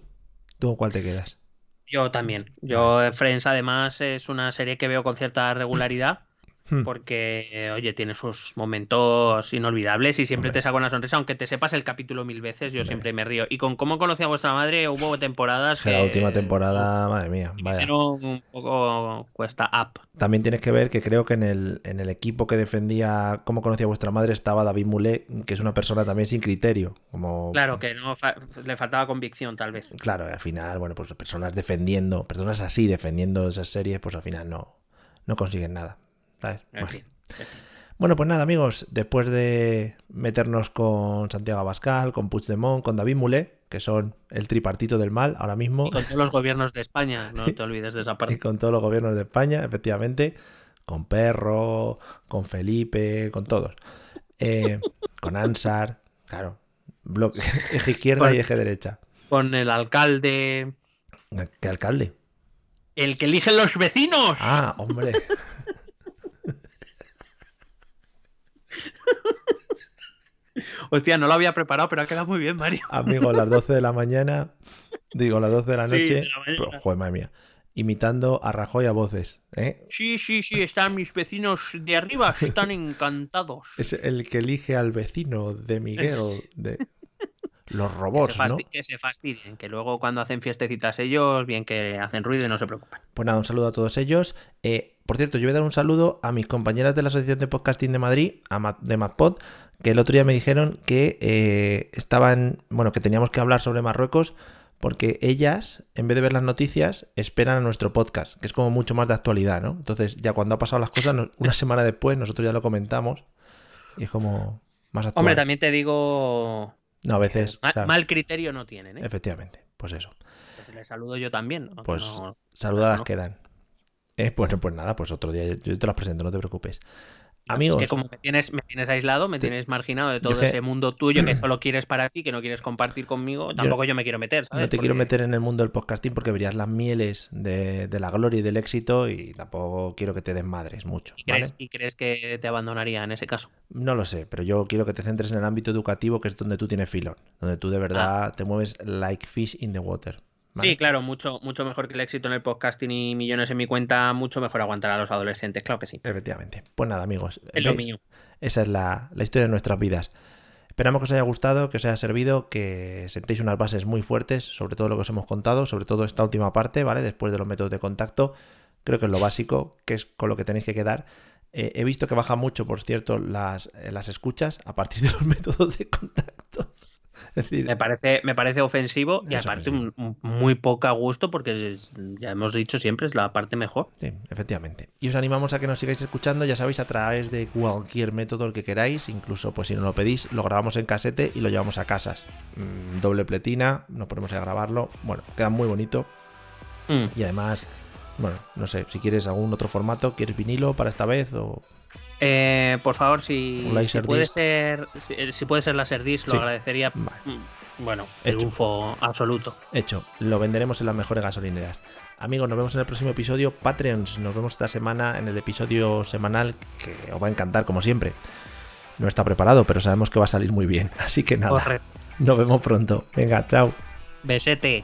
¿Tú con cuál te quedas? Yo también. Yo, eh, Friends, además, es una serie que veo con cierta regularidad. Hmm. Porque, oye, tiene sus momentos inolvidables y siempre Hombre. te saca una sonrisa, aunque te sepas el capítulo mil veces, yo Hombre. siempre me río. Y con cómo conocí a vuestra madre, hubo temporadas Que la última temporada, madre mía, vaya. un poco cuesta up. También tienes que ver que creo que en el, en el equipo que defendía cómo conocía vuestra madre estaba David Moulet, que es una persona también sin criterio. Como, Claro, que no fa- le faltaba convicción, tal vez. Claro, al final, bueno, pues personas defendiendo, personas así defendiendo esas series, pues al final no, no consiguen nada. Bueno. fin. Bueno, pues nada, amigos, después de meternos con Santiago Abascal, con Puigdemont, con David Moulet, que son el tripartito del mal ahora mismo, Y con todos los gobiernos de España, no te olvides de esa y parte. con todos los gobiernos de España, efectivamente, con Perro, con Felipe, con todos, Eh, con Ansar, claro, bloque, eje izquierda Con- y eje derecha. Con el alcalde. ¿Qué alcalde? El que eligen los vecinos. Ah, hombre. Hostia, no lo había preparado, pero ha quedado muy bien, Mario. Amigo, a las 12 de la mañana, digo, a las 12 de la Sí, noche, de la mañana. pues, joder, madre mía, imitando a Rajoy a voces, ¿eh? Sí, sí, sí, están mis vecinos de arriba, están encantados. Es el que elige al vecino de Miguel, de los Que robots, se, ¿no? que se fastidien, que luego cuando hacen fiestecitas ellos, bien que hacen ruido y no se preocupen. Pues nada, un saludo a todos ellos. Eh, por cierto, yo voy a dar un saludo a mis compañeras de la Asociación de Podcasting de Madrid, a Ma- de MadPod, que el otro día me dijeron que eh, estaban, bueno, que teníamos que hablar sobre Marruecos, porque ellas, en vez de ver las noticias, esperan a nuestro podcast, que es como mucho más de actualidad, ¿no? Entonces, ya cuando ha pasado las cosas, una semana después, nosotros ya lo comentamos, y es como más actual. Hombre, también te digo, No, a veces, claro, mal criterio no tienen, ¿eh? efectivamente, pues eso. Pues les saludo yo también. ¿no? Pues No- saludadas no. quedan. Eh, bueno, pues nada, pues otro día yo, te las presento, no te preocupes. Es Amigos, que como me tienes, me tienes aislado, me Te- tienes marginado de Yo todo que- ese mundo tuyo que solo quieres para ti, que no quieres compartir conmigo, tampoco yo, me quiero meter, ¿sabes? no te quiero meter en el mundo del podcasting porque verías las mieles de, de la gloria y del éxito y tampoco quiero que te desmadres mucho. ¿Y ¿vale? crees, y crees que te abandonaría en ese caso? No lo sé, pero yo quiero que te centres en el ámbito educativo, que es donde tú tienes filón, donde tú de verdad te mueves like fish in the water. ¿Vale? Sí, claro, mucho, mucho mejor que el éxito en el podcasting y millones en mi cuenta, mucho mejor aguantar a los adolescentes, claro que sí. Efectivamente. Pues nada, amigos. Es lo ¿veis? mío. Esa es la, la historia de nuestras vidas. Esperamos que os haya gustado, que os haya servido, que sentéis unas bases muy fuertes sobre todo lo que os hemos contado, sobre todo esta última parte, ¿vale? Después de los métodos de contacto. Creo que es lo básico, que es con lo que tenéis que quedar. Eh, he visto que baja mucho, por cierto, las, eh, las escuchas a partir de los métodos de contacto. Es decir, Me parece, me parece ofensivo y Es aparte ofensivo. un- un muy poca gusto porque es- ya hemos dicho siempre es la parte mejor. Sí, efectivamente. Y os animamos a que nos sigáis escuchando, ya sabéis, a través de cualquier método el que queráis, incluso pues si no lo pedís, lo grabamos en casete y lo llevamos a casas. Mm, doble pletina, nos ponemos a grabarlo, bueno, queda muy bonito Mm. y además, bueno, no sé, si quieres algún otro formato, ¿quieres vinilo para esta vez o Eh, por favor, si, puede ser si, eh, si puede ser Laserdisc, lo Sí. agradecería. Vale. Mm, Bueno, Hecho. triunfo absoluto. hecho? Lo venderemos en las mejores gasolineras. Amigos, nos vemos en el próximo episodio. Patreons, nos vemos esta semana en el episodio semanal que os va a encantar como siempre. no está preparado, pero sabemos que va a salir muy bien. Así que nada, nos vemos pronto. Venga, chao. Besete.